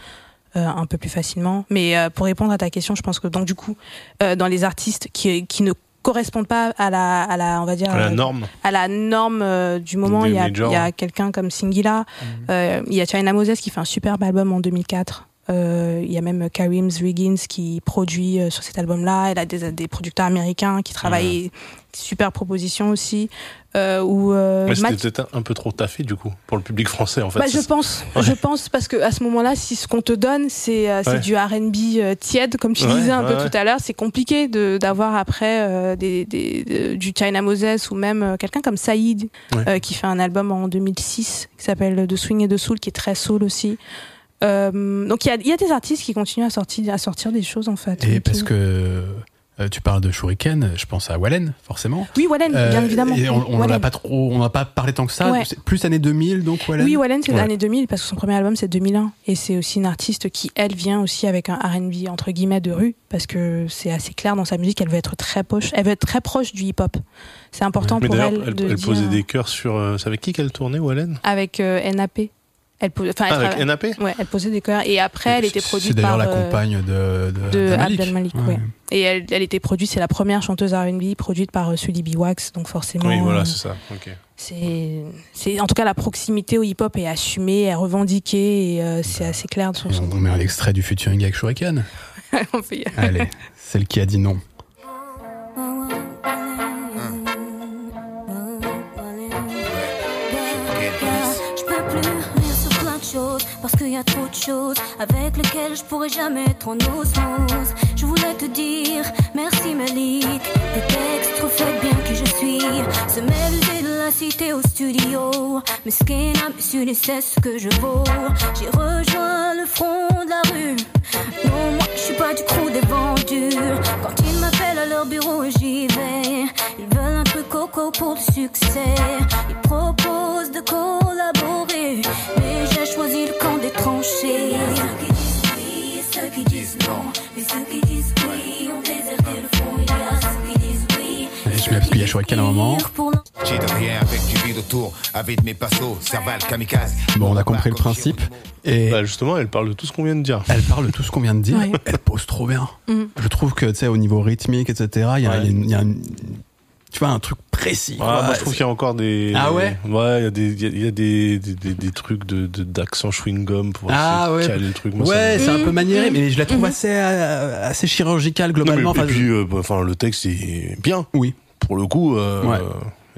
euh, un peu plus facilement. Mais euh, pour répondre à ta question, je pense que donc du coup, euh, dans les artistes qui, qui ne correspondent pas à la, à la, on va dire, À la euh, norme. à la norme euh, du moment. Il y a, il y a quelqu'un comme Singila, euh, il y a China Moses qui fait un superbe album en 2004. Euh, il y a même Karim Riggins qui produit euh, sur cet album-là. Elle a des, des producteurs américains qui travaillent. Super proposition aussi. Euh, où, euh, Mais c'était Matt- peut-être un peu trop taffé, du coup, pour le public français, en fait. bah, je pense, Ouais. je pense parce que à ce moment-là, si ce qu'on te donne, c'est euh, Ouais. du R&B tiède, comme tu Ouais, disais un peu tout à l'heure, c'est compliqué d'avoir après des, des, de- du China Moses ou même quelqu'un comme Saïd qui fait un album en 2006 qui s'appelle De Swing et de Soul, qui est très soul aussi. Euh, donc il y a, il y a des artistes qui continuent à sortir à sortir des choses en fait. Et parce euh, que euh, tu parles de Shuriken, je pense à Wallen, forcément. oui, Wallen, Euh, bien évidemment. Et on, on en a Wallen. pas trop, on n'a pas parlé tant que ça. Ouais. Plus années 2000, donc Wallen. Oui, Wallen, c'est Ouais. l'année 2000 parce que son premier album c'est 2001 et c'est aussi une artiste qui elle vient aussi avec un R&B entre guillemets de rue parce que c'est assez clair dans sa musique, elle veut être très proche, elle veut être très proche du hip-hop. C'est important Mais pour elle, elle, de elle dire posait des cœurs sur. euh, C'est avec qui qu'elle tournait, Wallen? Avec euh, NAP. Elle enfin, Ah, elle avec NAP Ouais, elle posait des chœurs et après elle était C'est produite d'ailleurs par la euh, compagne de, de, de Malik. Abdel Malik, ouais. Et elle, elle était produite, c'est la première chanteuse R&B produite par euh, Sully B. Wax, donc forcément. Oui, euh, voilà, c'est ça. Ok. c'est, c'est en tout cas la proximité au hip-hop est assumée, est revendiquée et euh, c'est assez clair de son on, met un extrait du featuring avec Shuriken. Allez, celle qui a dit non. Y a trop de choses avec lesquelles je pourrais jamais être en osmose. Je voulais te dire merci Malik, des textes reflètent bien qui je suis. Se mêler de la cité au studio. Mais ce pas su c'est ce que je vaux. J'ai rejoint le front de la rue. Non, moi, je suis pas du crew des vendus. Quand ils m'appellent à leur bureau, j'y vais. Ils veulent un coco pour le succès. Ils proposent de collaborer. Mais j'ai choisi le camp des tranchées. Ceux qui disent oui et ceux qui disent non. Mais ceux qui disent oui ont déserté le front. Il y a ceux qui disent oui. Je y a Shuriken à un moment. J'ai de rien avec du vide autour, avec mes passos, cerval, kamikaze. Bon, on a compris le principe. Et Bah, justement, elle parle de tout ce qu'on vient de dire. elle parle de tout ce qu'on vient de dire. Oui. Elle pose trop bien. Mm. Je trouve que, tu sais, au niveau rythmique, etc., il y a, Ouais. il y a une- tu vois, un truc précis. Ah, quoi. moi, je trouve qu'il y a encore des. Ah ouais Ouais, il y a des, il y a- des, des, des, des trucs de, de- d'accent chewing gum pour Ah essayer de ouais. caler le truc. Moi, ouais, me- c'est un peu maniéré, mais je la trouve Mhm. assez, euh, assez chirurgicale Non, mais- globalement. et Enfin, puis, euh, bah, enfin, le texte est bien. Oui. Pour le coup, euh, Ouais.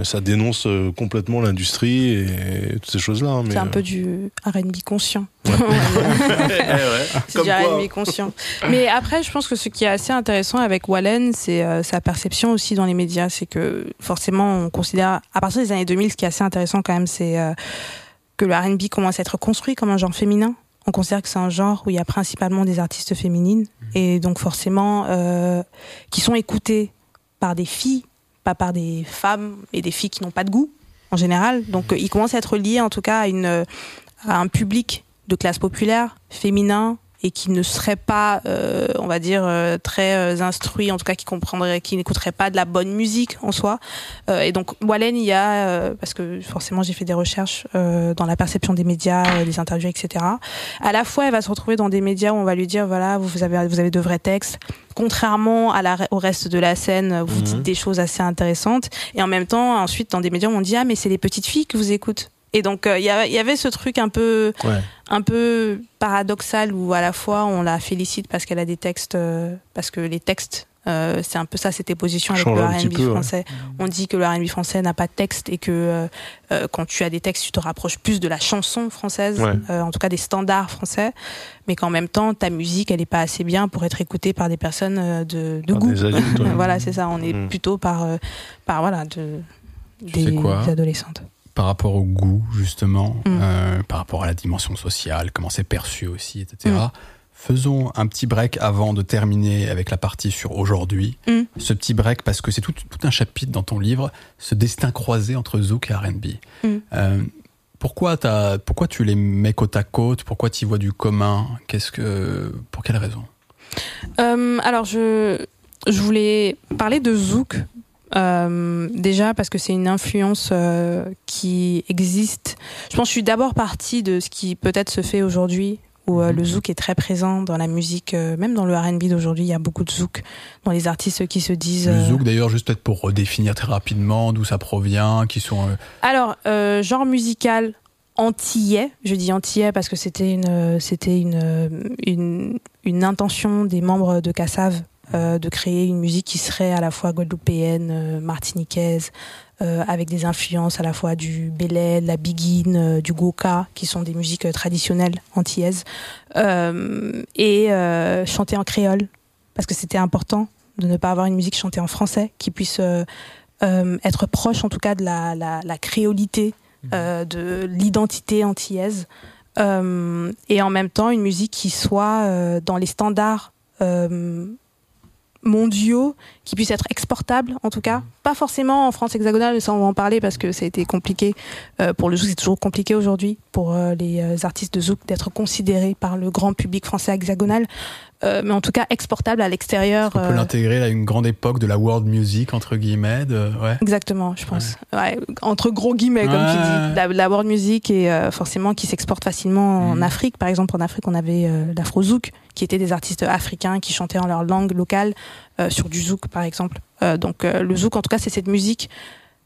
Ça dénonce euh, complètement l'industrie et toutes ces choses-là. hein, C'est un euh, peu du R&B conscient. Eh C'est du R&B conscient. Mais après, je pense que ce qui est assez intéressant avec Wallen, c'est euh, sa perception aussi dans les médias. C'est que forcément, on considère, à partir des années 2000, ce qui est assez intéressant quand même, c'est euh, que le R&B commence à être construit comme un genre féminin. On considère que c'est un genre où il y a principalement des artistes féminines et donc forcément euh, qui sont écoutées par des filles, pas par des femmes et des filles qui n'ont pas de goût en général. Donc euh, il commence à être lié en tout cas à, une, euh, à un public de classe populaire, féminin, et qui ne serait pas, euh, on va dire, euh, très euh, instruit, en tout cas qui comprendrait, qui n'écouterait pas de la bonne musique en soi. Euh, et donc Wallen, il y a, euh, parce que forcément j'ai fait des recherches euh, dans la perception des médias, euh, des interviews, etc. À la fois, elle va se retrouver dans des médias où on va lui dire, voilà, vous avez, vous avez de vrais textes. Contrairement à la, au reste de la scène, vous Mhm. dites des choses assez intéressantes. Et en même temps, ensuite, dans des médias où on dit, ah, mais c'est les petites filles que vous écoutez. Et donc, euh, il y, a- il y avait ce truc un peu, Ouais. un peu paradoxal où à la fois on la félicite parce qu'elle a des textes, euh, parce que les textes, euh, c'est un peu ça, c'était position avec le R&B ouais. français. On dit que le R&B français n'a pas de texte et que euh, euh, quand tu as des textes, tu te rapproches plus de la chanson française, Ouais. euh, en tout cas des standards français, mais qu'en même temps ta musique, elle est pas assez bien pour être écoutée par des personnes euh, de, de Par goût. des adultes, ouais. voilà, c'est ça. On est Mm. plutôt par, euh, par voilà, de, Tu des quoi? adolescentes. Par rapport au goût, justement, Mm. euh, par rapport à la dimension sociale, comment c'est perçu aussi, etc. Mm. Faisons un petit break avant de terminer avec la partie sur aujourd'hui. Mm. Ce petit break, parce que c'est tout, tout un chapitre dans ton livre, ce destin croisé entre Zouk et RB. Euh, pourquoi, pourquoi tu les mets côte à côte? Pourquoi tu y vois du commun? Qu'est-ce que, Pour quelle raison? Euh, alors, je, je voulais parler de Zouk. Euh, déjà parce que c'est une influence euh, qui existe. Je pense que je suis d'abord partie de ce qui peut-être se fait aujourd'hui, où euh, le zouk est très présent dans la musique, euh, même dans le R&B d'aujourd'hui. Il y a beaucoup de zouk dans les artistes qui se disent. Le Zouk, d'ailleurs, juste peut-être pour redéfinir très rapidement d'où ça provient, qui sont... Alors, genre musical antillais, je dis antillais parce que c'était une, c'était une, une, une intention des membres de Cassav euh, de créer une musique qui serait à la fois guadeloupéenne, euh, martiniquaise, euh, avec des influences à la fois du belay, de la biguine, du goka, qui sont des musiques traditionnelles antillaises, et chanter en créole, parce que c'était important de ne pas avoir une musique chantée en français, qui puisse être proche en tout cas de la, la, la créolité, euh, de l'identité antillaise, euh, et en même temps une musique qui soit euh, dans les standards euh, mondiaux, qui puisse être exportable en tout cas, pas forcément en France hexagonale, ça on va en parler parce que ça a été compliqué euh, pour le zouk, c'est toujours compliqué aujourd'hui pour euh, les euh, artistes de zouk d'être considérés par le grand public français hexagonal, euh, mais en tout cas exportable à l'extérieur. On peut euh, l'intégrer à une grande époque de la world music, entre guillemets. de- ouais. Exactement, je pense. Ouais, entre gros guillemets, comme tu dis. La, la world music et euh, forcément qui s'exporte facilement en Mhm. Afrique. Par exemple, en Afrique, on avait euh, l'afro-zouk, qui étaient des artistes africains qui chantaient en leur langue locale euh, sur du zouk, par exemple. Euh, donc euh, le zouk, en tout cas, c'est cette musique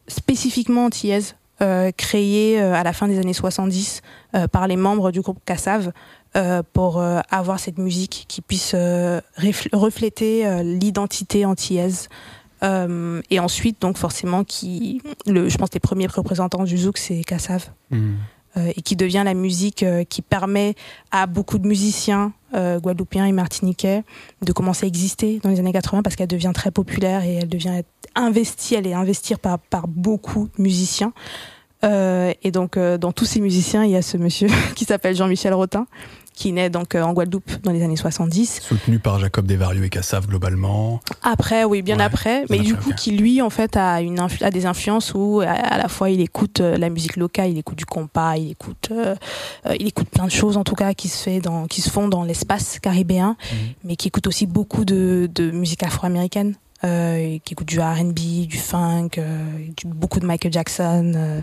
spécifiquement antillaise, euh, créée à la fin des années 70 euh, par les membres du groupe Kassav. euh, pour avoir cette musique qui puisse refl- refléter l'identité antillaise et ensuite, donc forcément, qui, le, je pense que les premiers représentants du zouk, c'est Kassav. Mm. Euh, et qui devient la musique euh, qui permet à beaucoup de musiciens euh, guadeloupéens et martiniquais de commencer à exister dans les années 80 parce qu'elle devient très populaire et elle devient investie, elle est investie par, par beaucoup de musiciens. Euh, et donc, euh, dans tous ces musiciens, il y a ce monsieur qui s'appelle Jean-Michel Rotin, qui naît donc euh, en Guadeloupe dans les années 70. Soutenu par Jacob Desvarieux et Cassav globalement. Après, oui, bien Ouais, après. Mais du coup, qui lui, en fait, a, une a des influences où à, à la fois il écoute euh, la musique locale, il écoute du compas, il écoute, euh, euh, il écoute plein de choses en tout cas qui se fait dans, qui se font dans l'espace caribéen, Mhm. mais qui écoute aussi beaucoup de, de musique afro-américaine. Euh, qui écoute du R&B, du funk, euh, du- beaucoup de Michael Jackson, euh,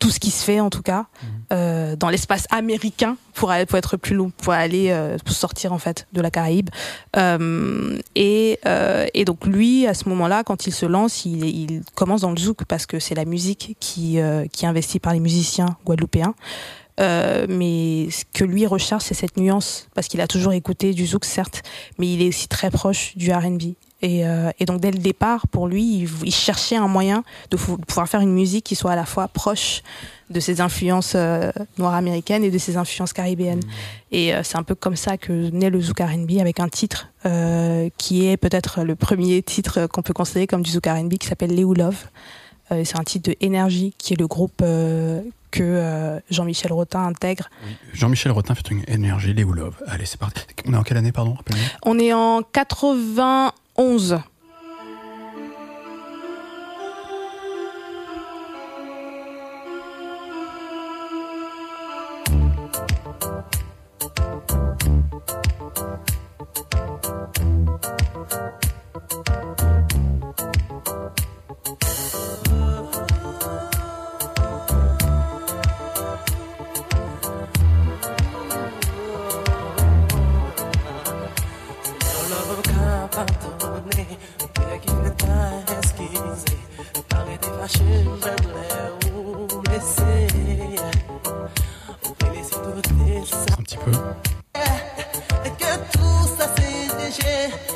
tout ce qui se fait en tout cas Mhm. dans l'espace américain pour, aller- pour être plus long, pour aller pour sortir en fait de la Caraïbe. Et, et donc lui, à ce moment-là, quand il se lance, il, il commence dans le zouk parce que c'est la musique qui, qui est investie par les musiciens guadeloupéens. Euh, mais ce que lui recherche, c'est cette nuance, parce qu'il a toujours écouté du zouk, certes, mais il est aussi très proche du R&B. Euh, et, donc dès le départ, pour lui, il, cherchait un moyen de, pouvoir faire une musique qui soit à la fois proche de ses influences euh, noires américaines et de ses influences caribéennes. Mmh. Et euh, c'est un peu comme ça que naît le Zouk R&B avec un titre euh, qui est peut-être le premier titre qu'on peut considérer comme du Zouk R&B qui s'appelle Léou Love. c'est un titre de Energy qui est le groupe que Jean-Michel Rotin intègre. Jean-Michel Rotin fait une énergie, les Love. Allez, c'est parti. On est en quelle année, pardon On est en 80, 11. Un petit peu. et que tout ça c'est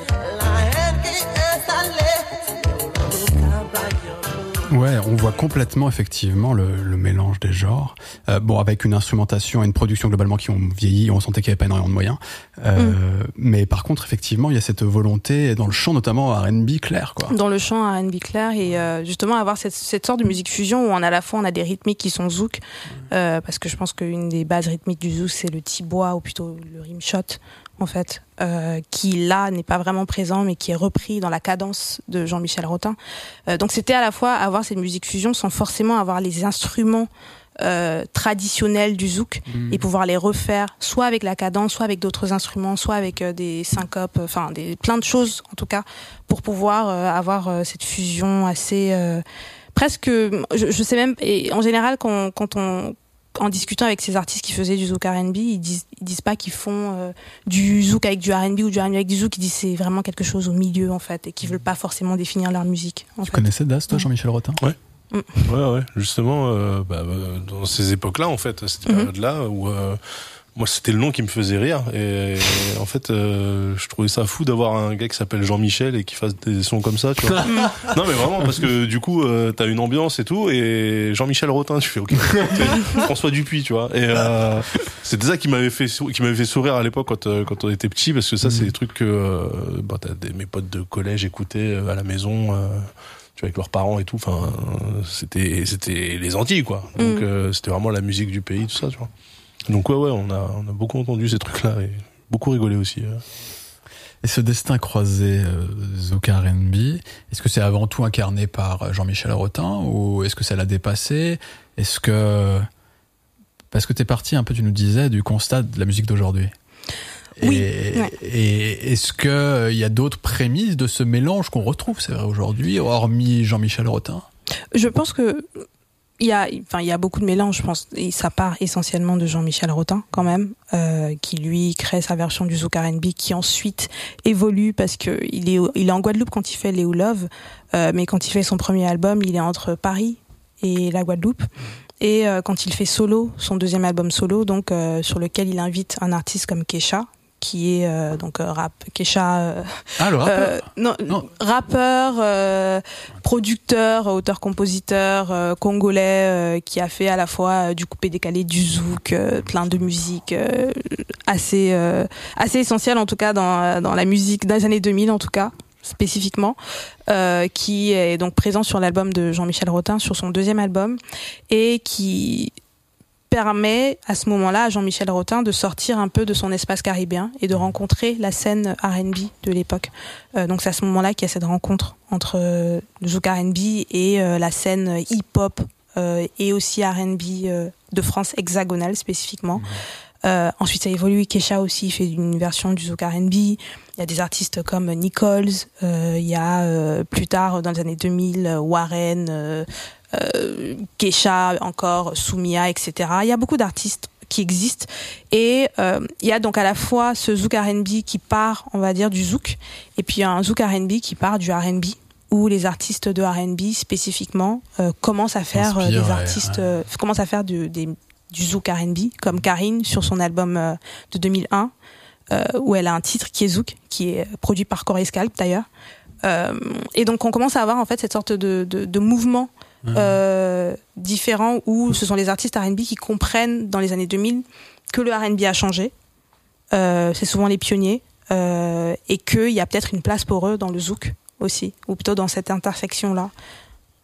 Ouais, on voit complètement effectivement le, le mélange des genres. Euh, bon, avec une instrumentation et une production globalement qui ont vieilli, on sentait qu'il n'y avait pas énormément de moyens. Euh, Mais par contre, effectivement, il y a cette volonté dans le chant, notamment R&B clair, quoi. dans le chant à R&B clair et euh, justement avoir cette, cette sorte de musique fusion où on a à la fois on a des rythmiques qui sont zouk parce que je pense qu'une des bases rythmiques du zouk c'est le tibois ou plutôt le rimshot en fait euh, qui là n'est pas vraiment présent mais qui est repris dans la cadence de Jean-Michel Rotin. Euh, donc c'était à la fois avoir cette musique fusion sans forcément avoir les instruments euh, traditionnels du zouk et pouvoir les refaire soit avec la cadence, soit avec d'autres instruments, soit avec euh, des syncopes, enfin des plein de choses en tout cas pour pouvoir euh, avoir euh, cette fusion assez euh, presque je, je sais même et en général quand, quand on en discutant avec ces artistes qui faisaient du zouk R&B, ils disent ils disent pas qu'ils font euh, du zouk avec du R&B ou du R&B avec du zouk, ils disent c'est vraiment quelque chose au milieu en fait et qu'ils veulent pas forcément définir leur musique. En Tu fait. connaissais Das, toi, Jean-Michel Rotin? Ouais. Ouais, ouais, justement, euh, bah, euh, dans ces époques-là, en fait, cette Mhm. période-là, où euh, moi, c'était le nom qui me faisait rire. Et, en fait, euh, je trouvais ça fou d'avoir un gars qui s'appelle Jean-Michel et qui fasse des sons comme ça, tu vois. non, mais vraiment, parce que du coup, euh, t'as une ambiance et tout, et Jean-Michel Rotin, tu fais OK. François Dupuis, tu vois. Et euh, c'était ça qui m'avait fait, qui m'avait fait sourire à l'époque quand, euh, quand on était petit, parce que ça, c'est des trucs que euh, bah, t'as des, mes potes de collège écoutaient euh, à la maison. euh, tu vois, avec leurs parents et tout. Enfin, c'était c'était les Antilles, quoi. Donc Mm. euh, c'était vraiment la musique du pays, tout ça, tu vois. Donc ouais, ouais, on a on a beaucoup entendu ces trucs-là et beaucoup rigolé aussi. euh. Et ce destin croisé euh, Zouk R&B, est-ce que c'est avant tout incarné par Jean-Michel Rotin ou est-ce que ça l'a dépassé? Est-ce que parce que t'es parti un peu, tu nous disais, du constat de la musique d'aujourd'hui. Oui, Et, ouais. et est-ce que euh, il y a d'autres prémices de ce mélange qu'on retrouve, c'est vrai aujourd'hui, hormis Jean-Michel Rotin Je pense que il y a, enfin, il y a beaucoup de mélange, je pense. Et ça part essentiellement de Jean-Michel Rotin, quand même, euh, qui lui crée sa version du zouk R&B, qui ensuite évolue parce que il est, il est en Guadeloupe quand il fait Léo Love, euh, mais quand il fait son premier album, il est entre Paris et la Guadeloupe. Et euh, quand il fait solo, son deuxième album solo, donc euh, sur lequel il invite un artiste comme Kesha, qui est euh, donc euh, rap Kesha. euh, Ah, le rappeur. non, rappeur, producteur, auteur-compositeur congolais qui a fait à la fois du coupé décalé, du zouk, plein de musique assez assez essentielle en tout cas dans dans la musique les années 2000 en tout cas spécifiquement, euh, qui est donc présent sur l'album de Jean-Michel Rotin, sur son deuxième album, et qui permet à ce moment-là à Jean-Michel Rotin de sortir un peu de son espace caribéen et de rencontrer la scène R&B de l'époque. Euh, donc c'est à ce moment-là qu'il y a cette rencontre entre euh, le zouk R&B et euh, la scène hip-hop euh, et aussi R&B euh, de France hexagonale spécifiquement. Euh, ensuite, ça évolue. Kesha aussi fait une version du zouk R&B. Il y a des artistes comme Nichols. euh, il y a euh, plus tard, dans les années 2000, euh, Warren, Kesha, encore Soumia, etc. Il y a beaucoup d'artistes qui existent et euh, il y a donc à la fois ce zouk R&B qui part, on va dire, du zouk et puis un zouk R&B qui part du R&B où les artistes de R&B spécifiquement euh, commencent à faire euh, des artistes ouais. commencent à faire des, du zouk R&B comme Karine sur son album euh, de 2001 euh, où elle a un titre qui est zouk qui est produit par Corey Scalp d'ailleurs Euh, et donc on commence à avoir en fait cette sorte de, de, de mouvement euh, différent où ce sont les artistes R&B qui comprennent dans les années 2000 que le R&B a changé. Euh, c'est souvent les pionniers euh, et qu'il y a peut-être une place pour eux dans le zouk aussi, ou plutôt dans cette intersection-là.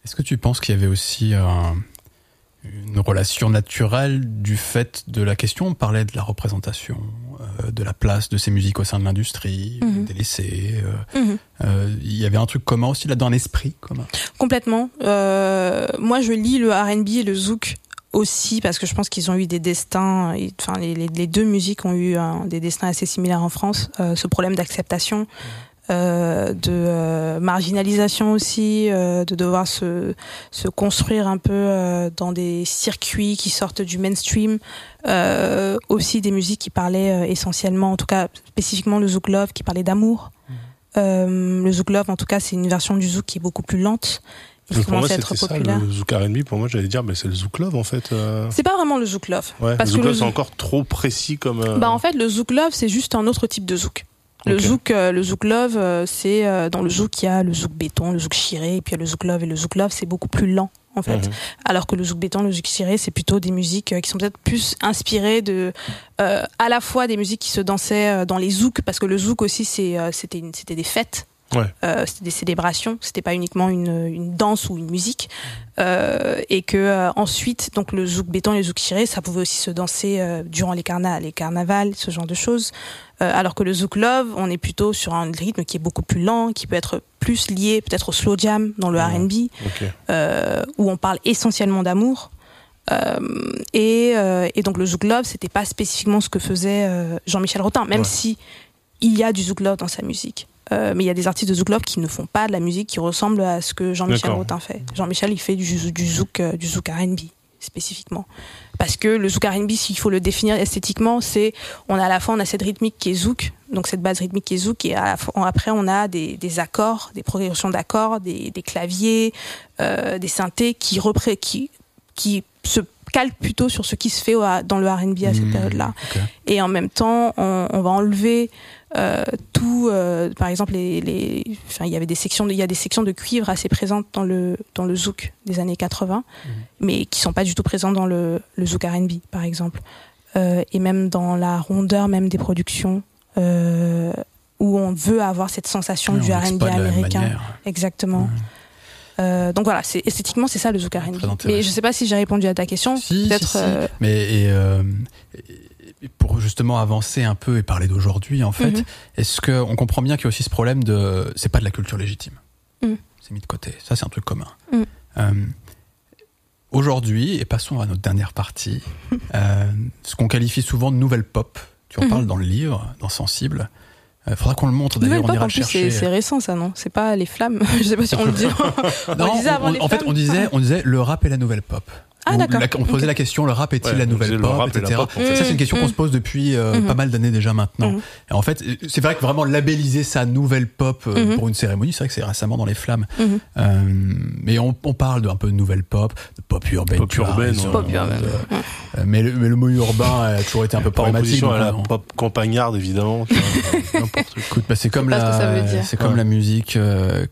Est-ce que tu penses qu'il y avait aussi un- une relation naturelle du fait de la question On parlait de la représentation, euh, de la place de ces musiques au sein de l'industrie, Mhm. euh, Mhm. euh, Il y avait un truc commun aussi là-dedans, un esprit commun. Complètement. Moi, je lis le R&B et le zouk aussi parce que je pense qu'ils ont eu des destins. Enfin, les, les- les deux musiques ont eu des destins assez similaires en France. Ce problème d'acceptation, de euh, marginalisation aussi, euh, de devoir se se construire un peu euh, dans des circuits qui sortent du mainstream. Euh, aussi des musiques qui parlaient euh, essentiellement, en tout cas spécifiquement le zouk love, qui parlait d'amour. Euh, le zouk love, en tout cas, c'est une version du zouk qui est beaucoup plus lente et qui Mais pour moi, c'était ça, le zouk R&B. Pour moi, j'allais dire, mais c'est le zouk love, en fait. euh. C'est pas vraiment le zouk love. Ouais, parce le zouk que le love, c'est encore trop précis comme... euh, Bah en fait, le zouk love, c'est juste un autre type de zouk. Le zouk, euh, le zouk love, euh, c'est euh, dans le zouk il y a le zouk béton, le zouk chiré, et puis il y a le zouk love et le zouk love, c'est beaucoup plus lent en fait. Mhm. Alors que le zouk béton, le zouk chiré, c'est plutôt des musiques euh, qui sont peut-être plus inspirées de euh, à la fois des musiques qui se dansaient euh, dans les zouks, parce que le zouk aussi c'est euh, c'était une- c'était des fêtes. Ouais. Euh, c'était des célébrations, c'était pas uniquement une, une danse ou une musique, euh, et que euh, ensuite donc le zouk béton et le zouk chiré, ça pouvait aussi se danser euh, durant les carnavals, les carnavals, ce genre de choses. Euh, alors que le zouk love, on est plutôt sur un rythme qui est beaucoup plus lent, qui peut être plus lié peut-être au slow jam dans le R&B, Ok. euh, où on parle essentiellement d'amour. Euh, et, euh, et donc le zouk love, c'était pas spécifiquement ce que faisait euh, Jean-Michel Rotin, même Ouais. si il y a du zouk love dans sa musique. Mais il y a des artistes de zouk love qui ne font pas de la musique qui ressemble à ce que Jean-Michel. Rotin fait. Jean-Michel, il fait du, du zouk, du zouk R&B spécifiquement. Parce que le zouk R&B, s'il faut le définir esthétiquement, c'est on a à la fois on a cette rythmique qui est zouk, donc cette base rythmique qui est zouk, et à la fois, après on a des, des accords, des progressions d'accords, des, des claviers, euh, des synthés qui repré qui qui se calquent plutôt sur ce qui se fait dans le R&B à cette Mmh, période-là. Et en même temps, on, on va enlever tout, euh, par exemple, les, les, il y avait des sections, il y a des sections de cuivre assez présentes dans le dans le zouk des années 80, mais qui sont pas du tout présentes dans le, le zouk R&B, par exemple, Euh, et même dans la rondeur même des productions. Euh, où on veut avoir cette sensation du R&B américain. Exactement. Euh, donc voilà, c'est esthétiquement c'est ça le zouk R&B. Mais je sais pas si j'ai répondu à ta question. Si, Peut-être. si, si. euh, Mais euh, et pour justement avancer un peu et parler d'aujourd'hui, en fait, Mhm. est-ce qu'on comprend bien qu'il y a aussi ce problème de. C'est pas de la culture légitime. Mhm. C'est mis de côté. Ça, c'est un truc commun. Mhm. Euh, aujourd'hui, et passons à notre dernière partie, euh, ce qu'on qualifie souvent de nouvelle pop, tu en Mhm. parles dans le livre, dans Sensible. Il faudra qu'on le montre d'ailleurs, on ira en le chercher. c'est récent ça, non? C'est pas les flammes Je sais pas si on le dit. Non, on disait avant on- les en fait, on disait, on disait le rap et la nouvelle pop. Ah, d'accord. la- on posait la question, le rap est-il Ouais, la nouvelle pop, rap et la etc. pop, en fait. Ça, c'est une question qu'on Mhm. se pose depuis euh, Mhm. pas mal d'années déjà maintenant. Mhm. Et en fait, c'est vrai que vraiment labelliser sa nouvelle pop euh, Mhm. pour une cérémonie, c'est vrai que c'est récemment dans les flammes. Euh, mais on, on parle d'un peu de nouvelle pop, de pop urbaine. Pop urbaine. Pop euh, mais, le, mais le mot urbain a toujours été un peu problématique. à la pop campagnarde, évidemment. Écoute, bah, c'est comme la, c'est comme la musique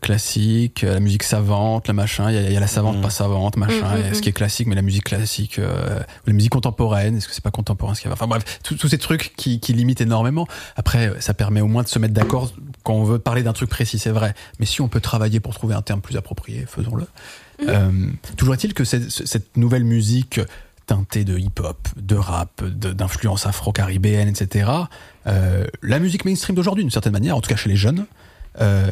classique, la musique savante, le machin. Il y a, la savante, Mhm. pas savante, machin. Il y a ce qui est classique, mais la musique classique, euh, ou la musique contemporaine. Est-ce que c'est pas contemporain ce qu'il y a? Enfin bref, tous ces trucs qui, qui limitent énormément. Après, ça permet au moins de se mettre d'accord quand on veut parler d'un truc précis, c'est vrai. Mais si on peut travailler pour trouver un terme plus approprié, faisons-le. Euh, toujours est-il que cette, cette nouvelle musique teintée de hip-hop, de rap, d'influence afro-caribéenne, etc. euh, la musique mainstream d'aujourd'hui, d'une certaine manière, en tout cas chez les jeunes, euh,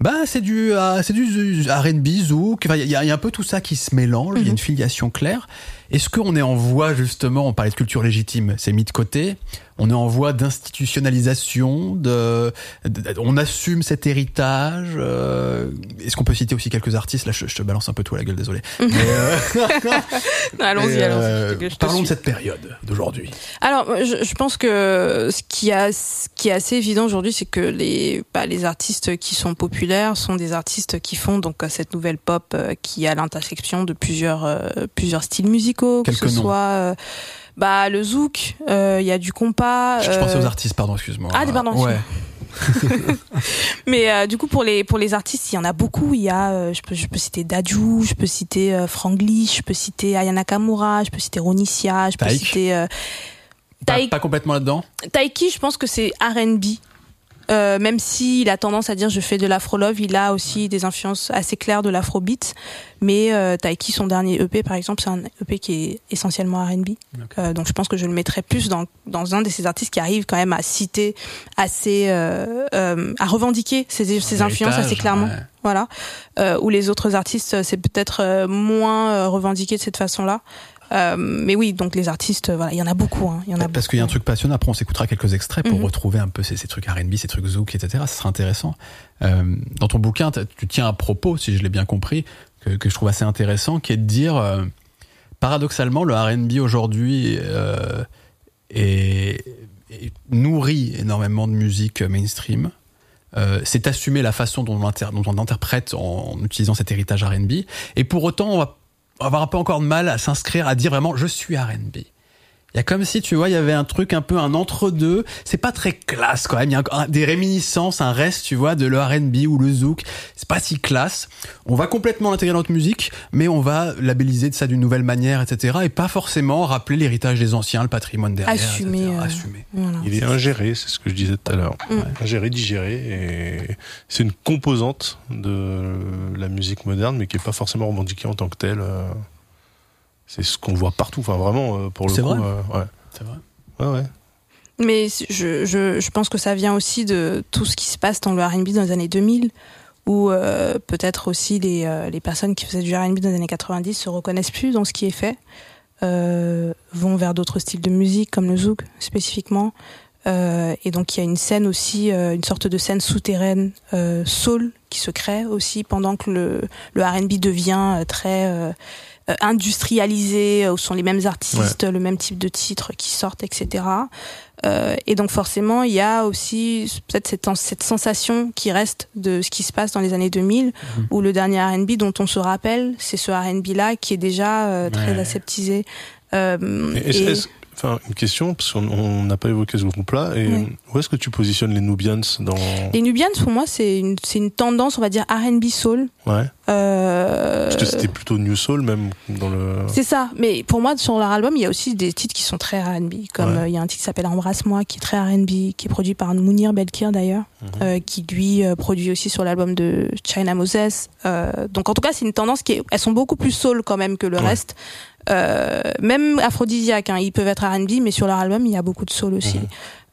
bah c'est du, ah, c'est du R&B, zouk. Enfin, Il y, y a un peu tout ça qui se mélange. Il y a une filiation claire. Est-ce qu'on est en voie justement, on parlait de culture légitime, c'est mis de côté. On est en voie d'institutionnalisation. De, de- on assume cet héritage. euh, Est-ce qu'on peut citer aussi quelques artistes? Là, je, je te balance un peu tout à la gueule, désolé. Euh, Allons-y, allons-y. euh, parlons de cette période d'aujourd'hui. Alors, je, je pense que ce qui, a, ce qui est assez évident aujourd'hui, c'est que les, bah, les artistes qui sont populaires sont des artistes qui font donc euh, cette nouvelle pop euh, qui à l'intersection de plusieurs, plusieurs styles musicaux, Quelques que ce noms. soit euh, bah, le zouk, euh, il y a du compas. Je, je pensais euh, aux artistes, pardon, excuse-moi. Ah, pardon, Ouais. Mais euh, du coup, pour les pour les artistes, il y en a beaucoup. Il y a, euh, je peux je peux citer Daju, je peux citer euh, je peux citer Ayana Nakamura, je peux citer Ronicia, je peux Taïk. citer euh, Pas, Taïk. pas complètement là-dedans? Taiki, je pense que c'est R&B. Euh, même s'il a tendance à dire je fais de l'afro-love, il a aussi des influences assez claires de l'afrobeat. Mais euh, Taiki, son dernier EP par exemple, c'est un EP qui est essentiellement R&B. Euh, donc je pense que je le mettrais plus dans, dans un de ces artistes qui arrive quand même à citer assez, euh, euh, à revendiquer ses, ses influences assez clairement. ouais. Voilà. Euh, où les autres artistes, c'est peut-être moins revendiqué de cette façon-là. Euh, mais oui, donc les artistes, voilà, il y en a beaucoup. Hein, il y en a Parce qu'il y a un truc passionnant. Après, on s'écoutera quelques extraits pour Mhm. retrouver un peu ces, ces trucs R&B, ces trucs zouk, etc. Ce sera intéressant. Euh, dans ton bouquin, tu tiens un propos, si je l'ai bien compris, que, que je trouve assez intéressant, qui est de dire, euh, paradoxalement, le R&B aujourd'hui est, est- nourrit énormément de musique mainstream. Euh, c'est assumer la façon dont on, inter- dont on interprète en, en utilisant cet héritage R&B. Et pour autant, on va avoir un peu encore de mal à s'inscrire, à dire vraiment, je suis R&B. Il y a comme si, tu vois, il y avait un truc un peu un entre-deux. C'est pas très classe quand même. Il y a des réminiscences, un reste, tu vois, de le R&B ou le zouk. C'est pas si classe. On va complètement l'intégrer dans notre musique, mais on va labelliser de ça d'une nouvelle manière, etc. Et pas forcément rappeler l'héritage des anciens, le patrimoine derrière. Assumer, euh, Assumer. Voilà. Il est ingéré, c'est ce que je disais tout à l'heure. Mm. Ouais, Ingéré, digéré, et c'est une composante de la musique moderne, mais qui est pas forcément revendiquée en tant que telle. C'est ce qu'on voit partout. Enfin, vraiment, euh, pour le C'est coup. vrai euh, ouais. C'est vrai. Ouais, ouais. Mais je, je, je pense que ça vient aussi de tout ce qui se passe dans le R&B dans les années 2000, où euh, peut-être aussi les, euh, les personnes qui faisaient du R&B dans les années 90 se reconnaissent plus dans ce qui est fait, euh, vont vers d'autres styles de musique comme le zouk spécifiquement. Euh, et donc il y a une scène aussi, euh, une sorte de scène souterraine euh, soul qui se crée aussi pendant que le, le R&B devient euh, très euh, euh, industrialisé, où sont les mêmes artistes, le même type de titres qui sortent, etc. Euh, et donc forcément, il y a aussi peut-être cette, cette sensation qui reste de ce qui se passe dans les années 2000, où le dernier R&B dont on se rappelle, c'est ce R&B-là qui est déjà euh, très Ouais. aseptisé. Euh, Et est-ce- et- est-ce- enfin, une question, parce qu'on on n'a pas évoqué ce groupe-là. Et Oui. où est-ce que tu positionnes les Nubians dans. Les Nubians, pour moi, c'est une, une tendance, on va dire, R&B soul. Ouais. Euh, Parce que c'était plutôt New Soul, même dans le. C'est ça, mais pour moi sur leur album il y a aussi des titres qui sont très R&B, comme Ouais. euh, il y a un titre qui s'appelle Embrasse-moi qui est très R&B, qui est produit par Mounir Belkir d'ailleurs, Mhm. euh, qui lui euh, produit aussi sur l'album de China Moses. Euh, donc en tout cas c'est une tendance qui est, elles sont beaucoup plus soul quand même que le Ouais. reste. Euh, même aphrodisiaque, hein, ils peuvent être R&B, mais sur leur album il y a beaucoup de soul aussi. Mhm.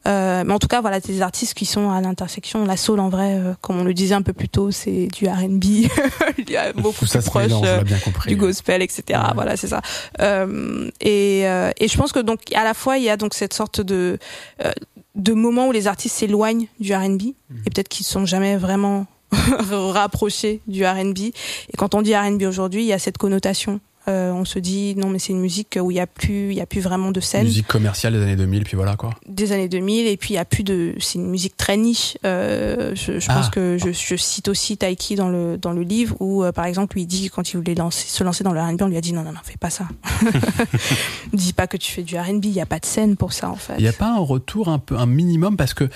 Euh, mais en tout cas, voilà, c'est des artistes qui sont à l'intersection. La soul, en vrai, euh, comme on le disait un peu plus tôt, c'est du R&B. il y a beaucoup ça plus se proche mélange, on euh, du gospel, etc. Ouais. Voilà, c'est ça. Euh, et, euh, et je pense que donc à la fois il y a donc cette sorte de euh, de moments où les artistes s'éloignent du R&B et peut-être qu'ils sont jamais vraiment rapprochés du R&B. Et quand on dit R&B aujourd'hui, il y a cette connotation Euh, on se dit non mais c'est une musique où il y a plus il y a plus vraiment de scène Musique commerciale des années 2000, puis voilà quoi. des années 2000 et puis il y a plus de c'est une musique très niche euh, je, je Ah. pense que je, je cite aussi Taiki dans le dans le livre où euh, par exemple lui il dit quand il voulait lancer, se lancer dans le R&B on lui a dit non non non fais pas ça dis pas que tu fais du R&B il y a pas de scène pour ça en fait Il n'y a pas un retour un peu un minimum parce que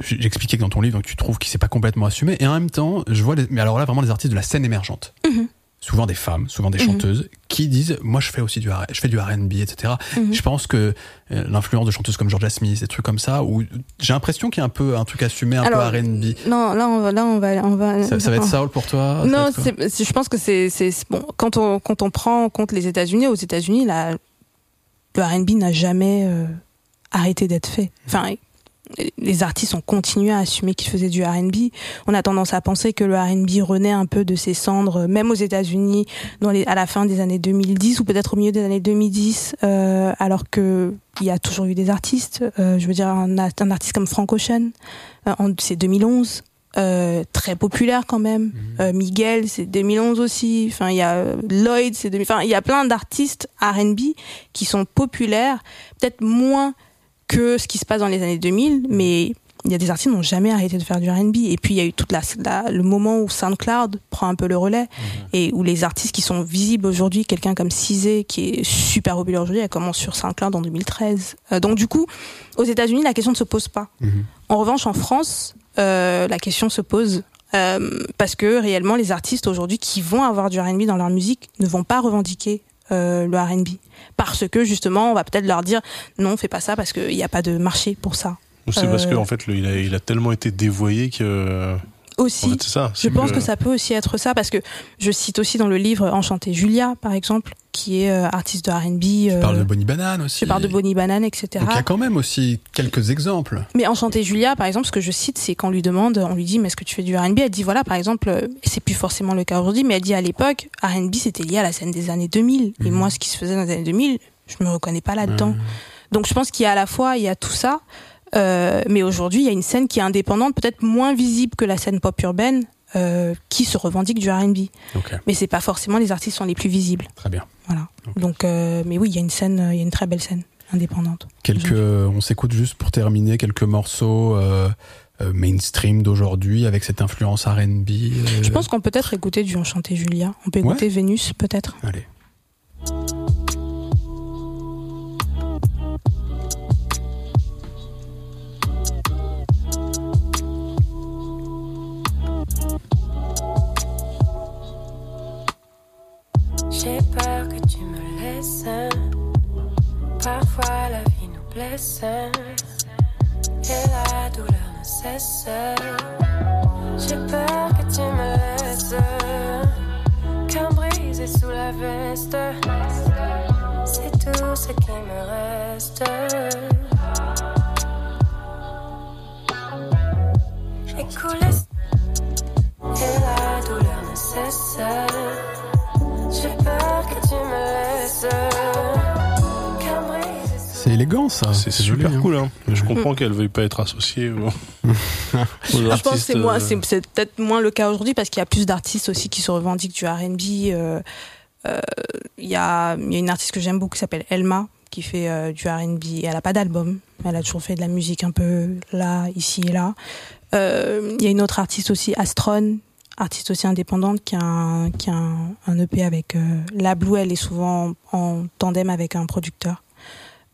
j'expliquais que dans ton livre donc tu trouves qu'il s'est pas complètement assumé et en même temps je vois les- mais alors là vraiment les artistes de la scène émergente Mhm. Souvent des femmes souvent des Mhm. chanteuses qui disent moi je fais aussi du je fais du R&B etc Mhm. je pense que euh, l'influence de chanteuses comme Georgia Smith des trucs comme ça où j'ai l'impression qu'il y a un peu un truc assumé un Alors, peu R&B non là on va là on va on va ça, ça va être soul pour toi Non, je pense que c'est, bon quand on quand on prend en compte les États-Unis. Aux États-Unis, le R&B n'a jamais euh, arrêté d'être fait. Enfin, les artistes ont continué à assumer qu'ils faisaient du R&B. On a tendance à penser que le R&B renaît un peu de ses cendres, même aux États-Unis, dans les, à la fin des années 2010 ou peut-être au milieu des années 2010, euh, alors que il y a toujours eu des artistes. Euh, je veux dire un, artiste comme Frank Ocean, euh, c'est 2011. euh, très populaire quand même. Euh, Miguel, c'est 2011 aussi. Enfin, il y a Lloyd, c'est 2000. Enfin, il y a plein d'artistes R&B qui sont populaires, peut-être moins que ce qui se passe dans les années 2000, mais il y a des artistes qui n'ont jamais arrêté de faire du R&B. Et puis il y a eu toute la, la- le moment où SoundCloud prend un peu le relais et où les artistes qui sont visibles aujourd'hui, quelqu'un comme Cizé qui est super populaire aujourd'hui, elle commence sur SoundCloud en 2013. Euh, donc du coup, aux États-Unis, la question ne se pose pas. Mhm. En revanche, en France, euh, la question se pose. euh, parce que réellement, les artistes aujourd'hui qui vont avoir du R&B dans leur musique ne vont pas revendiquer euh, le R&B. Parce que justement, on va peut-être leur dire non, fais pas ça parce qu'il n'y a pas de marché pour ça. Ou c'est parce Euh, que en fait, le- il, a, il a tellement été dévoyé que. Aussi. En fait, c'est ça. Je pense que ça peut aussi être ça parce que je cite aussi dans le livre Enchanté Julia, par exemple, qui est euh, artiste de R&B. tu euh, parles de Bonnie Banane aussi je parle de Bonnie Banane, etc. donc il y a quand même aussi quelques exemples Mais Enchanté Julia, par exemple, ce que je cite, c'est qu'on lui demande, on lui dit, mais est-ce que tu fais du R&B Elle dit, voilà, par exemple, euh, c'est plus forcément le cas aujourd'hui, mais elle dit à l'époque, R&B c'était lié à la scène des années 2000. Et moi, ce qui se faisait dans les années 2000, je me reconnais pas là-dedans. Donc je pense qu'il y a à la fois, il y a tout ça, euh, mais aujourd'hui, il y a une scène qui est indépendante, peut-être moins visible que la scène pop urbaine, euh, qui se revendique du R&B. Ok. Mais c'est pas forcément les artistes qui sont les plus visibles. très bien Voilà. Donc, euh, mais oui, il y a une scène, il y a une très belle scène indépendante. Quelques, on s'écoute juste pour terminer quelques morceaux mainstream d'aujourd'hui avec cette influence R&B. Je pense qu'on peut peut-être écouter du Enchanté Julia. On peut Ouais. écouter Vénus, peut-être. Allez. J'ai peur que tu me laisses. Parfois la vie nous blesse. Et la douleur ne cesse. J'ai peur que tu me laisses. Cœur brisé sous la veste. C'est tout ce qui me reste. Écoulé. Et la douleur ne cesse. C'est élégant ça. C'est super joli, hein. cool. Hein. Je comprends qu'elle veuille pas être associée aux, aux Je pense que artistes. c'est moins- euh, c'est peut-être moins le cas aujourd'hui parce qu'il y a plus d'artistes aussi qui se revendiquent du R&B. euh, euh, Il y, a, il y a une artiste que j'aime beaucoup qui s'appelle Elma qui fait euh, du R&B. Elle a pas d'album. Elle a toujours fait de la musique un peu là, ici et là. Euh, Il y a une autre artiste aussi, Astron, artiste aussi indépendante qui a un, qui a un, un EP avec euh, la Blue. Elle est souvent en, en tandem avec un producteur.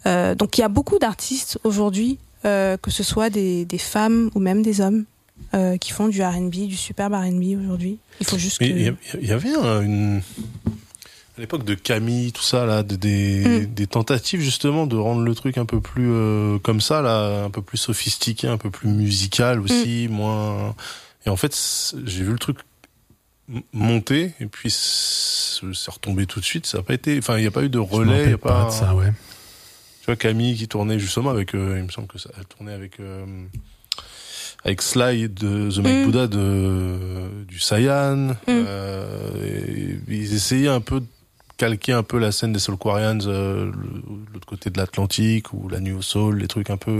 Euh, donc il y a beaucoup d'artistes aujourd'hui, euh, que ce soit des, des femmes ou même des hommes, qui font du R&B, du superbe R&B aujourd'hui. Il faut juste que... Il y, a- il y avait un- une. À l'époque de Camille, tout ça, là, de- des, Mm. des tentatives justement de rendre le truc un peu plus comme ça, là, un peu plus sophistiqué, un peu plus musical aussi, moins. Et en fait, j'ai vu le truc monter et puis c'est retombé tout de suite. Ça a pas été. Enfin, il n'y a pas eu de relais. Il y a pas. de ça, ouais. Tu vois Camille qui tournait justement avec, euh, il me semble que ça a tourné avec euh, avec Sly de The Mike Mm. Buddha de du Saiyan. Mm. Euh, et ils essayaient un peu de calqué un peu la scène des Soulquarians, euh, l'autre côté de l'Atlantique ou la New Soul, les trucs un peu,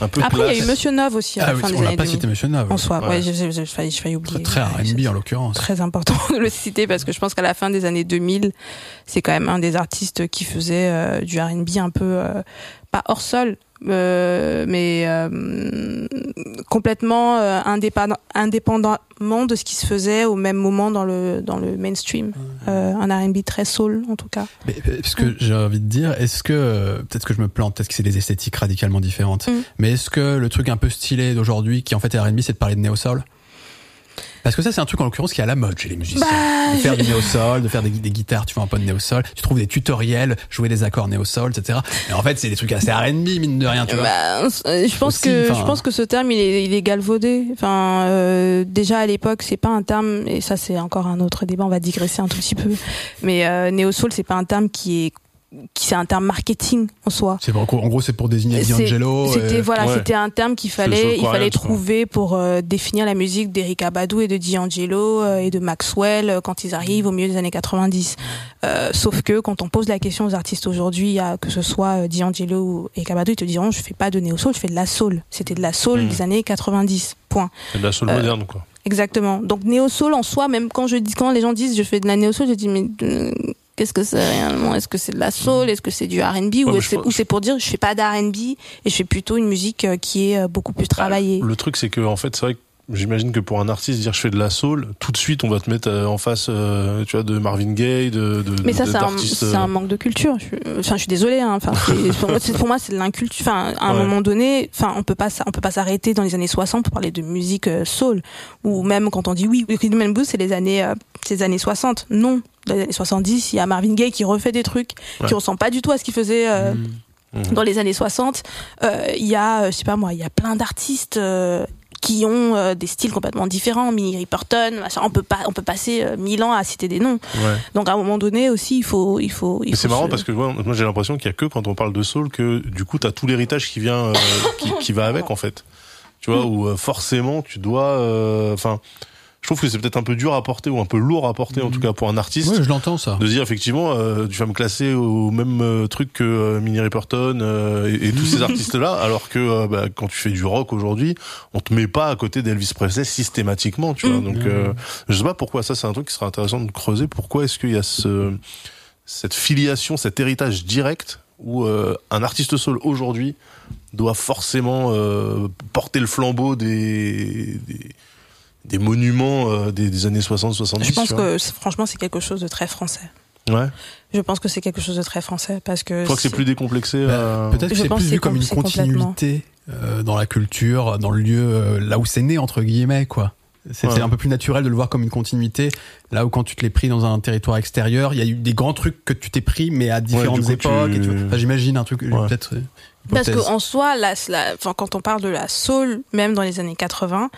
un peu Après, il y a eu. Monsieur Nov aussi à Ah la oui, fin des on l'a années pas 2000. cité Monsieur Nov. En soi, ouais, Ouais. j'ai failli, oublier. Très R&B en l'occurrence. très important de le citer parce que je pense qu'à la fin des années 2000, c'est quand même un des artistes qui faisait euh, du R&B un peu euh, pas hors sol, mais euh, complètement euh, indépendant, indépendamment de ce qui se faisait au même moment dans le dans le mainstream. Euh, un R&B très soul en tout cas. Mais euh, parce que j'ai envie de dire, est-ce que euh, peut-être que je me plante, peut-être que c'est des esthétiques radicalement différentes, Mm. mais est-ce que le truc un peu stylé d'aujourd'hui, qui en fait est R&B, c'est de parler de néo soul Parce que ça, c'est un truc en l'occurrence qui est à la mode chez les musiciens. Bah, de faire du néo soul, de faire des, des guitares, tu fais un peu de néo soul, tu trouves des tutoriels, jouer des accords néo soul, etc. Mais en fait, c'est des trucs assez R&B mine de rien, tu vois. Bah, euh, je pense Aussi, que je pense que ce terme il est, il est galvaudé. Enfin, euh, déjà à l'époque c'est pas un terme et ça c'est encore un autre débat. On va digresser un tout petit peu. Mais euh, néo soul c'est pas un terme qui est qui c'est un terme marketing en soi. C'est pour- en gros, c'est pour désigner D'Angelo. C'était et- voilà, Ouais. c'était un terme qu'il fallait, il fallait trouver pour euh, définir la musique d'Eric Abadou et de D'Angelo euh, et de Maxwell euh, quand ils arrivent au milieu des années 90. Euh, sauf que quand on pose la question aux artistes aujourd'hui, que ce soit euh, D'Angelo ou Eric Abadou, ils te diront je fais pas de néo soul, je fais de la soul. C'était de la soul Mm. des années 90. Point. C'est de la soul Euh, moderne, quoi. Exactement. Donc néo soul en soi, même quand je dis quand les gens disent je fais de la néo soul, je dis mais euh, qu'est-ce que c'est réellement? Est-ce que c'est de la soul? Est-ce que c'est du R&B Ouais, ou je c'est- pour dire je fais pas d'R&B et je fais plutôt une musique euh, qui est euh, beaucoup plus travaillée? Le truc, c'est que en fait, c'est vrai que j'imagine que pour un artiste dire je fais de la soul, tout de suite, on va te mettre euh, en face, euh, tu vois, de Marvin Gaye, de, de Mais ça, c'est un, c'est un euh, manque de culture. Je, enfin, je suis désolée. Hein. Enfin, c'est- pour moi, c'est- pour moi, c'est de l'inculture. Enfin, à un Ouais. moment donné, enfin, on peut pas, on peut pas s'arrêter dans les années 60 pour parler de musique euh, soul. Ou même quand on dit oui, rhythm and blues, c'est les années, euh, les années 60. Non, les années 70, il y a Marvin Gaye qui refait des trucs Ouais. qui ressemblent pas du tout à ce qu'il faisait. euh, Mhm. dans les années 60, euh, il y a, euh, je sais pas moi, il y a plein d'artistes euh, qui ont euh, des styles complètement différents. Minnie Riperton, machin. On peut pas, on peut passer mille ans à citer des noms. Ouais. Donc à un moment donné aussi, il faut, il faut. il Mais c'est faut marrant parce que moi j'ai l'impression qu'il y a que quand on parle de soul que du coup t'as tout l'héritage qui vient, euh, qui, qui va avec en fait. Tu vois, où euh, forcément tu dois, euh, enfin, je trouve que c'est peut-être un peu dur à porter ou un peu lourd à porter en tout cas pour un artiste. Ouais, je l'entends ça. de dire effectivement euh, tu vas me classer au même euh, truc que euh, Minnie Riperton euh, et, et tous ces artistes là alors que euh, bah, quand tu fais du rock aujourd'hui on te met pas à côté d'Elvis Presley systématiquement tu vois Mm. donc euh, je sais pas pourquoi ça c'est un truc qui serait intéressant de creuser pourquoi est-ce qu'il y a ce cette filiation cet héritage direct où euh, un artiste soul aujourd'hui doit forcément euh, porter le flambeau des des, des monuments euh, des, des années 60 70 Je pense que franchement, c'est quelque chose de très français. ouais Je pense que c'est quelque chose de très français parce que. Je crois que c'est plus décomplexé. Bah, euh, Peut-être que c'est plus vu comme une continuité euh, dans la culture, dans le lieu euh, là où c'est né entre guillemets quoi. C'est Ouais. c'est un peu plus naturel de le voir comme une continuité. Là où quand tu te l'es pris dans un territoire extérieur, il y a eu des grands trucs que tu t'es pris, mais à différentes coup, époques. tu- et tu- enfin, J'imagine un truc Ouais. peut-être. Parce hypothèse. que en soi, la, la- enfin, quand on parle de la soul, même dans les années 80, euh,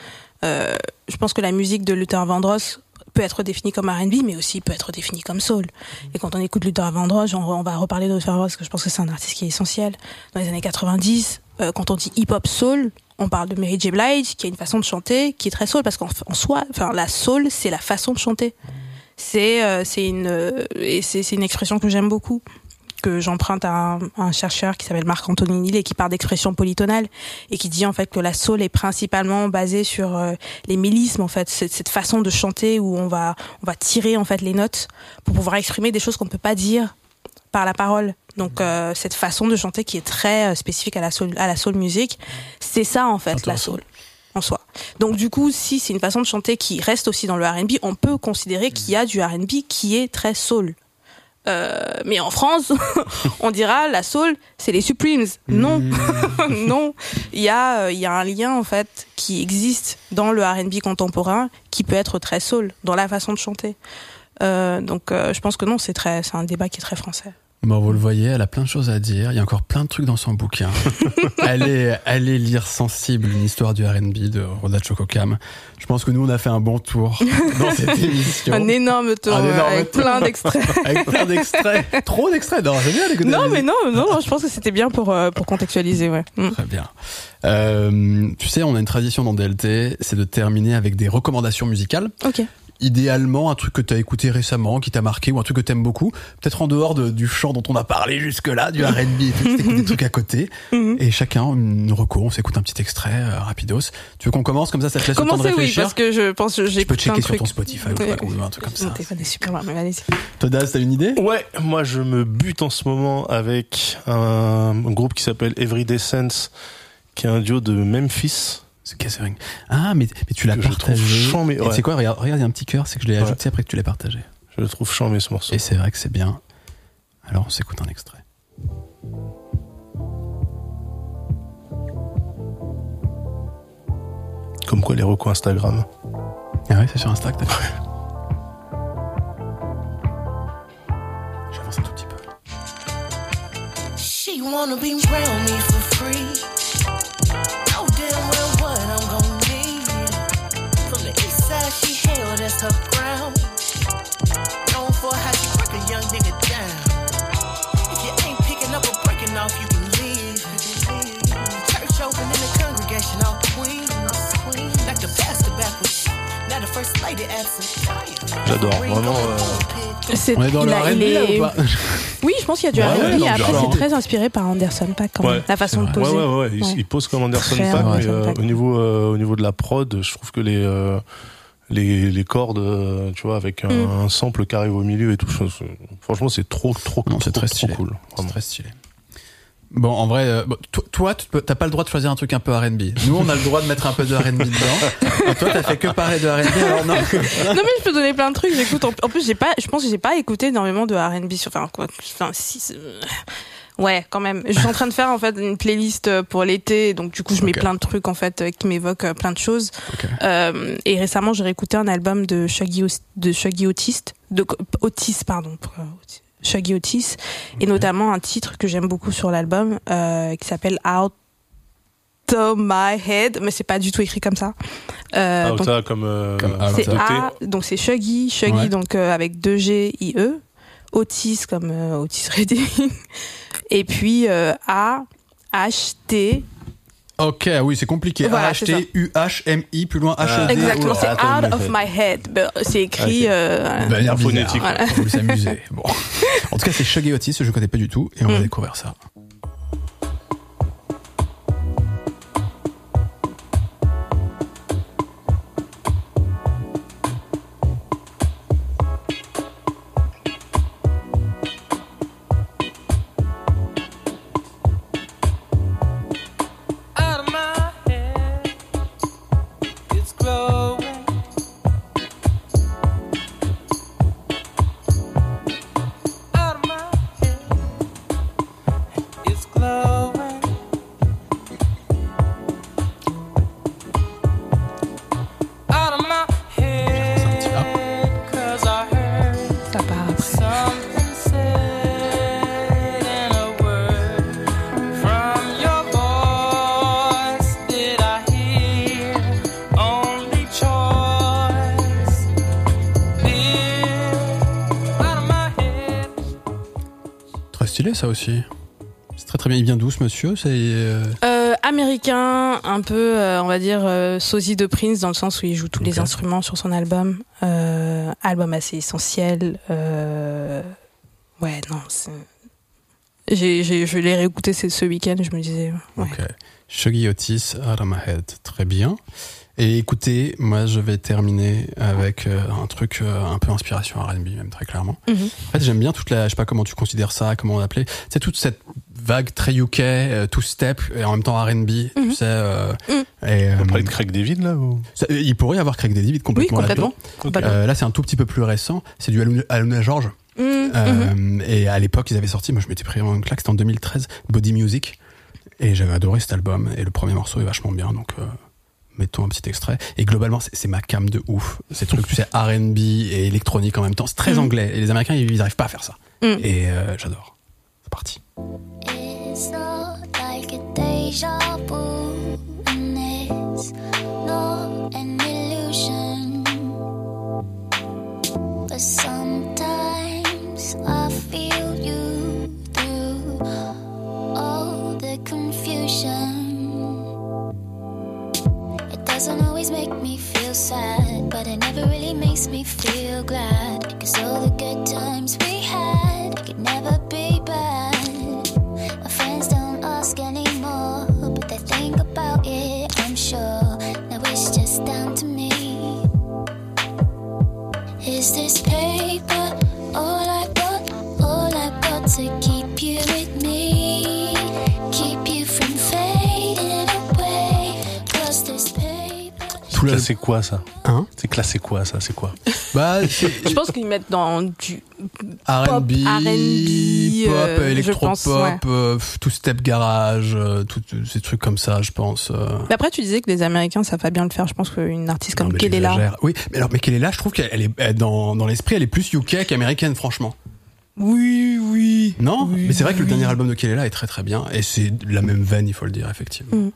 je pense que la musique de Luther Vandross peut être définie comme R&B, mais aussi peut être définie comme soul. Et quand on écoute Luther Vandross, on, on va reparler de Luther Vandross, parce que je pense que c'est un artiste qui est essentiel. Dans les années 90, euh, quand on dit hip-hop soul, on parle de Mary J. Blige, qui a une façon de chanter qui est très soul, parce qu'en en soi, enfin, la soul, c'est la façon de chanter. C'est euh, c'est une euh, et c'est une expression que j'aime beaucoup que j'emprunte à un, à un chercheur qui s'appelle Marc Antonini et qui part d'expression polytonale et qui dit en fait que la soul est principalement basée sur euh, les mélismes en fait. Cette, façon de chanter où on va on va tirer en fait les notes pour pouvoir exprimer des choses qu'on ne peut pas dire par la parole. Donc euh, cette façon de chanter qui est très euh, spécifique à la soul à la soul music c'est ça en fait la soul en soi. Donc du coup, si c'est une façon de chanter qui reste aussi dans le R&B, on peut considérer qu'il y a du R&B qui est très soul. Euh, mais en France, on dira la soul, c'est les Supremes. Non, non, il y a euh, il y a un lien en fait qui existe dans le R&B contemporain qui peut être très soul dans la façon de chanter. Euh, donc euh, je pense que non, c'est très c'est un débat qui est très français. Bon, vous le voyez, elle a plein de choses à dire. Il y a encore plein de trucs dans son bouquin. allez, allez lire Sensible, une histoire du R&B de Rhoda Chococam. Je pense que nous, on a fait un bon tour dans cette émission. Un énorme tour Un énorme avec tour. plein d'extraits. Avec plein d'extraits. Trop d'extraits. Non, bien Non, mais non, non, je pense que c'était bien pour euh, pour contextualiser, ouais. Mm. Très bien. Euh, tu sais, on a une tradition dans DLT, c'est de terminer avec des recommandations musicales. Ok. Idéalement un truc que tu as écouté récemment, qui t'a marqué, ou un truc que t'aimes beaucoup, peut-être en dehors de- du chant dont on a parlé jusque-là, du R&B et tout, des trucs à côté, et chacun une recours, on s'écoute un petit extrait euh, rapidos. Tu veux qu'on commence comme ça, ça te laisse le temps de Commencez, oui, réfléchir parce que je pense que j'ai Tu peux écouté un checker sur truc. ton Spotify ou, Ouais. ou un truc comme ça. Téléphone est super allez-y. T'as une idée? Ouais, moi je me bute en ce moment avec un, un groupe qui s'appelle Everyday Sense, qui est un duo de Memphis. Gathering. Ah, mais, mais tu l'as partagé. Et c'est quoi Regarde, regarde, il y a un petit cœur, c'est que je l'ai Ouais. ajouté après que tu l'as partagé. Je le trouve charmé ce morceau. Et c'est vrai que c'est bien. Alors, on s'écoute un extrait. Comme quoi les recos Instagram. Ah ouais, c'est sur Insta que t'as fait. J'avance un tout petit peu. She wanna be she hail, that's her ground. Known for how she break a young nigga down. If you ain't picking up or breaking off, you can leave. Church open in the congregation, all queens. Like the pastor backwards. Now the first lady absent. J'adore, vraiment. euh, C'est- On est dans il le a- R&B il là est- ou pas Oui, je pense qu'il y a du Ouais, ouais, R&B. non, Après, genre. c'est très inspiré par Anderson Paak quand même. Ouais, La façon de poser. ouais, ouais, Il, Ouais. il pose comme Anderson Très Paak, mais euh, Paak. au niveau euh, au niveau de la prod, je trouve que les euh, les, les cordes, euh, tu vois, avec un, Mm. un sample qui arrive au milieu et tout, franchement, c'est trop, trop, Non, c'est trop, très trop stylé. cool. C'est très stylé. Bon, en vrai, euh, toi, toi, tu peux- t'as pas le droit de choisir un truc un peu R&B. Nous, on a le droit de mettre un peu de R&B dedans. Et toi, t'as fait que parler de R&B, alors non. non mais je peux donner plein de trucs. J'écoute. En, en plus, j'ai pas. Je pense que j'ai pas écouté énormément de R&B sur. Enfin quoi. Enfin si. Ouais, quand même. Je suis en train de faire en fait une playlist euh, pour l'été, donc du coup je mets plein de trucs en fait euh, qui m'évoquent euh, plein de choses. Euh, et récemment j'ai réécouté un album de Shaggy de Shaggy Otis, de Otis pardon, pour, Otis- Shaggy Otis, et notamment un titre que j'aime beaucoup sur l'album euh, qui s'appelle Out of My Head, mais c'est pas du tout écrit comme ça. Euh, Ah, donc- ça, comme, euh, Comme c'est. A, donc c'est Shuggy, Shuggy Ouais. donc euh, avec 2 G I E, Otis comme euh, Otis Redding, et puis euh, A H T. Ok, oui, c'est compliqué. Voilà. A-H-T-U-H-M-I, plus loin H-E-D. Exactement, c'est Attends, Out of My Head. C'est écrit. Ok. euh, De voilà. manière. Phonétique. Voilà. On veut s'amuser. Bon. En tout cas, c'est Shuggy Otis, je connais pas du tout, et on va Mm. découvrir ça. Ça aussi. C'est très très bien. Il vient d'où, ce monsieur? C'est. euh, Euh, américain, un peu, euh, on va dire, sosie de Prince, dans le sens où il joue tous les instruments sur son album. Album assez essentiel. Ouais, non, c'est. J'ai, j'ai, je l'ai réécouté ce, ce week-end, je me disais. Ouais. Ok. Shuggy Otis, Out of My Head. Très bien. Et écoutez, moi, je vais terminer avec euh, un truc euh, un peu inspiration R&B, même très clairement. Mhm. En fait, j'aime bien toute la, je sais pas comment tu considères ça, comment on l'appelait. C'est toute cette vague très UK, euh, two step et en même temps R&B, tu Mhm. sais. euh, Mhm. et, On euh, parlait de Craig David, là, ou? ça- il pourrait y avoir Craig David Oui, complètement complètement. Complètement. Euh, là, c'est un tout petit peu plus récent. C'est du Aluna, Aluna George. Mhm. Euh, Et à l'époque, ils avaient sorti, moi je m'étais pris une claque, c'était en 2013, Body Music. Et j'avais adoré cet album. Et le premier morceau est vachement bien, donc euh, mettons un petit extrait. Et globalement, c'est ma cam de ouf. Ces trucs, tu sais, RB et électronique en même temps. C'est très Mhm. anglais. Et les Américains, ils n'arrivent pas à faire ça. Mhm. Et euh, j'adore. C'est parti. It's not like a makes me feel C'est quoi ça Hein C'est classé quoi ça C'est quoi Bah, Je pense qu'ils mettent dans du R&B, R&B, pop, euh, électropop, ouais. euh, tout step garage, euh, tout ces trucs comme ça, je pense. euh. Mais après, tu disais que les Américains savent pas bien le faire. Je pense qu'une artiste comme Kelela. Oui, mais alors, mais Kelela, je trouve qu'elle est elle, dans, dans l'esprit, elle est plus UK qu'américaine, franchement. Oui, oui. Non, Oui, mais c'est vrai que le dernier album de Kelela est très très bien et c'est la même veine, il faut le dire effectivement. Mm.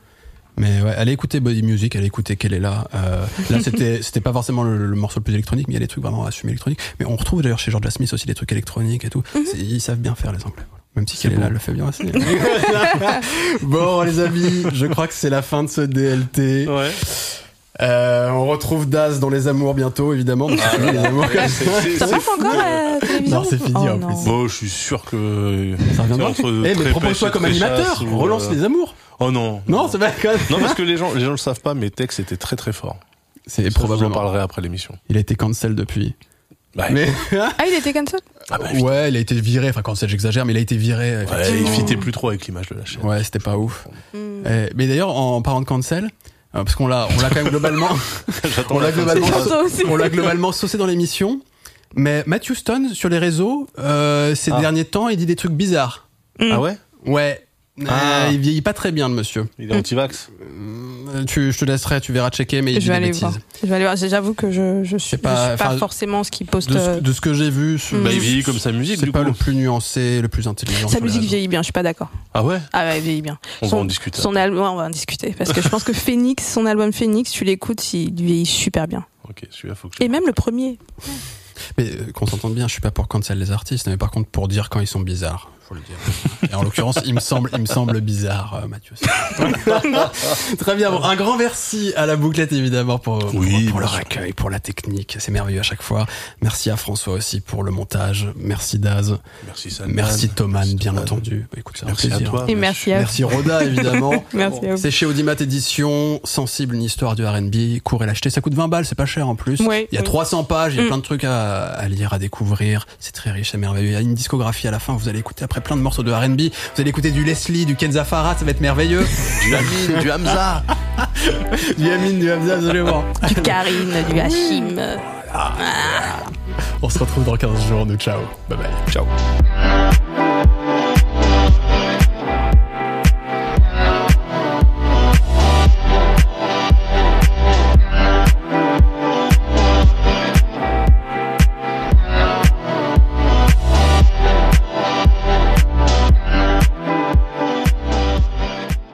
Mais ouais, allez écouter Body Music, allez écouter Kelela. Euh, là, c'était c'était pas forcément le, le morceau le plus électronique, mais il y a des trucs vraiment assumés électroniques. Mais on retrouve d'ailleurs chez Georgia Smith aussi des trucs électroniques et tout. Mhm. Ils savent bien faire les Anglais. voilà. Même si C'est Kelela beau. le fait bien aussi. bon les amis, je crois que c'est la fin de ce DLT. Ouais. Euh, on retrouve Daz dans les amours bientôt, évidemment. parce que les amours ça. Passe encore à la télévision Non, c'est fini Oh en non. plus. Bon, je suis sûr que. Ça reviendra. Eh, mais propose-toi et comme animateur. Relance euh, les amours. Oh non. Non, c'est pas quand même. Non, parce que les gens, les gens le savent pas, mais Tex était très très fort. C'est Ça, Je vous en probablement. parlerai après l'émission. Il a été cancel depuis. Bah, Mais Ah, il était cancel? Ah bah, ouais, il a été viré. Enfin, cancel, j'exagère, mais il a été viré. ouais, il fitait plus trop avec l'image de la chaîne. Ouais, c'était pas ouf. Hmm. Eh, mais d'ailleurs, en parlant de cancel, euh, parce qu'on l'a, on l'a quand même globalement, J'attends on la globalement, on l'a globalement saucé dans l'émission. Mais Matthew Stone sur les réseaux, euh, ces Ah. derniers temps, il dit des trucs bizarres. Ah ouais? Ouais. Ah. Euh, il vieillit pas très bien, le monsieur. Il est anti-vax. Euh, Tu, je te laisserai, tu verras checker, mais il Je vais aller voir. Je vais aller voir. J'avoue que je, je suis, pas- je suis pas enfin, forcément ce qu'il poste. De ce, euh, de ce que j'ai vu, ce-. Bah, il vieillit comme sa musique, c'est pas coup. le plus nuancé, le plus intelligent. Sa musique vieillit bien, je suis pas d'accord. Ah ouais? Ah ouais, il vieillit bien. On son, va en discuter. Son album, on va en discuter. Parce que je pense que Phoenix, son album Phoenix, tu l'écoutes, il vieillit super bien. Ok, celui-là, faut que je. Et même le premier. Mais qu'on s'entende bien, je suis pas pour cancel les artistes, mais par contre pour dire quand ils sont bizarres, faut le dire. Et en l'occurrence, il me semble, il me semble bizarre, euh, Mathieu. Très bien. Bon, un grand merci à la bouclette évidemment pour, pour, Oui, pour leur accueil, pour la technique. C'est merveilleux à chaque fois. Merci à François aussi pour le montage. Merci Daz. Merci San. Merci Thoman, Merci bien Thoman. entendu. Bah, écoute, c'est un Merci à toi. Et merci à Merci Roda évidemment. Merci à vous. C'est chez Audimat Édition, sensible, une histoire du R&B. Courez l'acheter, ça coûte 20 balles, c'est pas cher en plus. Oui, il y a oui. 300 pages, il y a Mm. plein de trucs à, à lire, à découvrir. C'est très riche, c'est merveilleux. Il y a une discographie à la fin, vous allez écouter après plein de morceaux de R&B. Vous allez écouter du Leslie, du Kenza Farah, ça va être merveilleux. Du Amin, du Hamza. du Amin, du Hamza, absolument. Du Karine, du Hachim. On se retrouve dans 15 jours, nous ciao. Bye bye. Ciao.